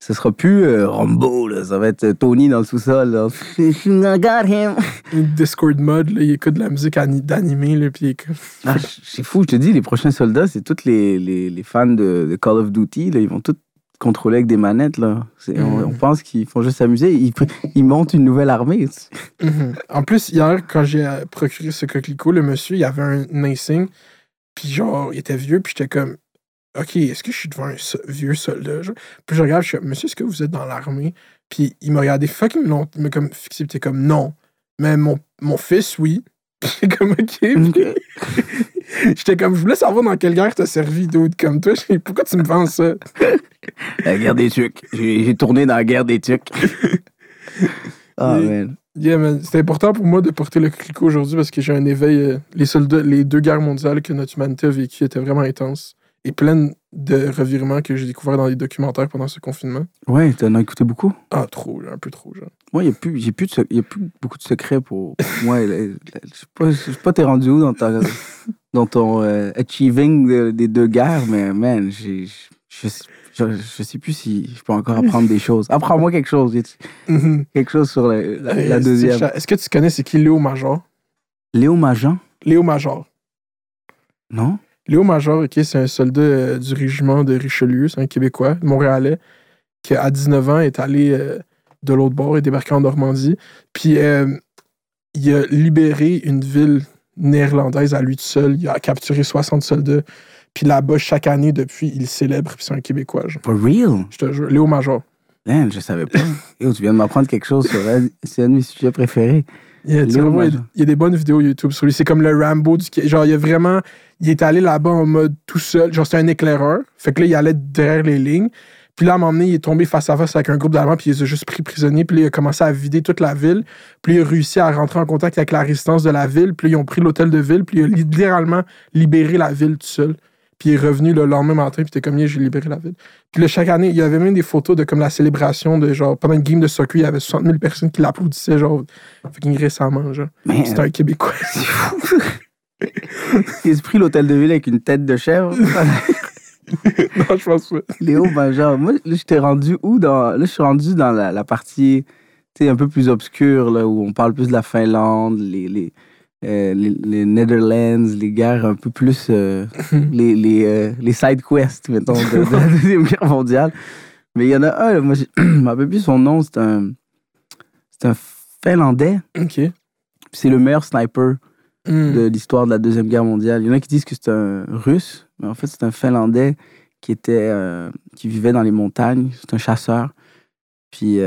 Ce sera plus euh, Rambo, là. ça va être euh, Tony dans le sous-sol. got him. Discord mode, là, il écoute de la musique ani- d'animé, puis Ah, c'est fou, je te dis, les prochains soldats, c'est tous les, les, les fans de, de Call of Duty. Là, ils vont tous contrôler avec des manettes. Là. C'est- on, on pense qu'ils font juste s'amuser. Ils, ils montent une nouvelle armée. Mhm. En plus, hier, quand j'ai euh, procuré ce coquelicot, le monsieur, il avait un insigne, puis genre, il était vieux, puis j'étais comme, OK, est-ce que je suis devant un so- vieux soldat? genre? Puis je regarde, je suis comme, monsieur, est-ce que vous êtes dans l'armée? Puis il m'a regardé fucking long, il m'a comme fixé, puis comme, non. Mais mon, mon fils, oui. Comme, OK. Puis j'étais comme, je voulais savoir dans quelle guerre t'as servi, d'autres comme toi. Pourquoi tu me vends ça? La guerre des Tucs. J'ai tourné dans la guerre des Tucs. Ah, man. Yeah, man, c'était important pour moi de porter le coquelicot aujourd'hui parce que j'ai un éveil. euh, les soldats, les deux guerres mondiales que notre humanité a vécues étaient vraiment intenses et pleines de revirements que j'ai découverts dans les documentaires pendant ce confinement. Ouais, t'en as écouté beaucoup? Ah, trop, un peu trop, genre. Moi, il n'y a, a plus beaucoup de secrets pour moi. Je je sais pas t'es rendu où dans, ta, dans ton euh, achieving de- des deux guerres, mais man, j'ai- je, je, je sais plus si je peux encore apprendre des choses. Apprends-moi quelque chose. Mhm. Quelque chose sur la, la- la Euh, deuxième. Est-ce que tu connais c'est qui Léo Major? Léo Majan? Léo Major. Non? Léo Major, ok, c'est un soldat euh, du régiment de Richelieu, c'est un Québécois, Montréalais, qui à 19 ans est allé euh, de l'autre bord et débarqué en Normandie. Puis euh, il a libéré une ville néerlandaise à lui tout seul. Il a capturé 60 soldats. Puis là-bas, chaque année, depuis, il célèbre. Puis c'est un Québécois. genre. For real? Je te jure. Léo Major. Man, je savais pas. Yo, tu viens de m'apprendre quelque chose sur elle. C'est un de mes sujets préférés. Il y, a, tu il y des bonnes vidéos YouTube sur lui. C'est comme le Rambo du. Genre, il a vraiment. Il est allé là-bas en mode tout seul. Genre, c'était un éclaireur. Fait que là, il allait derrière les lignes. Puis là, à un moment donné, il est tombé face à face avec un groupe d'Allemands, puis il les a juste pris prisonniers. Puis là, il a commencé à vider toute la ville. Puis il a réussi à rentrer en contact avec la résistance de la ville. Puis là, ils ont pris l'hôtel de ville. Puis il a littéralement libéré la ville tout seul. Puis il est revenu le lendemain matin, puis t'es comme, Yeah, j'ai libéré la ville. Puis là, chaque année, il y avait même des photos de comme la célébration de genre, pendant une game de soccer, il y avait 60 000 personnes qui l'applaudissaient, genre, fucking récemment, genre. C'est un Québécois. c'est fou. Il a pris l'hôtel de ville avec une tête de chèvre. non, je pense pas. Léo, ben genre, moi, là, j'étais rendu où dans. Là, je suis rendu dans la, la partie, tu sais, un peu plus obscure, là, où on parle plus de la Finlande, les, les, euh, les, les Netherlands, les guerres un peu plus. euh, les, les, euh, les side quests, mettons, de, de la Deuxième Guerre mondiale. Mais il y en a un, là, moi, je me rappelle plus son nom, c'est un. C'est un Finlandais, Ok. c'est le meilleur sniper Hmm. de l'histoire de la Deuxième Guerre mondiale. Il y en a qui disent que c'est un Russe, mais en fait, c'est un Finlandais qui, était, qui vivait dans les montagnes. C'est un chasseur. Puis,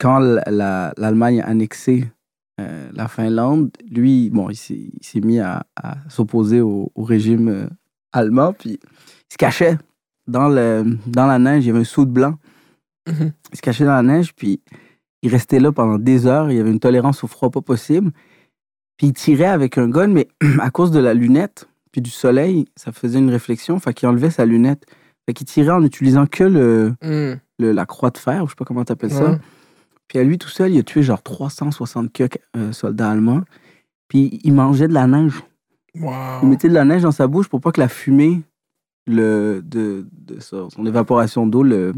quand la- la- l'Allemagne a annexé euh, la Finlande, lui, bon, il s'est mis à, à s'opposer au, au régime euh, allemand, puis il se cachait dans, le, dans la neige. Il y avait un saut de blanc. Mhm. Il se cachait dans la neige, puis il restait là pendant des heures. Il y avait une tolérance au froid pas possible. Puis il tirait avec un gun, mais à cause de la lunette, puis du soleil, ça faisait une réflexion. Fait qu'il enlevait sa lunette. Fait qu'il tirait en utilisant que le, Hmm. le- la croix de fer, je sais pas comment t'appelles ça. Puis à lui tout seul, il a tué genre 360 quelques, euh, soldats allemands. Puis il mangeait de la neige. Wow. Il mettait de la neige dans sa bouche pour pas que la fumée le, de, son évaporation d'eau le,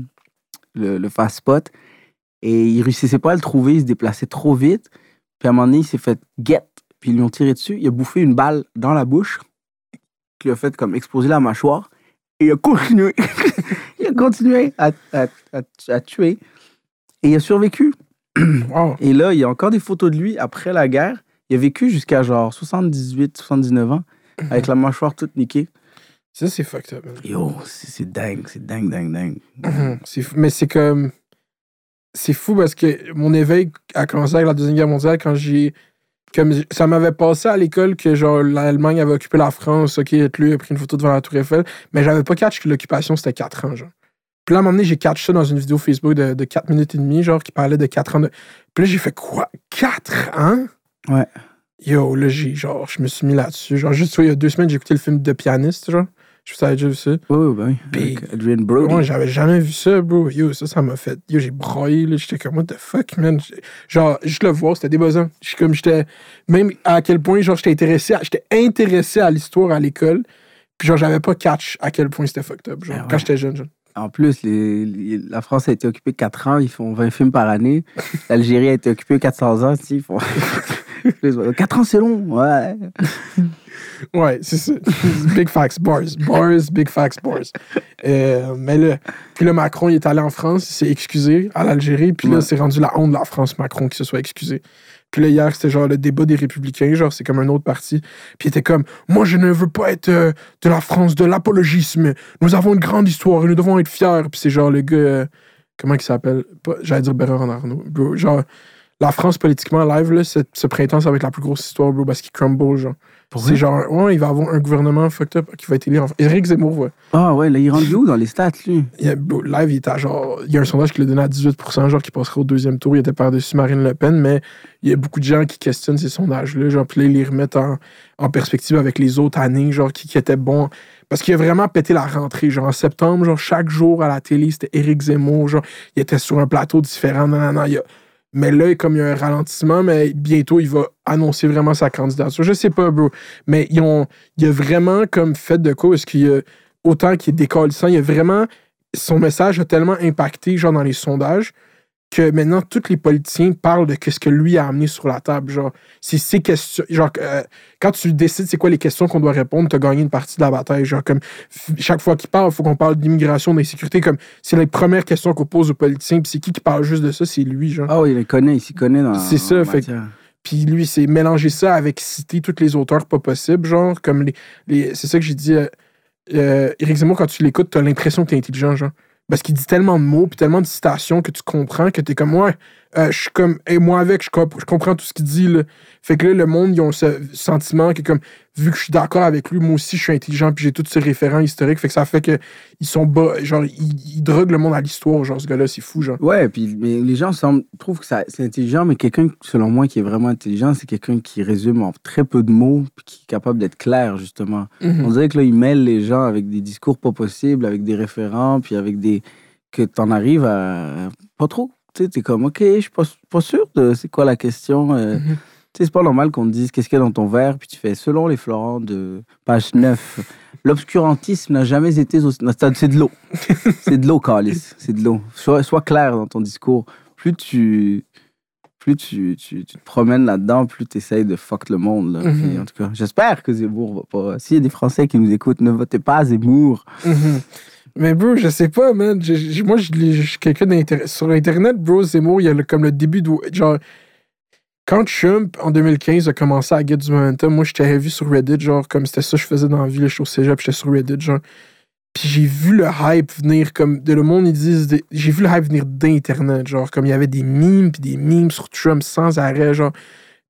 le, le fasse spot. Et il réussissait pas à le trouver, il se déplaçait trop vite. Puis à un moment donné, il s'est fait get, puis ils lui ont tiré dessus. Il a bouffé une balle dans la bouche, qui lui a fait comme exploser la mâchoire. Et il a continué. il a continué à, à, à, à tuer. Et il a survécu. Wow. Et là, il y a encore des photos de lui après la guerre. Il a vécu jusqu'à genre 78, 79 ans, avec la mâchoire toute niquée. Ça, c'est fucked up. man. Yo, c'est dingue, c'est dingue, dingue, dingue. Mhm. Mais c'est comme. C'est fou parce que mon éveil a commencé avec la Deuxième Guerre mondiale quand j'ai. Comme ça m'avait passé à l'école que genre l'Allemagne avait occupé la France, ok, lui a pris une photo devant la Tour Eiffel, mais j'avais pas catch que l'occupation c'était 4 ans, genre. Puis là, à un moment donné, j'ai catch ça dans une vidéo Facebook de, de 4 minutes et demie, genre, qui parlait de 4 ans de. Puis là, j'ai fait quoi? 4 ans? Ouais. Yo, là, j'ai genre, je me suis mis là-dessus. Genre, juste, il y a deux semaines, j'ai écouté le film de pianiste, genre. Je si t'avais déjà vu ça. Oui, oui, ben oui. Adrian Brody. Ouais, j'avais jamais vu ça, bro. Yo, ça, ça m'a fait. Yo, j'ai broyé, là. J'étais comme, what the fuck, man? Genre, juste le voir, c'était débuzzant. J'étais comme, j'étais. Même à quel point, genre, j'étais intéressé, à- j'étais intéressé à l'histoire à l'école. Puis, genre, j'avais pas catch à quel point c'était fucked up, genre, Ah ouais. quand j'étais jeune, genre. En plus, les- les- la France a été occupée 4 ans, ils font 20 films par année. L'Algérie a été occupée 400 ans, si, ils font. 4 ans, c'est long, ouais. Ouais, c'est ça. big facts, bars. Bars, big facts, bars. Euh, mais là, puis là, Macron, il est allé en France, il s'est excusé à l'Algérie, puis là, Ouais. c'est rendu la honte de la France, Macron, qui se soit excusé. Puis là, hier, c'était genre le débat des Républicains, genre, c'est comme un autre parti. Puis il était comme, moi, je ne veux pas être euh, de la France de l'apologisme. Nous avons une grande histoire et nous devons être fiers. Puis c'est genre le gars, euh, comment il s'appelle? J'allais dire Arnaud. Bro, genre, la France politiquement live, là, ce, ce printemps, ça va être la plus grosse histoire, bro, parce qu'il crumble, genre. C'est genre, ouais, il va avoir un gouvernement fucked up qui va être élu. En... Éric Zemmour, ouais. Ah ouais, là, il rentre où dans les stats, lui? Il y a, live, il était à genre. Il y a un sondage qui l'a donné à 18%, genre, qui passerait au deuxième tour. Il était par-dessus Marine Le Pen, mais il y a beaucoup de gens qui questionnent ces sondages-là. Genre, puis là, ils les remettent en, en perspective avec les autres années, genre, qui, qui étaient bons. Parce qu'il a vraiment pété la rentrée. Genre, en septembre, genre, chaque jour à la télé, c'était Éric Zemmour. Genre, il était sur un plateau différent. Non, non, non. il a- Mais là, comme il y a un ralentissement, mais bientôt, il va annoncer vraiment sa candidature. Je sais pas, bro. Mais ils ont, il a vraiment comme fait de quoi? Est-ce qu'il autant qu'il est décalissant, il y a vraiment. Son message a tellement impacté, genre, dans les sondages, que maintenant, tous les politiciens parlent de ce que lui a amené sur la table. Genre, c'est ses questions. Genre, euh, quand tu décides c'est quoi les questions qu'on doit répondre, tu as gagné une partie de la bataille. Genre, comme chaque fois qu'il parle, il faut qu'on parle d'immigration, d'insécurité. Comme c'est les premières questions qu'on pose aux politiciens. Puis c'est qui qui parle juste de ça? C'est lui, genre. Ah oui, il les connaît, il s'y connaît dans C'est ça, fait. Puis lui, c'est mélanger ça avec citer tous les auteurs pas possibles, genre, comme les. les c'est ça que j'ai dit. Euh, euh, Éric Zemmour, quand tu l'écoutes, t'as l'impression que t'es intelligent, genre. Parce qu'il dit tellement de mots, puis tellement de citations que tu comprends que t'es comme, ouais, euh, je suis comme, et moi avec, je, comp- je comprends tout ce qu'il dit, là. Fait que là, le monde, ils ont ce sentiment que, comme, vu que je suis d'accord avec lui, moi aussi, je suis intelligent, puis j'ai tous ces référents historiques. Fait que ça fait que ils sont bas, genre, ils, ils droguent le monde à l'histoire, genre, ce gars-là, c'est fou, genre. Ouais, puis mais les gens semblent, trouvent que c'est intelligent, mais quelqu'un, selon moi, qui est vraiment intelligent, c'est quelqu'un qui résume en très peu de mots, puis qui est capable d'être clair, justement. Mhm. On dirait que là, il mêle les gens avec des discours pas possibles, avec des référents, puis avec des. que t'en arrives à. pas trop. Tu sais, t'es comme, OK, je suis pas, pas sûr de c'est quoi la question. euh. Mhm. sais, c'est pas normal qu'on te dise qu'est-ce qu'il y a dans ton verre, puis tu fais selon les Florents de page 9. L'obscurantisme n'a jamais été aussi. C'est de l'eau. c'est de l'eau, Carlis. C'est de l'eau. Sois, sois clair dans ton discours. Plus tu. Plus tu, tu, tu te promènes là-dedans, plus tu essayes de fuck le monde. là. Mhm. En tout cas, j'espère que Zemmour va pas. S'il y a des Français qui nous écoutent, ne votez pas Zemmour. Mhm. Mais bro, je sais pas, man. Moi, je suis quelqu'un d'intéressant. Sur Internet, bro, Zemmour, il y a le- comme le début de. Genre, quand Trump, en 2015, a commencé à get du momentum, moi, je t'avais vu sur Reddit, genre, comme c'était ça que je faisais dans la vie, je suis au cégep, j'étais sur Reddit, genre. Puis j'ai vu le hype venir, comme, de le monde, ils disent. J'ai vu le hype venir d'Internet, genre, comme il y avait des memes, puis des memes sur Trump sans arrêt, genre.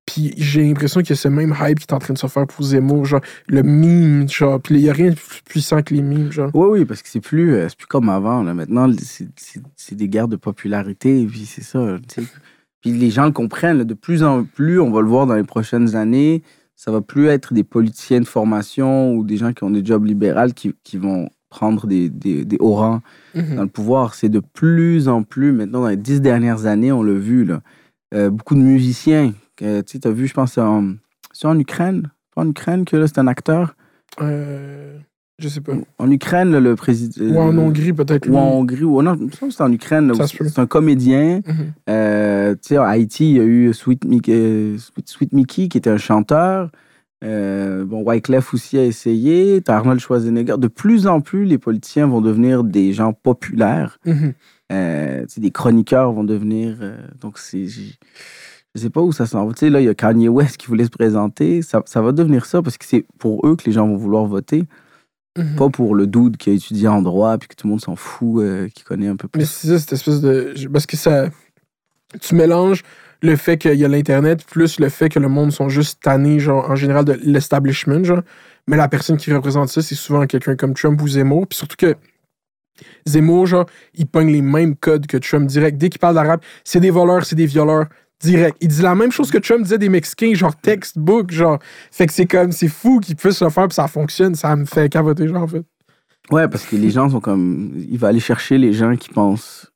Puis j'ai l'impression a ce même hype qui est en train de se faire pour Zemmour, genre, le meme, genre. Puis il y a rien de plus puissant que les memes, genre. Oui, oui, parce que c'est plus, euh, c'est plus comme avant. Là. Maintenant, c'est- des guerres de popularité, puis c'est ça. Puis les gens comprennent. là. de plus en plus, on va le voir dans les prochaines années, ça va plus être des politiciens de formation ou des gens qui ont des jobs libéraux qui, qui vont prendre des, des, des hauts rangs Mhm. dans le pouvoir. C'est de plus en plus, maintenant, dans les dix dernières années, on l'a vu, là, euh, beaucoup de musiciens. Tu as vu, je pense, en, c'est en Ukraine, en Ukraine que là, c'est un acteur? Euh, je sais pas. En Ukraine, là, le président. Ou en Hongrie, peut-être. Ou en Hongrie, ou non, c'est en Ukraine. C'est un comédien. Mhm. Euh, tu sais, à Haïti, il y a eu Sweet Mickey, euh, Sweet, Sweet Mickey qui était un chanteur. Euh, bon, Wyclef aussi a essayé. T'as Arnold Schwarzenegger. De plus en plus, les politiciens vont devenir des gens populaires. Euh, tu sais, des chroniqueurs vont devenir. euh, donc, c'est. Je sais pas où ça s'en va. Tu sais, là, il y a Kanye West qui voulait se présenter. Ça, ça va devenir ça parce que c'est pour eux que les gens vont vouloir voter. Mhm. Pas pour le dude qui a étudié en droit puis que tout le monde s'en fout, euh, qui connaît un peu plus. Mais c'est ça, cette espèce de. Parce que ça. Tu mélanges le fait qu'il y a l'Internet plus le fait que le monde sont juste tannés, genre, en général, de l'establishment, genre. Mais la personne qui représente ça, c'est souvent quelqu'un comme Trump ou Zemmour. Puis surtout que Zemmour, genre, il pogne les mêmes codes que Trump direct. Dès qu'il parle d'arabe, c'est des voleurs, c'est des violeurs. Direct. Il dit la même chose que Trump disait des Mexicains, genre textbook, genre. Fait que c'est comme, c'est fou qu'il puisse le faire, puis ça fonctionne. Ça me fait capoter, genre, en fait. Ouais, parce que les gens sont comme. Il va aller chercher les gens qui pensent.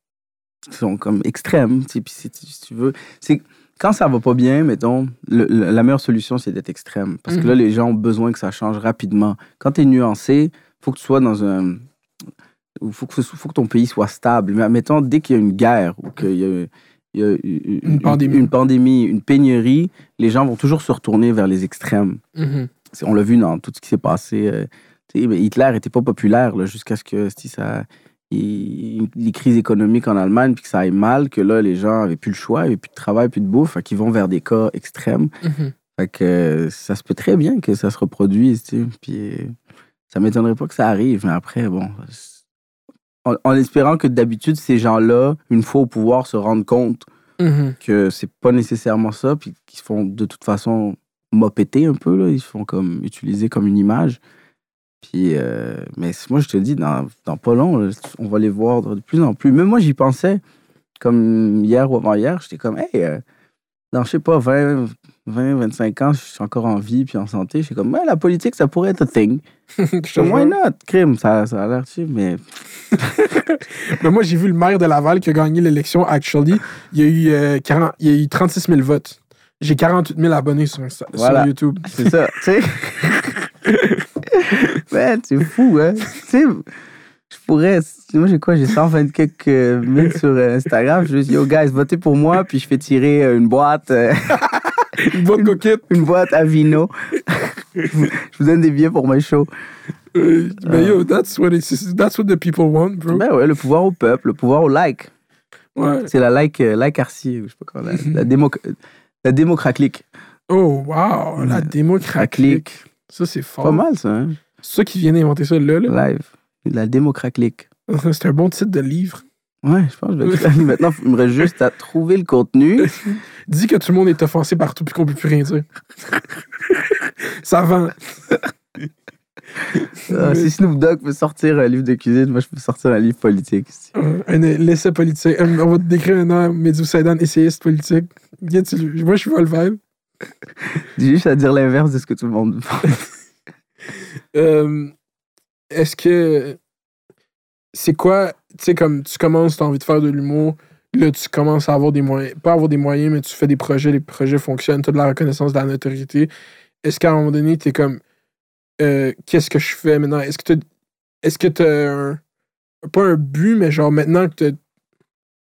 Sont comme extrêmes. si, tu- si tu veux. C'est. Quand ça va pas bien, mettons, le- le- la meilleure solution, c'est d'être extrême. Parce que Mhm. là, les gens ont besoin que ça change rapidement. Quand tu es nuancé, faut que tu sois dans un. Il faut que, faut que ton pays soit stable. Mais mettons, dès qu'il y a une guerre ou qu'il y a, il y a une, Une pandémie. une pandémie, une pénurie, les gens vont toujours se retourner vers les extrêmes. Mhm. On l'a vu dans tout ce qui s'est passé. euh, Hitler n'était pas populaire jusqu'à ce que si ça, il- les crises économiques en Allemagne, puis que ça aille mal, que là, les gens avaient plus le choix, ils avaient plus de travail, plus de bouffe, fait qu'ils vont vers des cas extrêmes. Fait que euh, ça se peut très bien que ça se reproduise, tu sais. Puis euh, ça m'étonnerait pas que ça arrive, mais après, bon. En, en espérant que d'habitude, ces gens-là, une fois au pouvoir, se rendent compte Mhm. que c'est pas nécessairement ça, puis qu'ils se font de toute façon mopéter un peu, là. ils se font comme utiliser comme une image. Puis, euh, mais moi, je te dis, dans, dans pas long, on va les voir de plus en plus. Même moi, j'y pensais, comme hier ou avant-hier, j'étais comme, hey, euh, dans, je sais pas, 20, 20, 25 ans, je suis encore en vie puis en santé. J'étais comme, ouais, la politique, ça pourrait être a thing. Comme, why not? Crime, ça, ça a l'air cheap, mais Mais moi, j'ai vu le maire de Laval qui a gagné l'élection, actually. Il y a eu, euh, 40 il y a eu 36 000 votes. J'ai 48 000 abonnés sur, sur Voilà. YouTube. C'est ça, tu sais. ouais, c'est fou, hein. Tu sais, je pourrais. Moi, j'ai quoi J'ai 120 quelques euh, mille sur euh, Instagram. Je dis, yo, guys, votez pour moi, puis je fais tirer euh, une boîte, Une bonne coquette. une boîte à vino. je vous donne des billets pour mes shows. Euh, mais yo, that's what, it's, that's what the people want, bro. Ben ouais, le pouvoir au peuple, le pouvoir au like. Ouais. C'est la like, like Arcy, je sais pas comment, la, la, démo, la démocratique. Oh, wow. La démocratique. Ça, c'est fort. Pas mal, ça, hein? C'est ça qui vient d'inventer ça, là. là. Live. La démocratique. C'est un bon titre de livre. Ouais, je pense que je vais. Maintenant, il me reste juste à trouver le contenu. Dis que tout le monde est offensé partout puis qu'on peut plus rien dire. ça vend. Ah, si Snoop Dogg peut sortir un livre de cuisine, moi je peux sortir un livre politique. Euh, Un essai politique. Euh, On va te décrire un homme, Medou Saidan, essayiste politique. Moi, je vois le vibe. Dis juste à dire l'inverse de ce que tout le monde pense. Euh, Est-ce que. C'est quoi. Tu sais, comme tu commences, tu as envie de faire de l'humour. là, tu commences à avoir des moyens, pas avoir des moyens, mais tu fais des projets, les projets fonctionnent, tu as de la reconnaissance, de la notoriété. Est-ce qu'à un moment donné, tu es comme, euh, qu'est-ce que je fais maintenant? Est-ce que tu est-ce que t'as un, pas un but, mais genre maintenant que t'es-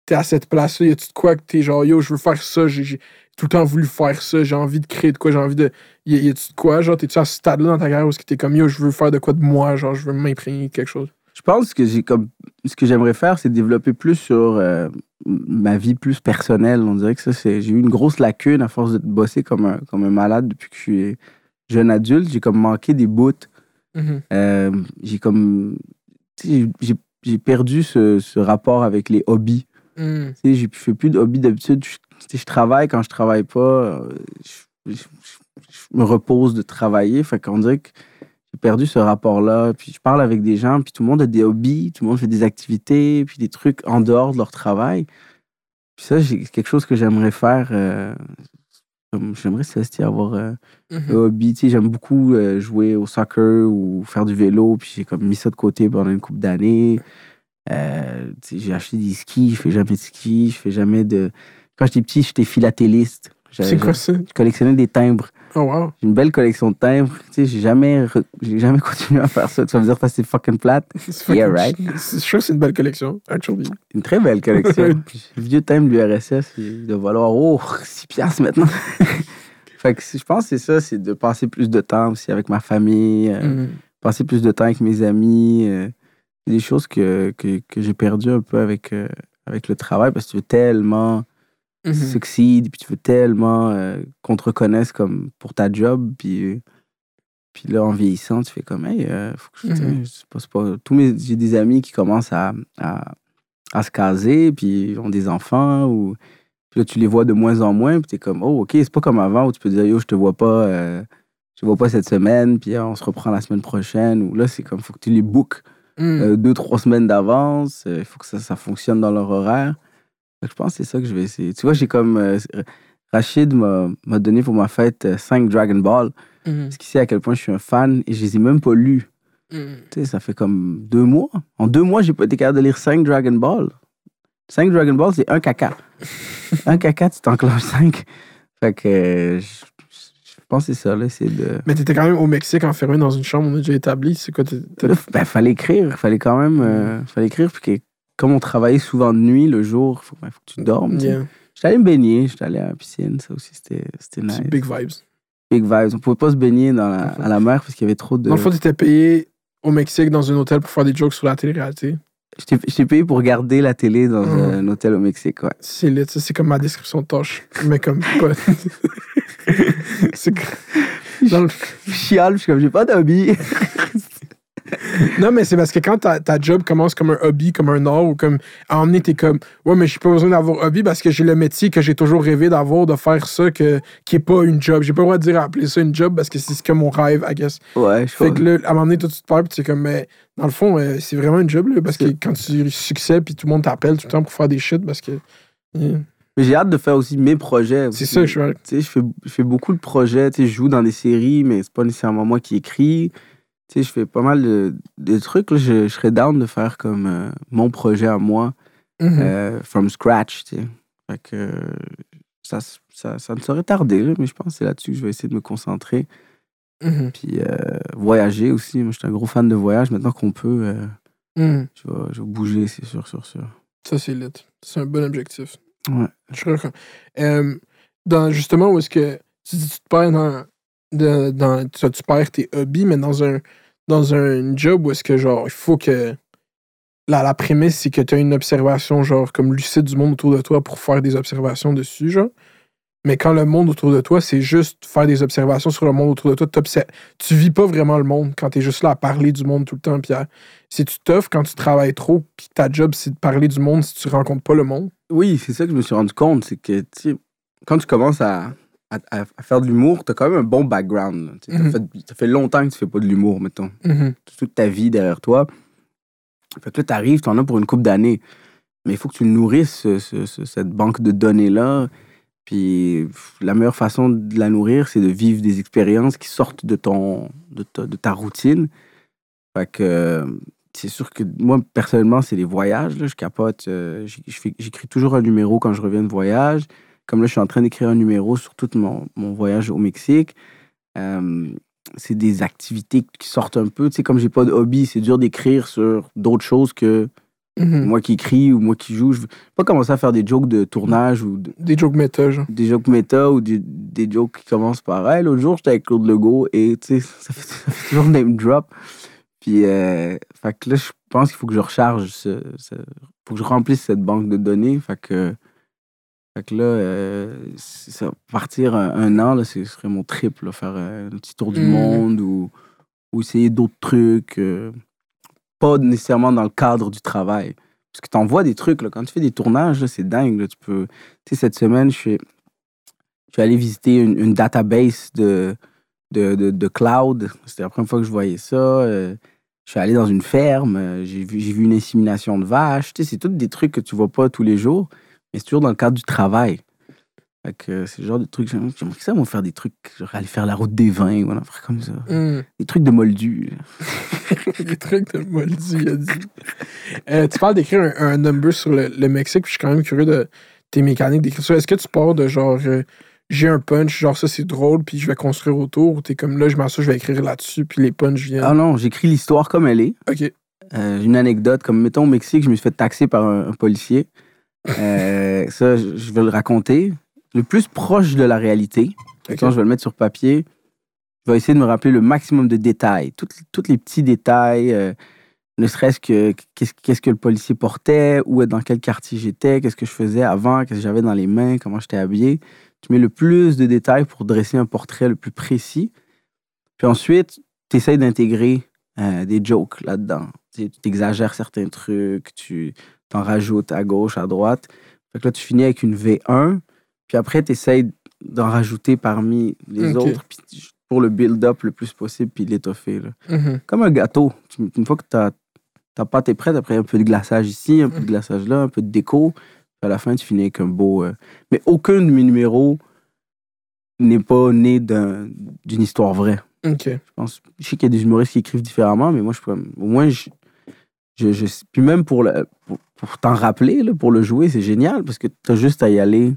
t'es à cette place-là, y a-tu quoi que t'es genre, yo, je veux faire ça, tout le temps voulu faire ça, j'ai envie de créer de quoi, j'ai envie de. Y, y a-tu de quoi, genre, t'es-tu à ce stade-là dans ta carrière où t'es comme, yo, je veux faire de quoi de moi, genre, je veux m'imprégner quelque chose? Je pense que j'ai comme ce que j'aimerais faire, c'est développer plus sur euh, ma vie plus personnelle. On dirait que ça, c'est. J'ai eu une grosse lacune à force de bosser comme un, comme un malade depuis que je suis jeune adulte. J'ai comme manqué des bouts. Mhm. Euh, j'ai comme. j'ai- perdu ce, ce rapport avec les hobbies. Tu sais, je fais plus de hobby d'habitude. Je, sais, je travaille quand je travaille pas. euh, Je, je- je me repose de travailler. Fait qu'on dirait que j'ai perdu ce rapport-là. Puis je parle avec des gens, puis tout le monde a des hobbies, tout le monde fait des activités, puis des trucs en dehors de leur travail. Puis ça, c'est quelque chose que j'aimerais faire. euh, j'aimerais cester avoir euh, un Mhm. hobby. Tu sais, j'aime beaucoup euh, jouer au soccer ou faire du vélo, puis j'ai comme mis ça de côté pendant une couple d'années. Tu sais, j'ai acheté des skis, je fais jamais de ski, je fais jamais de. Quand j'étais petit, j'étais philatéliste. C'est quoi ça? Je collectionnais des timbres. Oh, wow. J'ai une belle collection de timbres. Tu sais, j'ai jamais, re- j'ai jamais continué à faire ça. Tu vas me dire parce que c'est fucking plate. Yeah, right. Je sûr que c'est une belle collection, actually. Une très belle collection. Le vieux timbre de l'URSS, il doit valoir oh, 6 piastres maintenant. fait que je pense que c'est ça, c'est de passer plus de temps aussi avec ma famille, euh, Mhm. passer plus de temps avec mes amis. euh, des choses que, que, que j'ai perdues un peu avec, euh, avec le travail parce que tu veux tellement Mhm. succéder, puis tu veux tellement euh, qu'on te reconnaisse comme pour ta job, puis, puis là, en vieillissant, tu fais comme, hey, euh, faut que je, sais, Mhm. c'est pas- tous mes, j'ai des amis qui commencent à, à, à se caser, puis ont des enfants, ou puis là, tu les vois de moins en moins, puis t'es comme, oh, ok, c'est pas comme avant où tu peux dire, yo, je te vois pas, euh, je te vois pas cette semaine, puis euh, on se reprend la semaine prochaine, ou là, c'est comme, faut que tu les bookes Mhm. euh, deux, trois semaines d'avance. euh, Il faut que ça, ça fonctionne dans leur horaire. Je pense que c'est ça que je vais essayer. Tu vois, j'ai comme. euh, Rachid m'a donné pour ma fête 5 Dragon Ball. Mhm. Parce qu'il sait à quel point je suis un fan et je les ai même pas lus. Mhm. Tu sais, ça fait comme deux mois. En deux mois, j'ai pas été capable de lire 5 Dragon Ball. 5 Dragon Ball, c'est un caca. un caca, tu t'enclenches 5. Fait que euh, je, je pense que c'est ça, là. C'est de. Mais t'étais quand même au Mexique enfermé dans une chambre, on a déjà établi. C'est quoi? t'es- t'as- Là, ben, fallait écrire. Fallait quand même. euh, fallait écrire. Puis comme on travaillait souvent de nuit, le jour, faut, ben, faut que tu dormes. tu. Yeah. J'étais allé me baigner, j'étais allé à la piscine, ça aussi c'était c'était nice. Big vibes. Big vibes. On pouvait pas se baigner dans la, à la mer parce qu'il y avait trop de. Dans le fond, t'étais payé au Mexique dans un hôtel pour faire des jokes sur la télé-réalité. J'étais j'étais payé pour regarder la télé dans Mhm. un hôtel au Mexique, ouais. C'est lit, c'est comme ma description de tâche. Mais comme pas. c'est dans le- Je chiale, je suis comme, j'ai pas d'hobby. Non, mais c'est parce que quand ta, ta job commence comme un hobby, comme un art, ou comme à emmener, t'es comme, ouais, mais j'ai pas besoin d'avoir hobby parce que j'ai le métier que j'ai toujours rêvé d'avoir, de faire ça, que, qui est pas une job. J'ai pas le droit de dire appeler ça une job parce que c'est ce que mon rêve, I guess. ouais, je Fait pense. que là, à un moment donné, toi, tu te perds, puis comme, mais dans le fond, euh, c'est vraiment une job, là, parce que quand tu succès, puis tout le monde t'appelle tout le temps pour faire des shit, parce que. Yeah. Mais j'ai hâte de faire aussi mes projets. C'est ça, je suis. Tu sais, je fais, je fais beaucoup de projets. Tu sais, je joue dans des séries, mais c'est pas nécessairement moi qui écris. Tu sais, je fais pas mal de, de trucs. Je, je serais down de faire comme euh, mon projet à moi, Mhm. euh, from scratch, tu sais. Fait que ça, ça, ça ne saurait tarder, mais je pense que c'est là-dessus que je vais essayer de me concentrer. Mhm. Puis euh, voyager aussi. Moi, je suis un gros fan de voyage. Maintenant qu'on peut, Mhm. je, vais, je vais bouger, c'est sûr, sûr, sûr. Ça, c'est lit. C'est un bon objectif. Ouais. Je d'accord. Euh, dans, justement, où est-ce que tu, tu te perds dans. Dans tu, tu perds tes hobbies, mais dans un, dans un job où est-ce que, genre, il faut que. La, la prémisse, c'est que tu as une observation, genre, comme lucide du monde autour de toi pour faire des observations dessus, genre. Mais quand le monde autour de toi, c'est juste faire des observations sur le monde autour de toi, tu vis pas vraiment le monde quand tu es juste là à parler du monde tout le temps. Puis à- c'est-tu tough quand tu travailles trop, puis ta job, c'est de parler du monde si tu rencontres pas le monde? Oui, c'est ça que je me suis rendu compte. C'est que, tu quand tu commences à, à, à- à faire de l'humour, t'as quand même un bon background. Mhm. fait- ça fait longtemps que tu fais pas de l'humour, mettons. Mhm. toute ta vie derrière toi. Fait que là, t'arrives, t'en as pour une couple d'années. Mais il faut que tu nourrisses ce- ce- ce- cette banque de données-là. Puis la meilleure façon de la nourrir, c'est de vivre des expériences qui sortent de ton de ta, de ta routine. Fait que c'est sûr que moi, personnellement, c'est les voyages. Là. Je capote. euh, J'écris toujours un numéro quand je reviens de voyage. Comme là, je suis en train d'écrire un numéro sur tout mon, mon voyage au Mexique. Euh, c'est des activités qui sortent un peu. Tu sais, comme j'ai pas de hobby, c'est dur d'écrire sur d'autres choses que Mhm. moi qui écris ou moi qui joue. Je veux pas commencer à faire des jokes de tournage ou de- Des jokes méta, genre. des jokes méta ou des, des jokes qui commencent par hey, l'autre jour j'étais avec Claude Legault et tu sais ça fait, ça fait toujours name drop puis euh, fait que là je pense qu'il faut que je recharge ce, ce- faut que je remplisse cette banque de données fait que fait que là euh, ça, partir un, un an là, ce serait mon trip là, faire euh, un petit tour du Mm. monde ou, ou essayer d'autres trucs euh, pas nécessairement dans le cadre du travail parce que tu envoies des trucs là, quand tu fais des tournages c'est dingue là, tu peux tu sais, cette semaine, je suis, je suis allé visiter une, une database de, de, de, de cloud. C'était la première fois que je voyais ça. Euh, je suis allé dans une ferme. euh, J'ai vu, vu une insémination de vaches. Tu sais, c'est tous des trucs que tu vois pas tous les jours, mais c'est toujours dans le cadre du travail. Fait que c'est le genre de trucs. J'aimerais j'aimerais ça, moi, faire des trucs, genre aller faire la route des vins ou un affaire comme ça. Mhm. Des trucs de moldu. Des trucs de Moldy, il a dit. Euh, tu parles d'écrire un, un number sur le, le Mexique, puis je suis quand même curieux de tes mécaniques d'écriture. Est-ce que tu pars de genre, euh, j'ai un punch, genre ça c'est drôle, puis je vais construire autour, ou t'es comme là, je m'en je vais écrire là-dessus, puis les punchs viennent? Ah non, j'écris l'histoire comme elle est. ok. Euh, une anecdote, comme mettons au Mexique, je me suis fait taxer par un, un policier. Euh, ça, je, vais le raconter. Le plus proche de la réalité. ok. Quand je vais le mettre sur papier, je vais essayer de me rappeler le maximum de détails. Tous les petits détails, euh, ne serait-ce que qu'est-ce qu'est-ce que le policier portait, où dans quel quartier j'étais, qu'est-ce que je faisais avant, qu'est-ce que j'avais dans les mains, comment j'étais habillé. Tu mets le plus de détails pour dresser un portrait le plus précis. Puis ensuite, tu essaies d'intégrer euh, des jokes là-dedans. Tu exagères certains trucs, tu t'en rajoutes à gauche, à droite. Fait que là, tu finis avec une V1, puis après, tu essaies d'en rajouter parmi les Ok. autres, pour le build-up le plus possible, puis l'étoffer. Mhm. Comme un gâteau. Une fois que ta, pâte est prête, après un peu de glaçage ici, un peu de glaçage là, un peu de déco, puis à la fin, tu finis avec un beau... euh, Mais aucun de mes numéros n'est pas né d'un- d'une histoire vraie. Ok. Je pense. Je sais qu'il y a des humoristes qui écrivent différemment, mais moi, je. Au moins, je. Je, je- puis même pour, le- pour, pour t'en rappeler, là, pour le jouer, c'est génial parce que tu as juste à y aller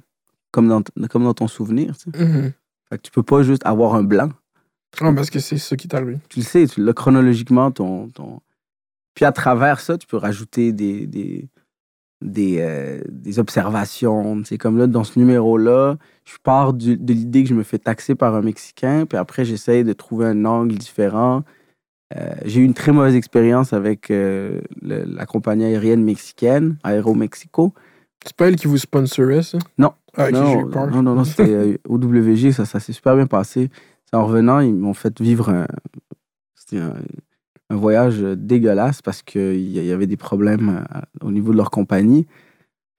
comme dans, comme dans ton souvenir. tu sais. Mhm. Fait que tu peux pas juste avoir un blanc. Ah, parce que c'est ça qui t'est arrivé. Tu le sais, tu l'as chronologiquement. Ton, ton... Puis à travers ça, tu peux rajouter des, des, des, euh, des observations. C'est comme là, dans ce numéro-là, je pars du- de l'idée que je me fais taxer par un Mexicain, puis après, j'essaye de trouver un angle différent. Euh, j'ai eu une très mauvaise expérience avec euh, le- la compagnie aérienne mexicaine, Aeromexico. C'est pas elle qui vous sponsorait, ça? Non. Ah, non, peur. non, non, non, c'était euh, OWG, ça, ça s'est super bien passé. En revenant, ils m'ont fait vivre un, un, un voyage dégueulasse parce qu'il y avait des problèmes euh, au niveau de leur compagnie.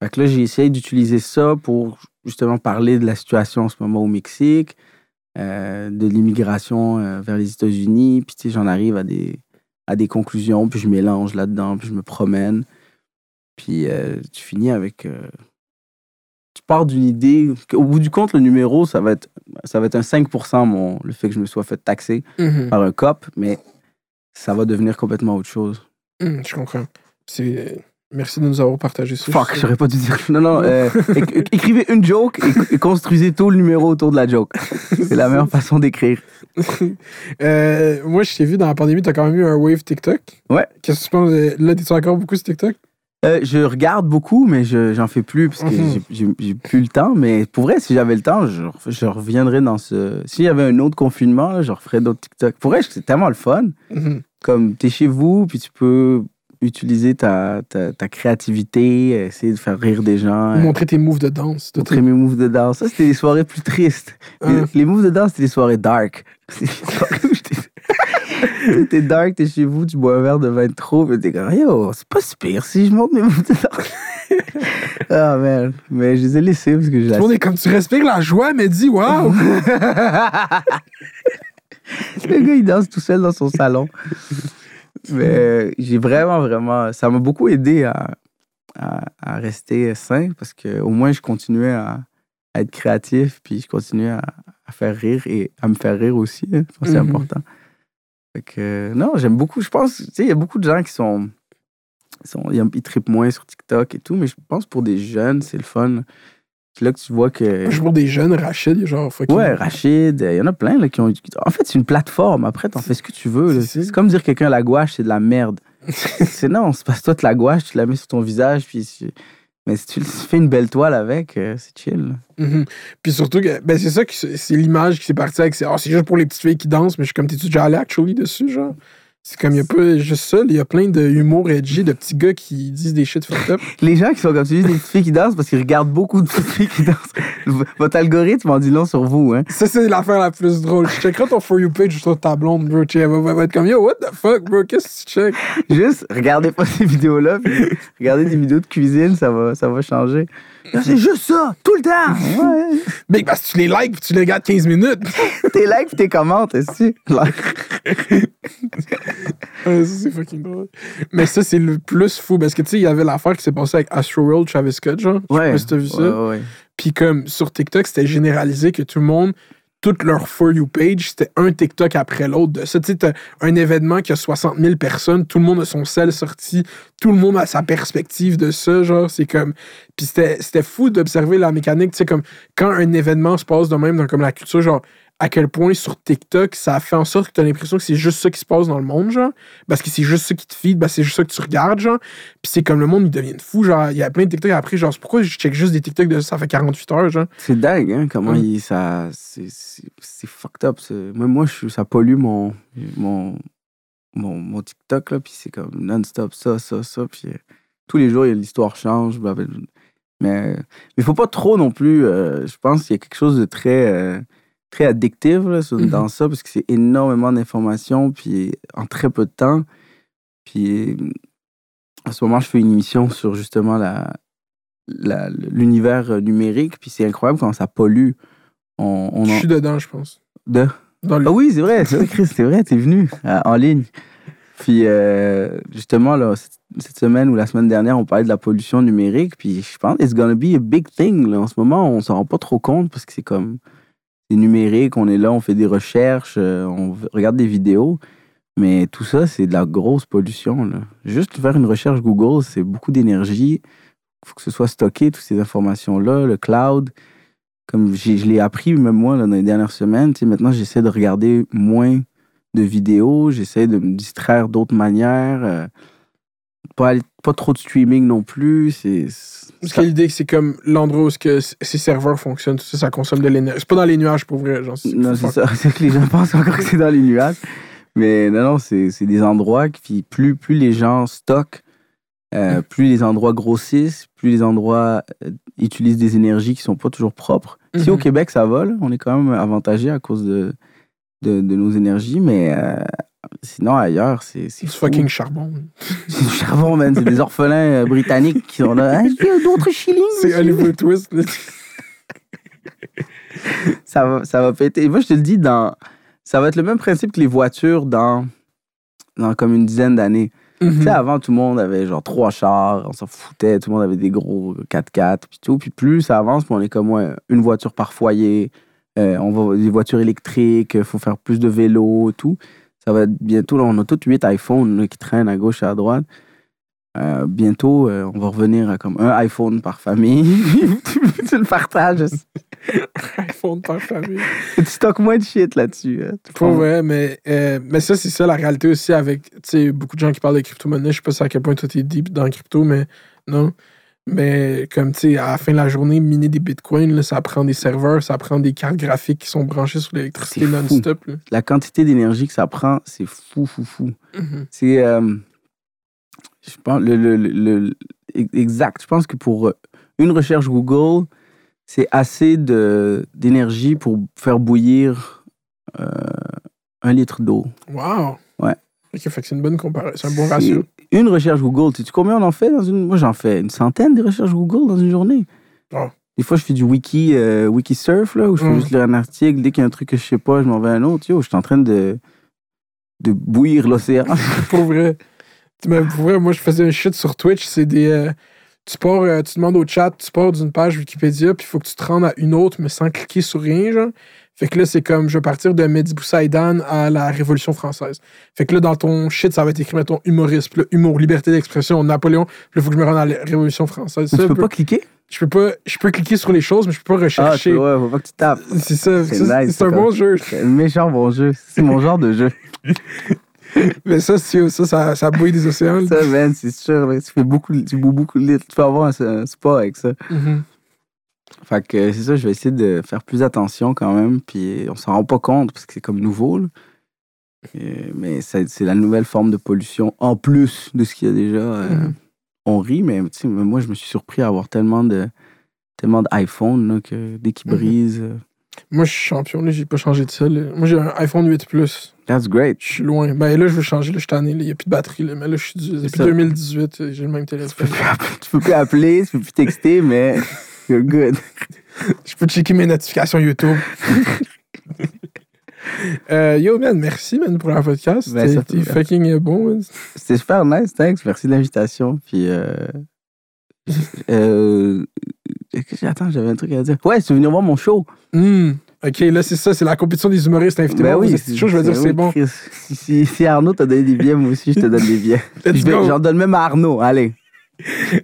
Fait que là, j'ai essayé d'utiliser ça pour justement parler de la situation en ce moment au Mexique, euh, de l'immigration euh, vers les États-Unis. Puis, tu sais, j'en arrive à des, à des conclusions, puis je mélange là-dedans, puis je me promène. Puis, euh, tu finis avec. tu pars d'une idée. Au bout du compte, le numéro, ça va être, ça va être un 5 mon, le fait que je me sois fait taxer Mhm. par un cop, mais ça va devenir complètement autre chose. Mhm, je comprends. C'est... Merci de nous avoir partagé ça. Fuck, j'aurais pas dû dire. Non, non, euh, écrivez une joke et, construisez tout le numéro autour de la joke. C'est la meilleure façon d'écrire. Euh, moi, je t'ai vu dans la pandémie, t'as quand même eu un wave TikTok. Ouais. Qu'est-ce que tu penses? de- Là, t'es encore beaucoup sur TikTok? Euh, je regarde beaucoup, mais je j'en fais plus parce que Mhm. j'ai- j'ai j'ai plus le temps. Mais pour vrai, si j'avais le temps, je, je reviendrais dans ce. S'il y avait un autre confinement, là, je referais d'autres TikTok. Pour vrai, c'est tellement le fun. Mhm. Comme t'es chez vous, puis tu peux utiliser ta, ta, ta créativité, essayer de faire rire des gens. euh, Montrer tes moves de danse. tout Montrer mes moves de danse. Ça, c'était des soirées plus tristes. Les, Hein? les moves de danse, c'était des soirées dark. C'est des soirées où j'étais- T'es dark, t'es chez vous, tu bois un verre de vin de trop, mais t'es comme, yo, c'est pas si pire si je monte mes moves de danse. ah, man. Mais je les ai laissés parce que je Tout le monde est comme, tu respires la joie, mais dis, waouh! Le gars, il danse tout seul dans son salon. Mais j'ai vraiment, vraiment. Ça m'a beaucoup aidé à, à, à rester sain parce que au moins je continuais à, à être créatif puis je continuais à, faire rire et à me faire rire aussi. hein. Je pense que c'est Mhm. important. Fait que, non, j'aime beaucoup. Je pense, tu sais, il y a beaucoup de gens qui sont. Ils, sont, ils trippent moins sur TikTok et tout, mais je pense pour des jeunes, c'est le fun. C'est là que tu vois que. Je vois des jeunes, Rachid, genre fucking. Ouais, Rachid, il y en a plein là, qui ont. En fait, c'est une plateforme. Après, t'en fais ce que tu veux. C'est- comme dire quelqu'un la gouache, c'est de la merde. c'est non, c'est parce que toi, tu la gouaches, tu la mets sur ton visage, puis. Mais si tu fais une belle toile avec, euh, c'est chill. Mhm. Puis surtout, que, ben c'est ça, c'est l'image qui s'est partie avec. C'est c'est juste pour les petites filles qui dansent, mais je suis comme, t'es-tu déjà allé actually dessus, genre? C'est comme, il y a pas juste ça, il y a plein de humour edgy, de petits gars qui disent des shit fucked up. Les gens qui sont comme tu dis, des petites filles qui dansent parce qu'ils regardent beaucoup de petites filles qui dansent. Votre algorithme en dit long sur vous, hein. Ça, c'est l'affaire la plus drôle. Je checkerai ton For You page sur ta blonde, bro. Elle va, être comme, yo, what the fuck, bro? Qu'est-ce que tu check? Juste, regardez pas ces vidéos-là, puis regardez des vidéos de cuisine, ça va, ça va changer. C'est juste ça, tout le temps. Ouais. Mais parce que tu les likes puis tu les regardes 15 minutes. tes likes, puis tes commentes, aussi. Ouais, ça, c'est fucking drôle. Mais ça, c'est le plus fou parce que, tu sais, il y avait l'affaire qui s'est passée avec Astroworld, Travis Scott, genre. Je sais Ouais. pas si t'as vu ça. Ouais, ouais. Puis comme sur TikTok, c'était généralisé que tout le monde, toute leur For You page, c'était un TikTok après l'autre de ça. Tu un événement qui a 60 000 personnes, tout le monde a son sel sorti, tout le monde a sa perspective de ça, genre, c'est comme... Puis c'était c'était fou d'observer la mécanique, tu sais, comme quand un événement se passe de même dans comme la culture, genre, à quel point sur TikTok, ça a fait en sorte que tu as l'impression que c'est juste ça qui se passe dans le monde, genre. Parce que c'est juste ça qui te feed, ben c'est juste ça que tu regardes, genre. Puis c'est comme le monde, il devient fou, genre. Il y a plein de TikTok après, genre, pourquoi je check juste des TikTok de ça fait 48 heures, genre. C'est dingue, hein, comment il, ça. C'est fucked up. Même moi, je, ça pollue mon, mon, mon, mon TikTok, là, puis c'est comme non-stop, ça, ça, ça. Puis euh, tous les jours, il y a l'histoire change. blablabla. Mais il faut pas trop non plus. euh, je pense qu'il y a quelque chose de très. euh, très là, sur- Mhm. dans ça parce que c'est énormément d'informations puis en très peu de temps puis en ce moment je fais une émission sur justement la l'univers euh, numérique, puis c'est incroyable quand ça pollue. On, on Je en- suis dedans, je pense. de... Dans le... Ah oui, c'est vrai, c'est vrai, Chris, c'est vrai, t'es venu euh, en ligne. Puis euh, justement, là, cette semaine ou la semaine dernière, on parlait de la pollution numérique, puis je pense it's gonna be a big thing. Là. En ce moment, on s'en rend pas trop compte parce que c'est comme c'est numérique, on est là, on fait des recherches, euh, on regarde des vidéos, mais tout ça, c'est de la grosse pollution. Juste faire une recherche Google, c'est beaucoup d'énergie. Il faut que ce soit stocké, toutes ces informations-là, le cloud. Comme je l'ai appris, même moi, dans les dernières semaines, maintenant, j'essaie de regarder moins de vidéos, j'essaie de me distraire d'autres manières. euh, pas, pas trop de streaming non plus. C'est, Parce que l'idée, c'est comme l'endroit où que ces serveurs fonctionnent, tout ça, ça consomme de l'énergie. C'est pas dans les nuages pour vrai. Genre, Non, c'est ça. C'est que les gens pensent encore que c'est dans les nuages. Mais non, non, c'est des endroits qui, plus, plus les gens stockent, euh, plus les endroits grossissent, plus les endroits euh, utilisent des énergies qui sont pas toujours propres. Ici, au Mhm. Québec, ça va. là. On est quand même avantagé à cause de, de, de nos énergies, mais euh, sinon, ailleurs, c'est c'est fucking charbon. C'est du charbon, man. C'est des orphelins euh, britanniques qui sont là. Ah, d'autres shillings. C'est Oliver Twist. là. ça va, ça va péter. Moi, je te le dis, dans, ça va être le même principe que les voitures dans, dans comme une dizaine d'années. Tu Mhm. sais, avant, tout le monde avait genre trois chars, on s'en foutait, tout le monde avait des gros 4x4, puis tout. Puis plus ça avance, puis on est comme ouais, une voiture par foyer, euh, on va des voitures électriques, il faut faire plus de vélos tout. Ça va être bientôt, là, on a tous huit iPhones là, qui traînent à gauche et à droite. Euh, bientôt, euh, on va revenir à comme un iPhone par famille. tu le partages. iPhone par famille. Tu stockes moins de shit là-dessus. hein. Pour vrai, mais, euh, mais ça, c'est ça la réalité aussi avec tu sais, beaucoup de gens qui parlent de crypto-monnaie. Je sais pas à quel point toi t'es deep dans crypto, mais non. Mais comme tu sais, à la fin de la journée, miner des bitcoins, là, ça prend des serveurs, ça prend des cartes graphiques qui sont branchées sur l'électricité non-stop. La quantité d'énergie que ça prend, c'est fou, fou, fou. Mhm. C'est. euh, je pense. Le, le- le- le- exact. Je pense que pour euh, une recherche Google, c'est assez d'énergie pour faire bouillir euh, un litre d'eau. Wow! Ouais. Ok, fait que c'est une bonne comparaison. C'est un bon ratio. Une recherche Google, tu sais combien on en fait dans une. Moi, j'en fais une centaine de recherches Google dans une journée. Oh. Des fois, je fais du wiki, euh, wiki surf, là, où je fais Mm. juste lire un article. Dès qu'il y a un truc que je sais pas, je m'en vais à un autre. Yo, je suis en train de, de bouillir l'océan. pour vrai. Mais pour vrai, moi, je faisais un shit sur Twitch. C'est des. euh, tu pars, euh, tu demandes au chat, tu pars d'une page Wikipédia, puis il faut que tu te rendes à une autre, mais sans cliquer sur rien, genre. Fait que là, c'est comme, je vais partir de Mehdi Boussaïdan à la Révolution française. Fait que là, dans ton shit, ça va être écrit, mettons, humoriste, puis là, humour, liberté d'expression, Napoléon, il faut que je me rende à la Révolution française. Ça, tu peux pas cliquer? je peux pas, je peux cliquer sur les choses, mais je peux pas Ah, rechercher. tu- ouais, faut pas que tu tapes. c'est ça, C'est nice, c'est un bon jeu. C'est un méchant bon jeu. C'est mon genre de jeu. Mais ça, ça, ça, ça bouille des océans. Ça, man, c'est sûr. tu fais beaucoup, tu beaucoup de. Tu peux avoir un, un sport avec ça. Mhm. Fait que c'est ça, je vais essayer de faire plus attention quand même. Puis on s'en rend pas compte parce que c'est comme nouveau. là. Et- mais c'est la nouvelle forme de pollution en plus de ce qu'il y a déjà. euh, Mhm. On rit, mais tu sais, moi, je me suis surpris à avoir tellement de tellement d'iPhone que dès qu'ils Mhm. brisent. euh, Moi, je suis champion, là, j'ai pas changé de ça. là. Moi, j'ai un iPhone 8 Plus. That's great. Je suis loin. Ben là, je veux changer, là, je suis tanné. Il n'y a plus de batterie, là. Mais là, je suis depuis ça. 2018, euh, j'ai le même téléphone. tu peux plus appeler, tu peux plus texter, mais you're good. Je peux checker mes notifications YouTube. Euh, yo, man, merci, man, pour la podcast. Ben, fait- fucking euh, bon. C'était super nice, thanks. Merci de l'invitation. Puis, euh, euh, attends, j'avais un truc à dire. Ouais, tu veux venir voir mon show. Hmm. Ok, là, c'est ça, c'est la compétition des humoristes. Invitez-moi Ben oui, c'est chaud, je veux dire, c'est bon. Si, si, Arnaud t'a donné des billets, moi aussi, je te donne des billets. J'en donne même à Arnaud. Allez.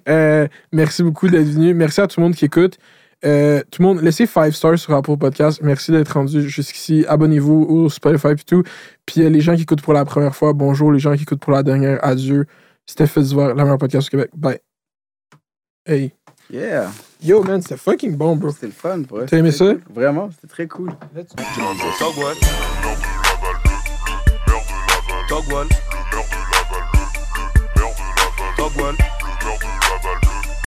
Euh, merci beaucoup d'être venu. Merci à tout le monde qui écoute. Euh, tout le monde, laissez 5 stars sur Apple Podcast. Merci d'être rendu jusqu'ici. Abonnez-vous au Spotify et tout. Puis euh, les gens qui écoutent pour la première fois, bonjour. Les gens qui écoutent pour la dernière, adieu. C'était Fitzvar, la meilleure podcast au Québec. Bye. Hey. Yeah. Yo, man, c'était fucking bon, bro. C'était le fun, vrai. T'as aimé C'était ça? cool. Vraiment, c'était très cool. Dogwall. Dogwall. meurt de la